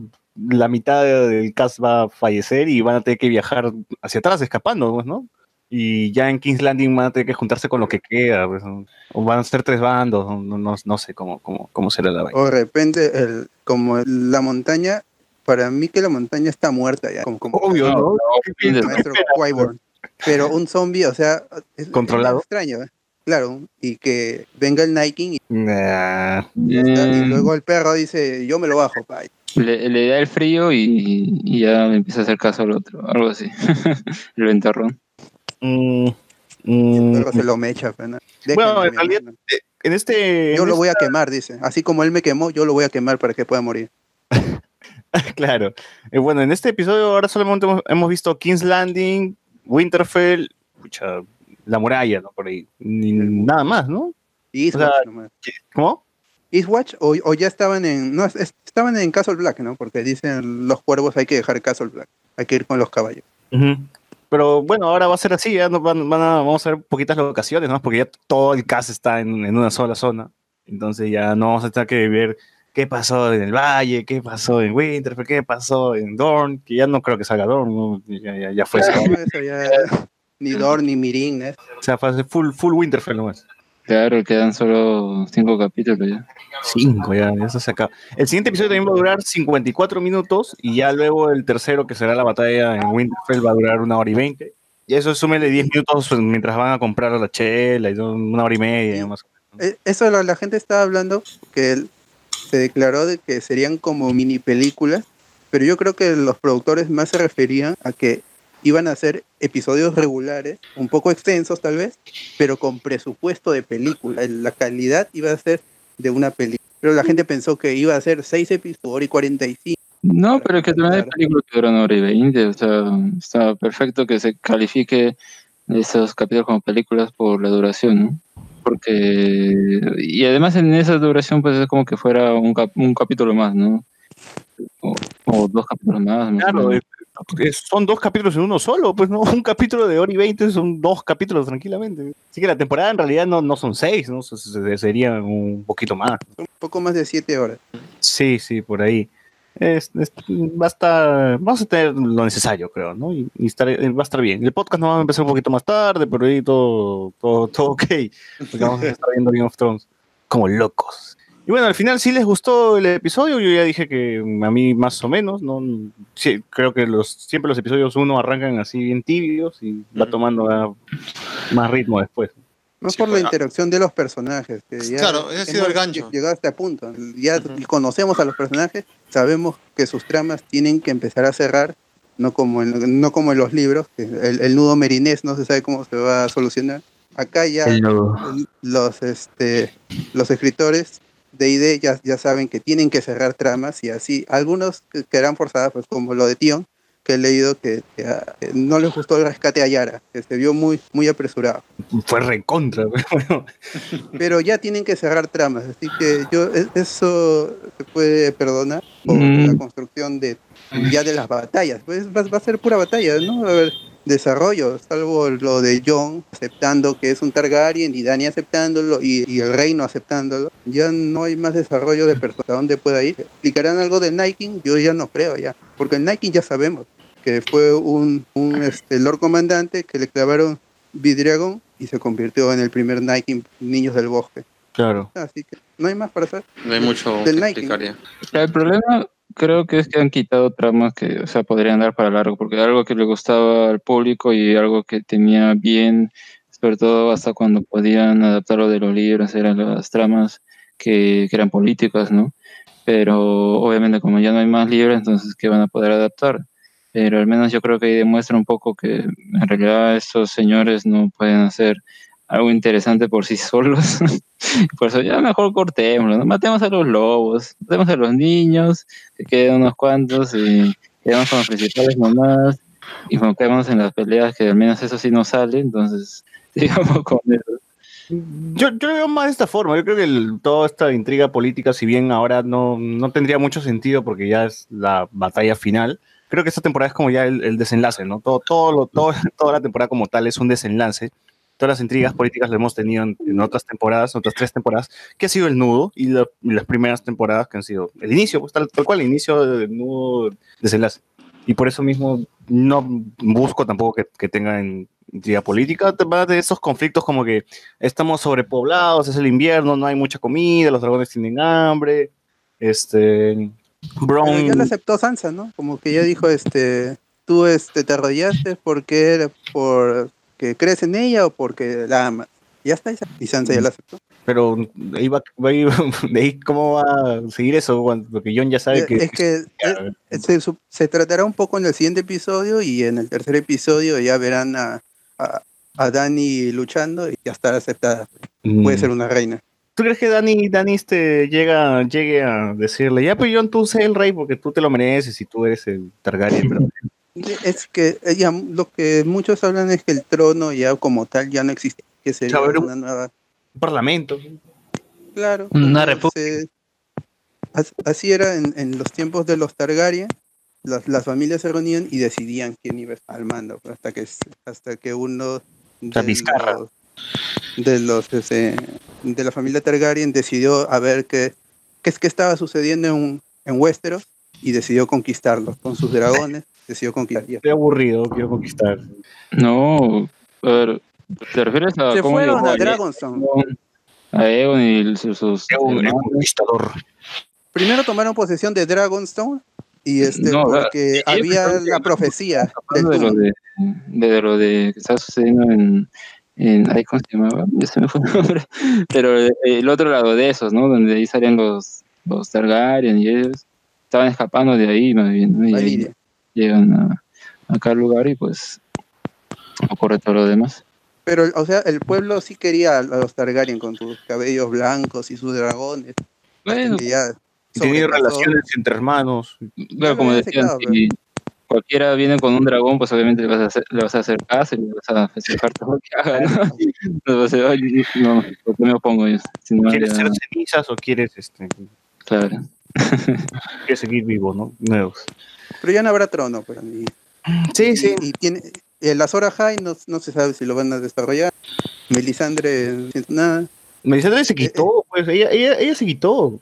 La mitad del cast va a fallecer y van a tener que viajar hacia atrás, escapando, pues, ¿no? Y ya en King's Landing van a tener que juntarse con lo que queda, pues, o van a ser tres bandos, no, no, no sé cómo, cómo, cómo será la vaina. O de repente, el, como la montaña, para mí que la montaña está muerta ya. Como, como Obvio, No, ¿no? no, el maestro. Pero un zombie, o sea, es, es Controlado. extraño, ¿eh? Claro, y que venga el Nike y, Nah, ya está, y Mm, luego el perro dice, yo me lo bajo, pa. le, le da el frío y, y ya empieza a hacer caso al otro, algo así. el ventarrón. Mm, El mm, se lo mecha, pues, ¿no? Bueno, Déjenme, en realidad, hermano. en este. Yo en lo voy a quemar, dice. Así como él me quemó, yo lo voy a quemar para que pueda morir. Claro. Eh, bueno, en este episodio ahora solamente hemos, hemos visto King's Landing, Winterfell, pucha, la muralla, ¿no? Por ahí. Ni nada más, ¿no? Eastwatch O sea. ¿Cómo? Eastwatch o, o ya estaban en. No, es- estaban en Castle Black, ¿no? Porque dicen los cuervos hay que dejar Castle Black. Hay que ir con los caballos. Ujú. Pero bueno, ahora va a ser así, ya nos van, van a, vamos a ver poquitas locaciones, ¿no? Porque ya todo el cast está en, en una sola zona. Entonces ya no vamos a tener que ver qué pasó en el Valle, qué pasó en Winterfell, qué pasó en Dorn, que ya no creo que salga Dorn, ¿no? ya, ya, ya fue eso. Eso ya- ni Dor ni Mirin, ¿eh? O sea, fue full, full Winterfell nomás. Claro, quedan solo cinco capítulos ya. Cinco, ya, eso se acaba. El siguiente episodio también va a durar 54 minutos y ya luego el tercero, que será la batalla en Winterfell, va a durar una hora y veinte. Y eso súmele 10 minutos pues, mientras van a comprar la chela y una hora y media más. Eh, Eso la, la gente estaba hablando que él se declaró de que serían como mini películas, pero yo creo que los productores más se referían a que iban a hacer episodios regulares, un poco extensos tal vez, pero con presupuesto de película. El- La calidad iba a ser de una película. Pero la gente pensó que iba a ser seis episodios, hora y 45. No, pero es que también hay películas que duran hora y veinte, o sea, está perfecto que se califique esos capítulos como películas por la duración, ¿no? Porque, y además en esa duración pues es como que fuera un, cap- un capítulo más, ¿no? O, o dos capítulos más. Claro, son dos capítulos en uno solo, pues no, un capítulo de hora y veinte son dos capítulos tranquilamente. Así que la temporada en realidad no, no son seis, ¿no? Se- se- Serían un poquito más. Un poco más de siete horas. Sí, sí, por ahí. Es, es- va a estar, vamos a tener lo necesario, creo, ¿no? Y, y estar- eh, va a estar bien. El podcast no va a empezar un poquito más tarde, pero ahí todo, todo, todo ok. Porque vamos a estar viendo Game of Thrones como locos. Y bueno, al final sí les gustó el episodio. Yo ya dije que a mí más o menos, ¿no? Sí, creo que los, siempre los episodios uno arrancan así bien tibios y va tomando ah, más ritmo después. Sí, por la pues, ah. interacción de los personajes. Que ya Claro, ese ha sido el gancho. Llegado a este punto. Ya conocemos a los personajes, sabemos que sus tramas tienen que empezar a cerrar, no como en, no como en los libros, que el, el nudo merinés no se sabe cómo se va a solucionar. Acá ya los, este, los escritores de ID ya, ya saben que tienen que cerrar tramas y así. Algunos que quedarán forzadas, pues como lo de Tion, que he leído que, que, ah, que no les gustó el rescate a Yara, que se vio muy, muy apresurado. Fue recontra. Bueno, Pero ya tienen que cerrar tramas, así que yo e- eso se puede perdonar por Mm. la construcción de ya de las batallas. Pues va, va a ser pura batalla, ¿no? A haber desarrollo, salvo lo de Jon aceptando que es un Targaryen y Dany aceptándolo y, y el reino aceptándolo. Ya no hay más desarrollo de personas a dónde pueda ir. ¿Explicarán algo del Night King? Yo ya no creo ya, porque el Night King ya sabemos que fue un, un este, Lord Comandante que le clavaron Vidriagón y se convirtió en el primer Night King Niños del Bosque. claro. Así que no hay más para hacer. No hay mucho que Del Nike. explicar ya. El problema creo que es que han quitado tramas que, o sea, podrían dar para largo, porque algo que le gustaba al público y algo que tenía bien, sobre todo hasta cuando podían adaptarlo de los libros, eran las tramas que, que eran políticas, ¿no? Pero obviamente como ya no hay más libros, entonces, ¿qué van a poder adaptar? Pero al menos yo creo que ahí demuestra un poco que en realidad estos señores no pueden hacer algo interesante por sí solos. por eso ya mejor cortémoslo, ¿no? matemos a los lobos, matemos a los niños, que queden unos cuantos y quedamos con los principales nomás y enfoquémonos en las peleas que al menos eso sí no sale, entonces digamos con eso. Yo, yo lo veo más de esta forma. Yo creo que el- toda esta intriga política, si bien ahora no, no tendría mucho sentido porque ya es la batalla final, creo que esta temporada es como ya el, el desenlace, ¿no? Todo, todo, lo, todo, toda la temporada como tal es un desenlace. Todas las intrigas políticas lo hemos tenido en, en otras temporadas, otras tres temporadas, que ha sido el nudo y, la- y las primeras temporadas que han sido el inicio, pues tal, tal cual, el inicio del nudo desenlace. Y por eso mismo no busco tampoco que, que tengan intriga política, de esos conflictos como que estamos sobrepoblados, es el invierno, no hay mucha comida, los dragones tienen hambre, este... Pero ya lo aceptó Sansa, ¿no? Como que ya dijo, este, tú este, te arrodillaste porque era por que crees en ella o porque la amas. Ya está, y Sa- y Sansa ya la aceptó. pero de ahí, va, va a ir- de ahí cómo va a seguir eso, porque John ya sabe que... es que eh, se, se tratará un poco en el siguiente episodio y en el tercer episodio ya verán a, a, a Dani luchando y ya estará aceptada. Puede Mm. ser una reina. ¿Tú crees que Dani, Dani este, llega, llegue a decirle, ya pues John, tú sé el rey porque tú te lo mereces y tú eres el Targaryen, pero Es que ella, lo que muchos hablan es que el trono ya como tal ya no existe, que sería un- una nueva un parlamento. Claro. Una as- Así era en, en los tiempos de los Targaryen. Las, las familias se reunían y decidían quién iba al mando, hasta que hasta que uno de los, de los ese, de la familia Targaryen decidió a ver qué qué es que estaba sucediendo en, en Westeros y decidió conquistarlos con sus dragones. Decidió conquistar. Estoy aburrido, quiero conquistar. No, a ver, ¿te refieres a Se cómo fueron a Dragonstone. a Egon y sus, Egon, conquistador. Primero tomaron posesión de Dragonstone y este No, porque eh, había la profecía de lo de, de lo de que está sucediendo en, en ay, ¿cómo se llamaba? Ya se me fue el nombre. Pero eh, el otro lado de esos, ¿no? Donde ahí salían los, los Targaryen y ellos estaban escapando de ahí, más bien, ¿no? Y. llegan a, a cada lugar y pues ocurre todo lo demás. Pero, o sea, el pueblo sí quería a los Targaryen con sus cabellos blancos y sus dragones. Bueno, sobrepasó. relaciones entre hermanos. Claro, como decían, caso, si cualquiera viene con un dragón, pues obviamente le vas a hacer, le vas a hacer caso y le vas a festejar todo lo que haga, ¿no? Entonces, ay, no, ¿por qué me opongo yo? Si no, ¿Quieres ser cenizas o quieres, este, claro. quieres seguir vivo, no? Nuevos. Pero ya no habrá trono, pero ni Sí, sí. Y, y tiene, el Azora High no, no se sabe si lo van a desarrollar. Melisandre, nada. Melisandre se quitó, pues ella, ella, ella se quitó.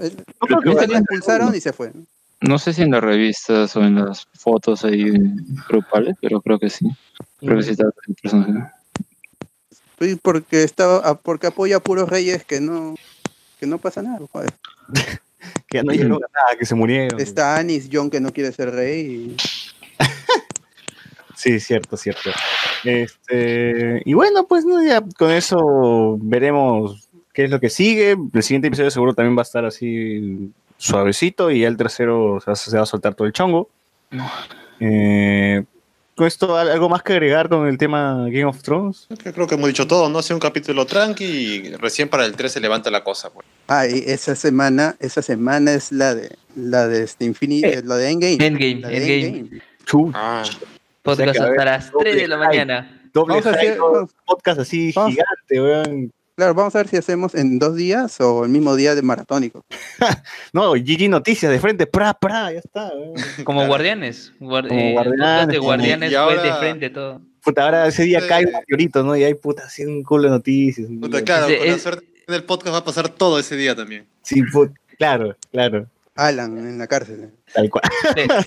Eh, No creo que La expulsaron y se fue. No sé si en las revistas o en las fotos ahí grupales, pero creo que sí. Creo que sí está el personaje. Sí, porque estaba, ah, porque apoya a puros reyes que no, que no pasa nada. joder. que ya no llegó a nada, que se murieron. Está Anis John que no quiere ser rey. y- Sí, cierto, cierto. Este, y bueno, pues no, ya con eso veremos qué es lo que sigue. El siguiente episodio seguro también va a estar así suavecito y ya el tercero se va, se va a soltar todo el chongo. Eh, con esto, ¿al- ¿algo más que agregar con el tema Game of Thrones? Creo que hemos dicho todo, ¿no? Ha sido un capítulo tranqui y recién para el 3 se levanta la cosa. Pues. Ah, y esa semana, esa semana es la de la de este Infinity, Eh, la de Endgame. Endgame, La de Endgame. Chu, Ah, Podcast O sea hasta ver, las 3 de la mañana. doble Vamos a hacer- podcast así vamos- gigante, weón. Claro, vamos a ver si hacemos en dos días o el mismo día de maratónico. No, GG Noticias de frente, pra, pra, ya está. weón. Como guardianes. guar- Como eh, guardianes, de guardianes fue de ahora- frente todo. Puta, ahora ese día Sí. cae un meteorito, ¿no? Y hay puta, así un culo de noticias. puta, claro, con la es- suerte en el podcast va a pasar todo ese día también. Sí, put- claro, claro. Alan en la cárcel. Tal cual.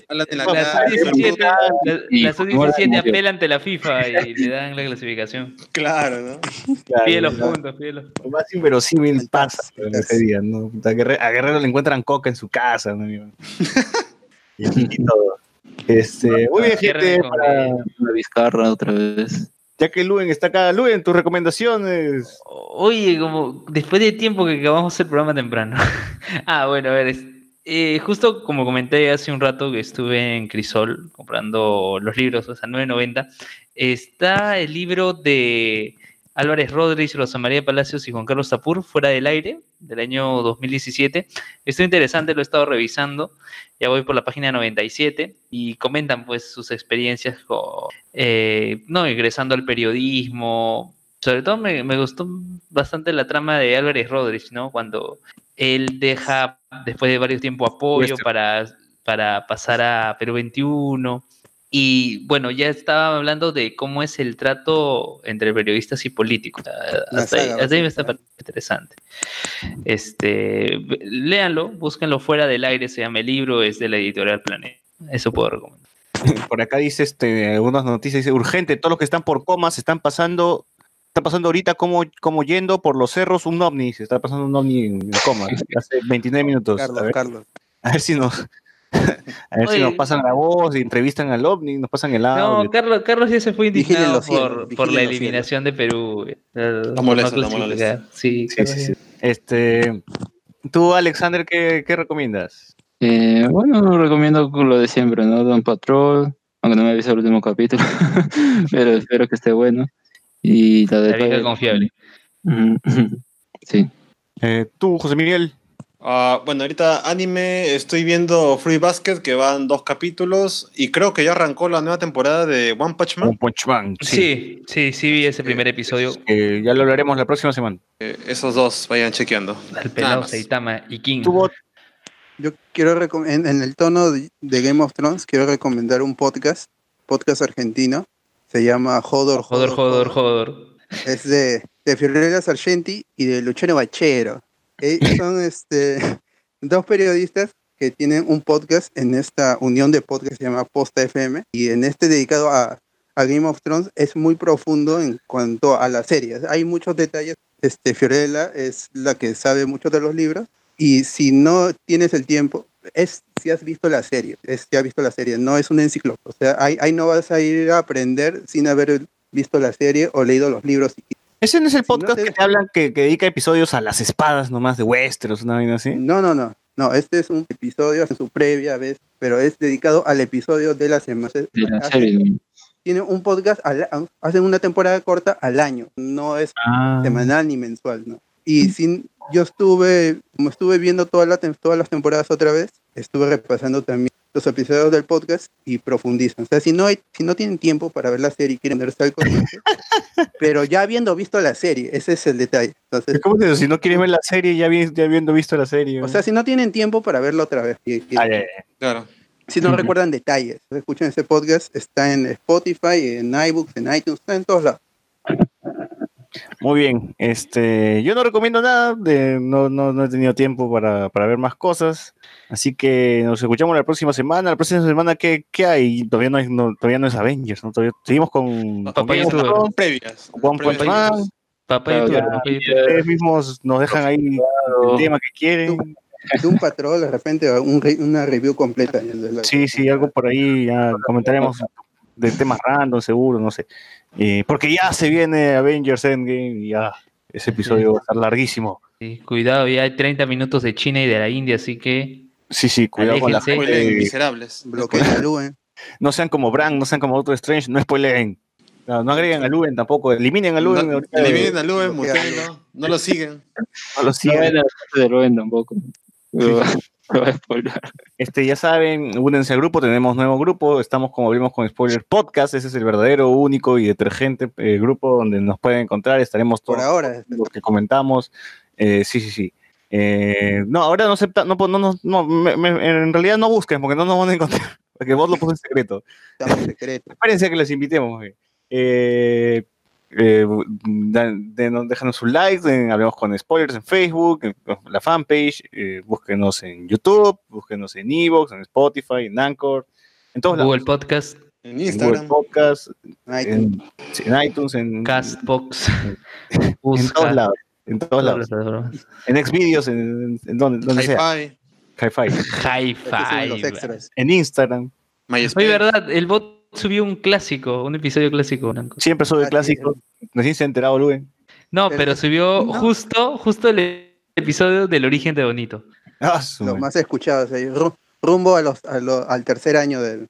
Hablan en la sub-17 la- Y la como la sub-17 mujer. apela ante la FIFA y le dan la clasificación. Claro, ¿no? claro, Pide los claro. puntos, pide los puntos. Lo más inverosímil pasa en ese día, ¿no? A Guerrero, a Guerrero le encuentran coca en su casa, ¿no? y, y todo. Este, muy bien, gente. Para- La Vizcarra otra vez. ya que Luen está acá, Luen, tus recomendaciones. Oye, como después de tiempo que acabamos el programa temprano. ah, bueno, a ver, es- eh, justo como comenté hace un rato que estuve en Crisol comprando los libros, o sea, 9.90, está el libro de Álvarez Rodríguez, Rosa María Palacios y Juan Carlos Tapur, Fuera del Aire, del año 2017. Esto interesante, lo he estado revisando. Ya voy por la página 97 y comentan pues sus experiencias eh, no, ingresando al periodismo. Sobre todo me, me gustó bastante la trama de Álvarez Rodríguez, ¿no? Cuando él deja, después de varios tiempo, apoyo para, para pasar a Perú 21. Y bueno, ya estaba hablando de cómo es el trato entre periodistas y políticos. Ah, Hasta ahí, saga, hasta ahí me está interesante. Este, léanlo, búsquenlo fuera del aire, se llama el libro, es de la editorial Planeta. Eso puedo recomendar. Por acá dice este, algunas noticias, dice, urgente, todos los que están por comas están pasando, está pasando ahorita como, como yendo por los cerros un ovni, se está pasando un ovni en, coma, hace 29 minutos. Carlos, a, ver, Carlos. a ver si nos... A ver si nos pasan la voz, y entrevistan al ovni, nos pasan el audio. No, Carlos, Carlos ya se fue indignado cielos, por, por la eliminación de Perú. no molesto. clasificar. Sí, Sí, sí. Este, tú, Alexander, ¿qué, qué recomiendas? Eh, bueno, recomiendo lo de siempre, ¿no? Don Patrol, aunque no me visto el último capítulo, pero espero que esté bueno. Y la de La vieja confiable. Sí. Eh, tú, José Miguel. Ah, bueno, ahorita anime, estoy viendo Free Basket, que van dos capítulos, y creo que ya arrancó la nueva temporada de One Punch Man. One Punch Man. Sí. Sí, sí, sí vi ese primer episodio. Eh, ya lo hablaremos la próxima semana. Eh, esos dos vayan chequeando. Al Nada pelado. Saitama y King. Tuvo Yo quiero en, en el tono de, de Game of Thrones, quiero recomendar un podcast, podcast argentino. Se llama Jodor, Jodor, jodor, jodor. Es de, de Fiorella Sargenti y de Luciano Bachero. Eh, son este, dos periodistas que tienen un podcast en esta unión de podcast que se llama Posta FM. Y en este dedicado a, a Game of Thrones es muy profundo en cuanto a las series. Hay muchos detalles. Este, Fiorella es la que sabe mucho de los libros. Y si no tienes el tiempo, es si has visto la serie, es si has visto la serie, no es una enciclopedia. O sea, ahí, ahí no vas a ir a aprender sin haber visto la serie o leído los libros. Ese no es el Si no podcast te- que te hablan que, que dedica episodios a las espadas nomás de Westeros, una vaina así. No, no, no. No, este es un episodio en su previa vez, pero es dedicado al episodio de la semana. De la Hacen- serie. ¿no? Tienen un podcast, al- hacen una temporada corta al año, no es Ah. semanal ni mensual, ¿no? Y sin, yo estuve, como estuve viendo todas las tem- todas las temporadas otra vez, estuve repasando también los episodios del podcast y profundizan. O sea, si no, hay, si no tienen tiempo para ver la serie y quieren verse al corriente, pero ya habiendo visto la serie, ese es el detalle. Entonces, ¿Cómo es eso? Si no quieres ver la serie, ya, vi- ya habiendo visto la serie. o sea, si no tienen tiempo para verla otra vez, y- y- Ah, ya, ya. Claro. Si no recuerdan detalles, escuchen ese podcast, está en Spotify, en iBooks, en iTunes, está en todos lados. Muy bien, este, yo no recomiendo nada, de, no, no, no he tenido tiempo para, para ver más cosas, así que nos escuchamos la próxima semana. La próxima semana, ¿qué, qué hay? Todavía no, es- no- todavía no es Avengers, ¿no? Todavía, seguimos con, con. Thrones, Previas. con One Punch previas. Man. Papá. Ustedes mismos nos dejan ahí el tema que quieren. De un patrón, de repente, un re- una review completa. de la- Sí, sí, algo por ahí, ya comentaremos de temas random, seguro, no sé. Eh, porque ya se viene Avengers Endgame y ya ese episodio va a estar larguísimo. Sí, cuidado, ya hay 30 minutos de China y de la India, así que Sí, sí, cuidado con la Aléjense. Spoileen, gente. miserables. Bloqueen a Luen. No sean como Bran, no sean como Doctor Strange, no spoileen. No, no agreguen a Luven tampoco, eliminen a Luven. No, eliminen a Luen, bloqueado. mutéenlo, no lo siguen. no lo No sigan. ven a de Rubén tampoco. Me a. Este, ya saben, únense al grupo, tenemos nuevo grupo, estamos como abrimos con Spoiler Podcast, ese es el verdadero, único y detergente eh, grupo donde nos pueden encontrar, estaremos Por todos ahora. los que comentamos. Eh, sí, sí, sí. Eh, no, ahora no acepta, no, no, no, no, me- me- en realidad no busquen porque no nos van a encontrar, porque vos lo puso en secreto. Estamos en secreto. Espérense que los invitemos. güey. Eh, eh, déjanos un like, en- hablemos con spoilers en Facebook, en la fanpage, eh, búsquenos en YouTube, búsquenos en Evox, en Spotify, en Anchor, en todos lados. Google Podcast, En En Google Instagram. Podcast, Ay, en, iTunes, en, Castbox, en todos lados. En todos lados. En Xvideos, en, en donde, donde sea. Hi-Fi, Hi-Fi. En Instagram. MySpace. Oye, verdad, el bot subió un clásico, un episodio clásico, Blanco. Siempre sube Ah, clásicos. Recién se ha enterado, Luen. No, Pero- pero subió no. justo, justo el episodio del origen de Bonito. Ah, madre. más ru- rumbo a los, a lo- al tercer año del,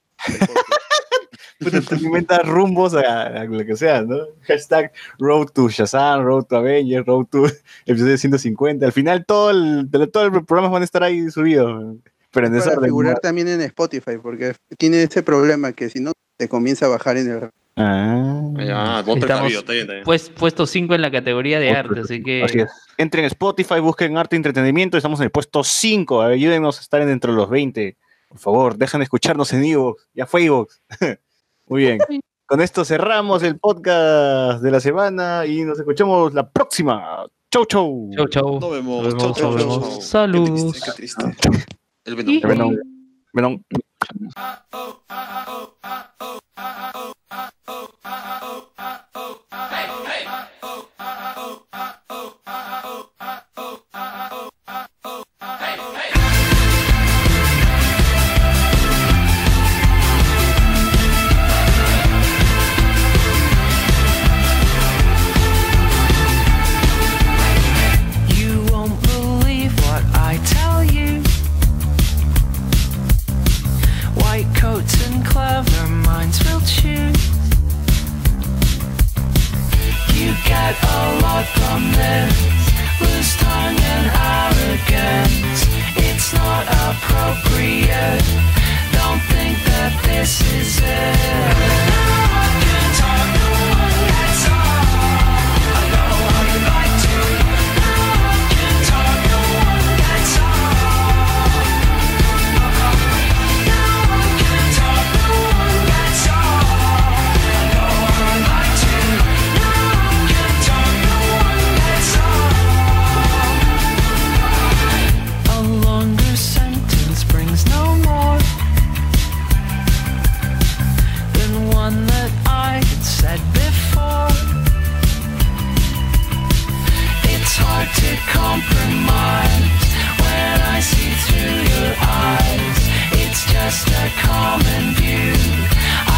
del tú inventas rumbos a, a lo que sea, ¿no? Hashtag Road to Shazam, Road to Avengers, Road to episodio 150. Al final todo el, todo el programa van a estar ahí subidos. Pero en para desorden. figurar también en Spotify, porque tiene ese problema que si no te comienza a bajar en el... Ah, Ah, vos Estamos- precavido, está bien, está bien. Pues puesto 5 en la categoría de arte, así que así es. Entren en Spotify, busquen arte y entretenimiento. Estamos en el puesto 5. Ayúdenos a estar dentro de los 20. Por favor, dejen de escucharnos en Evox. Ya fue Evox. Muy bien. Con esto cerramos el podcast de la semana y nos escuchamos la próxima. Chau, chau. chau chau. Nos vemos. Nos Chau, vemos, chau, nos chau, vemos. chau. Saludos. Qué triste, qué triste. El Venom. El Venom. Venom. You Loose tongue and arrogance. It's not appropriate. Don't think that this is it. Hard to compromise when I see through your eyes. It's just a common view.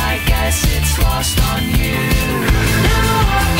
I guess it's lost on you. Now I